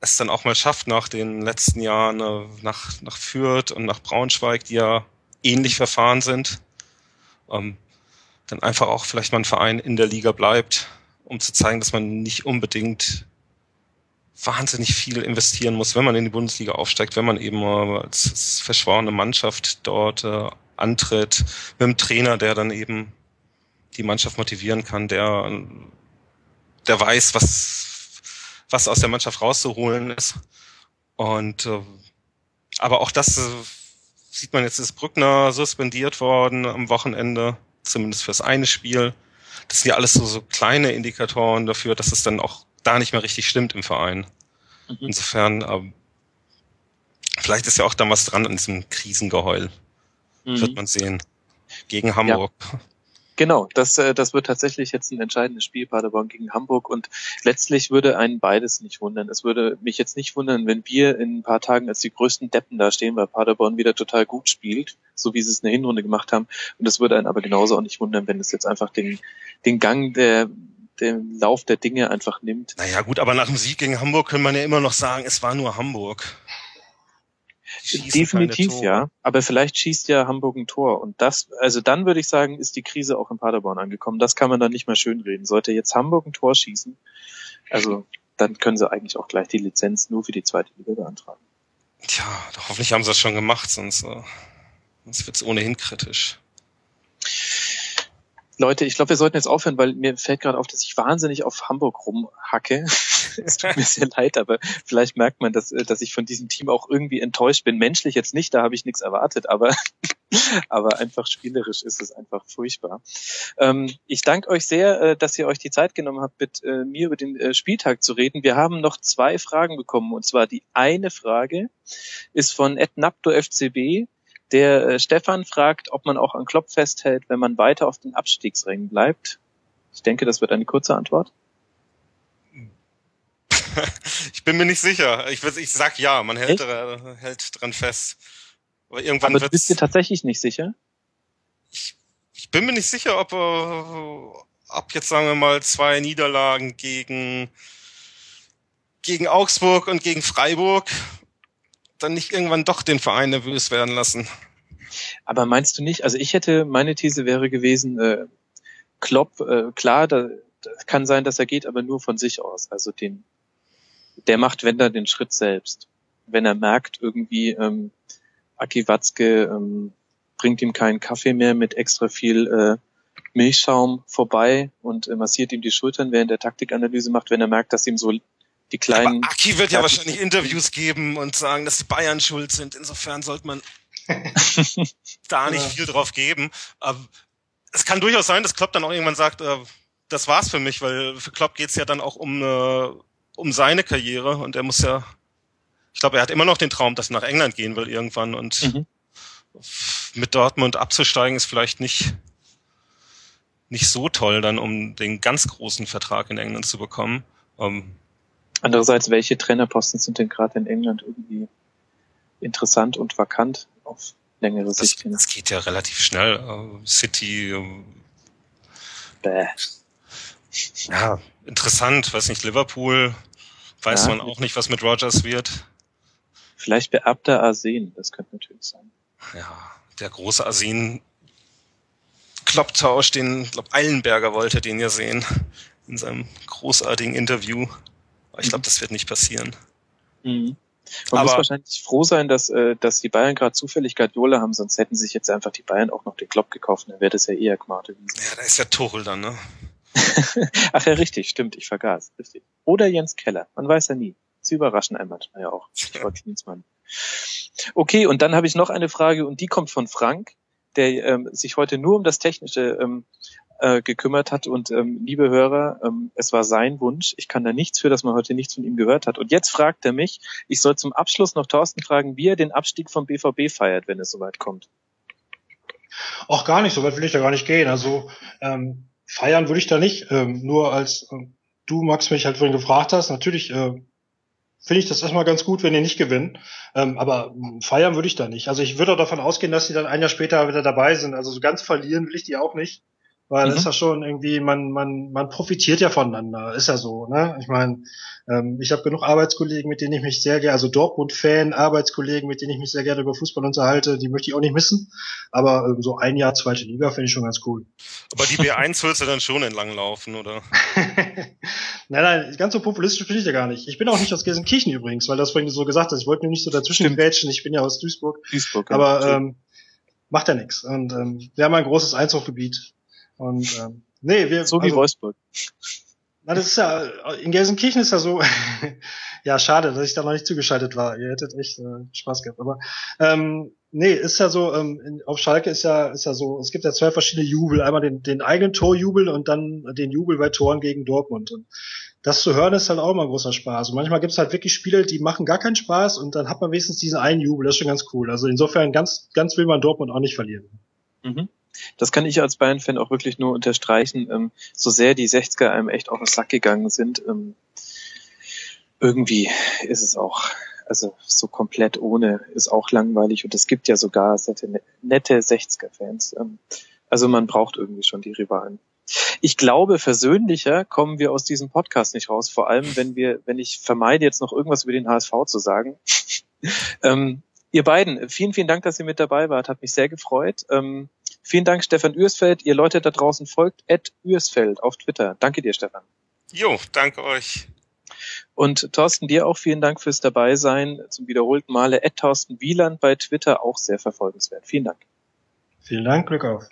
es dann auch mal schafft, nach den letzten Jahren äh, nach, nach Fürth und nach Braunschweig, die ja ähnlich verfahren sind, ähm, dann einfach auch vielleicht mal ein Verein in der Liga bleibt, um zu zeigen, dass man nicht unbedingt wahnsinnig viel investieren muss, wenn man in die Bundesliga aufsteigt, wenn man eben als verschworene Mannschaft dort äh, antritt, mit einem Trainer, der dann eben die Mannschaft motivieren kann, der, der weiß, was, was aus der Mannschaft rauszuholen ist. Und äh, aber auch das äh, sieht man jetzt, ist Brückner suspendiert worden am Wochenende, zumindest fürs eine Spiel. Das sind ja alles so, so kleine Indikatoren dafür, dass es dann auch da nicht mehr richtig stimmt im Verein. Mhm. Insofern, äh, vielleicht ist ja auch da was dran an diesem Krisengeheul. Mhm. Wird man sehen. Gegen Hamburg. Ja. Genau, das, äh, das wird tatsächlich jetzt ein entscheidendes Spiel, Paderborn gegen Hamburg. Und letztlich würde einen beides nicht wundern. Es würde mich jetzt nicht wundern, wenn wir in ein paar Tagen als die größten Deppen da stehen, weil Paderborn wieder total gut spielt, so wie sie es in der Hinrunde gemacht haben. Und es würde einen aber genauso auch nicht wundern, wenn es jetzt einfach den, den Gang der den Lauf der Dinge einfach nimmt. Naja gut, aber nach dem Sieg gegen Hamburg können man ja immer noch sagen, es war nur Hamburg. Definitiv, ja. Aber vielleicht schießt ja Hamburg ein Tor. Und das, also dann würde ich sagen, ist die Krise auch in Paderborn angekommen. Das kann man dann nicht mehr schönreden. Sollte jetzt Hamburg ein Tor schießen, also dann können sie eigentlich auch gleich die Lizenz nur für die zweite Liga beantragen. Tja, hoffentlich haben sie das schon gemacht, sonst, äh, sonst wird es ohnehin kritisch. Leute, ich glaube, wir sollten jetzt aufhören, weil mir fällt gerade auf, dass ich wahnsinnig auf Hamburg rumhacke. es tut mir sehr leid, aber vielleicht merkt man, dass, äh, dass ich von diesem Team auch irgendwie enttäuscht bin. Menschlich jetzt nicht, da habe ich nichts erwartet, aber, aber einfach spielerisch ist es einfach furchtbar. Ähm, ich danke euch sehr, äh, dass ihr euch die Zeit genommen habt, mit äh, mir über den äh, Spieltag zu reden. Wir haben noch zwei Fragen bekommen, und zwar die eine Frage ist von Ed Napto FCB der äh, Stefan fragt, ob man auch an Klopp festhält, wenn man weiter auf den Abstiegsrängen bleibt. Ich denke, das wird eine kurze Antwort. ich bin mir nicht sicher. Ich, ich sag ja, man hält, äh, hält dran fest. Aber irgendwann Aber du bist dir tatsächlich nicht sicher? Ich, ich bin mir nicht sicher, ob, äh, ob jetzt sagen wir mal zwei Niederlagen gegen gegen Augsburg und gegen Freiburg dann nicht irgendwann doch den Verein nervös werden lassen. Aber meinst du nicht, also ich hätte, meine These wäre gewesen, äh, Klopp, äh, klar, da kann sein, dass er geht, aber nur von sich aus. Also den, der macht, wenn er den Schritt selbst. Wenn er merkt, irgendwie, ähm, Aki Watzke ähm, bringt ihm keinen Kaffee mehr mit extra viel äh, Milchschaum vorbei und äh, massiert ihm die Schultern, während der Taktikanalyse macht, wenn er merkt, dass ihm so die kleinen. Aber Aki wird ja wahrscheinlich Interviews geben und sagen, dass die Bayern schuld sind. Insofern sollte man da nicht ja. viel drauf geben. Aber es kann durchaus sein, dass Klopp dann auch irgendwann sagt, äh, das war's für mich, weil für Klopp geht's ja dann auch um, äh, um seine Karriere und er muss ja, ich glaube, er hat immer noch den Traum, dass er nach England gehen will irgendwann und mhm. mit Dortmund abzusteigen ist vielleicht nicht nicht so toll dann, um den ganz großen Vertrag in England zu bekommen. Ähm, Andererseits, welche Trainerposten sind denn gerade in England irgendwie interessant und vakant auf längere Sicht? Das, das geht ja relativ schnell. Uh, City. Uh, Bäh. Ja, interessant. Weiß nicht, Liverpool. Weiß ja, man auch nicht, was mit Rogers wird. Vielleicht beerbter Arsen, das könnte natürlich sein. Ja, der große Arsen Klopptausch, den, glaub, Eilenberger wollte den ja sehen in seinem großartigen Interview. Aber ich glaube, mhm. das wird nicht passieren. Mhm. Man Aber, muss wahrscheinlich froh sein, dass, äh, dass die Bayern gerade zufällig Guardiola haben, sonst hätten sich jetzt einfach die Bayern auch noch den Klopp gekauft, dann wäre das ja eher Gmate. Ja, da ist ja Tuchel dann, ne? Ach ja, richtig, stimmt, ich vergaß. Richtig. Oder Jens Keller, man weiß ja nie. Sie überraschen einen manchmal ja auch. Okay, und dann habe ich noch eine Frage und die kommt von Frank, der ähm, sich heute nur um das Technische ähm, äh, gekümmert hat. Und ähm, liebe Hörer, ähm, es war sein Wunsch. Ich kann da nichts für, dass man heute nichts von ihm gehört hat. Und jetzt fragt er mich, ich soll zum Abschluss noch Thorsten fragen, wie er den Abstieg vom BVB feiert, wenn es soweit kommt. Auch gar nicht, so weit will ich da gar nicht gehen. Also ähm, feiern würde ich da nicht. Ähm, nur als äh, du, Max, mich halt vorhin gefragt hast, natürlich äh, finde ich das erstmal ganz gut, wenn die nicht gewinnen. Ähm, aber feiern würde ich da nicht. Also ich würde auch davon ausgehen, dass sie dann ein Jahr später wieder dabei sind. Also so ganz verlieren will ich die auch nicht. Weil mhm. ist ja schon irgendwie, man, man, man profitiert ja voneinander, ist ja so, ne? Ich meine, ähm, ich habe genug Arbeitskollegen, mit denen ich mich sehr gerne, also Dortmund-Fan, Arbeitskollegen, mit denen ich mich sehr gerne über Fußball unterhalte, die möchte ich auch nicht missen. Aber ähm, so ein Jahr zweite Liga finde ich schon ganz cool. Aber die B1 willst du dann schon entlang laufen, oder? nein, nein, ganz so populistisch bin ich ja gar nicht. Ich bin auch nicht aus Gelsenkirchen übrigens, weil das vorhin so gesagt hast. Ich wollte nur nicht so dazwischen grätschen. Ich bin ja aus Duisburg. Duisburg ja. Aber ähm, macht ja nichts. Und ähm, wir haben ein großes Einzugsgebiet. Und ähm, nee, wir. So wie also, Wolfsburg. Na, das ist ja, in Gelsenkirchen ist ja so, ja, schade, dass ich da noch nicht zugeschaltet war. Ihr hättet echt äh, Spaß gehabt. Aber ähm, nee, ist ja so, ähm, in, auf Schalke ist ja, ist ja so, es gibt ja zwei verschiedene Jubel. Einmal den, den eigenen Torjubel und dann den Jubel bei Toren gegen Dortmund. Und das zu hören ist halt auch immer großer Spaß. Und manchmal gibt es halt wirklich Spiele, die machen gar keinen Spaß und dann hat man wenigstens diesen einen Jubel. Das ist schon ganz cool. Also insofern ganz, ganz will man Dortmund auch nicht verlieren. Mhm. Das kann ich als Bayern-Fan auch wirklich nur unterstreichen, ähm, so sehr die 60er einem echt auf den Sack gegangen sind. Ähm, irgendwie ist es auch, also so komplett ohne ist auch langweilig und es gibt ja sogar nette 60er-Fans. Ähm, also man braucht irgendwie schon die Rivalen. Ich glaube, versöhnlicher kommen wir aus diesem Podcast nicht raus. Vor allem, wenn wir, wenn ich vermeide, jetzt noch irgendwas über den HSV zu sagen. ähm, ihr beiden, vielen, vielen Dank, dass ihr mit dabei wart. Hat mich sehr gefreut. Ähm, vielen Dank, Stefan Ürsfeld. Ihr Leute da draußen folgt Ed Ürsfeld auf Twitter. Danke dir, Stefan. Jo, danke euch. Und Thorsten, dir auch vielen Dank fürs Dabeisein. Zum wiederholten Male Ed Thorsten Wieland bei Twitter auch sehr verfolgenswert. Vielen Dank. Vielen Dank, Glück auf.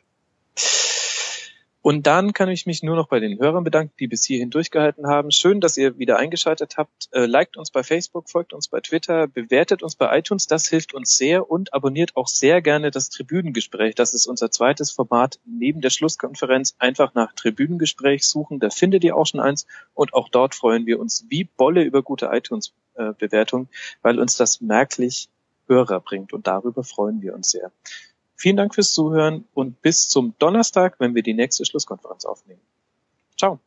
Und dann kann ich mich nur noch bei den Hörern bedanken, die bis hierhin durchgehalten haben. Schön, dass ihr wieder eingeschaltet habt. Äh, liked uns bei Facebook, folgt uns bei Twitter, bewertet uns bei iTunes, das hilft uns sehr und abonniert auch sehr gerne das Tribünengespräch. Das ist unser zweites Format neben der Schlusskonferenz. Einfach nach Tribünengespräch suchen, da findet ihr auch schon eins und auch dort freuen wir uns wie Bolle über gute iTunes-Bewertungen, weil uns das merklich Hörer bringt und darüber freuen wir uns sehr. Vielen Dank fürs Zuhören und bis zum Donnerstag, wenn wir die nächste Schlusskonferenz aufnehmen. Ciao.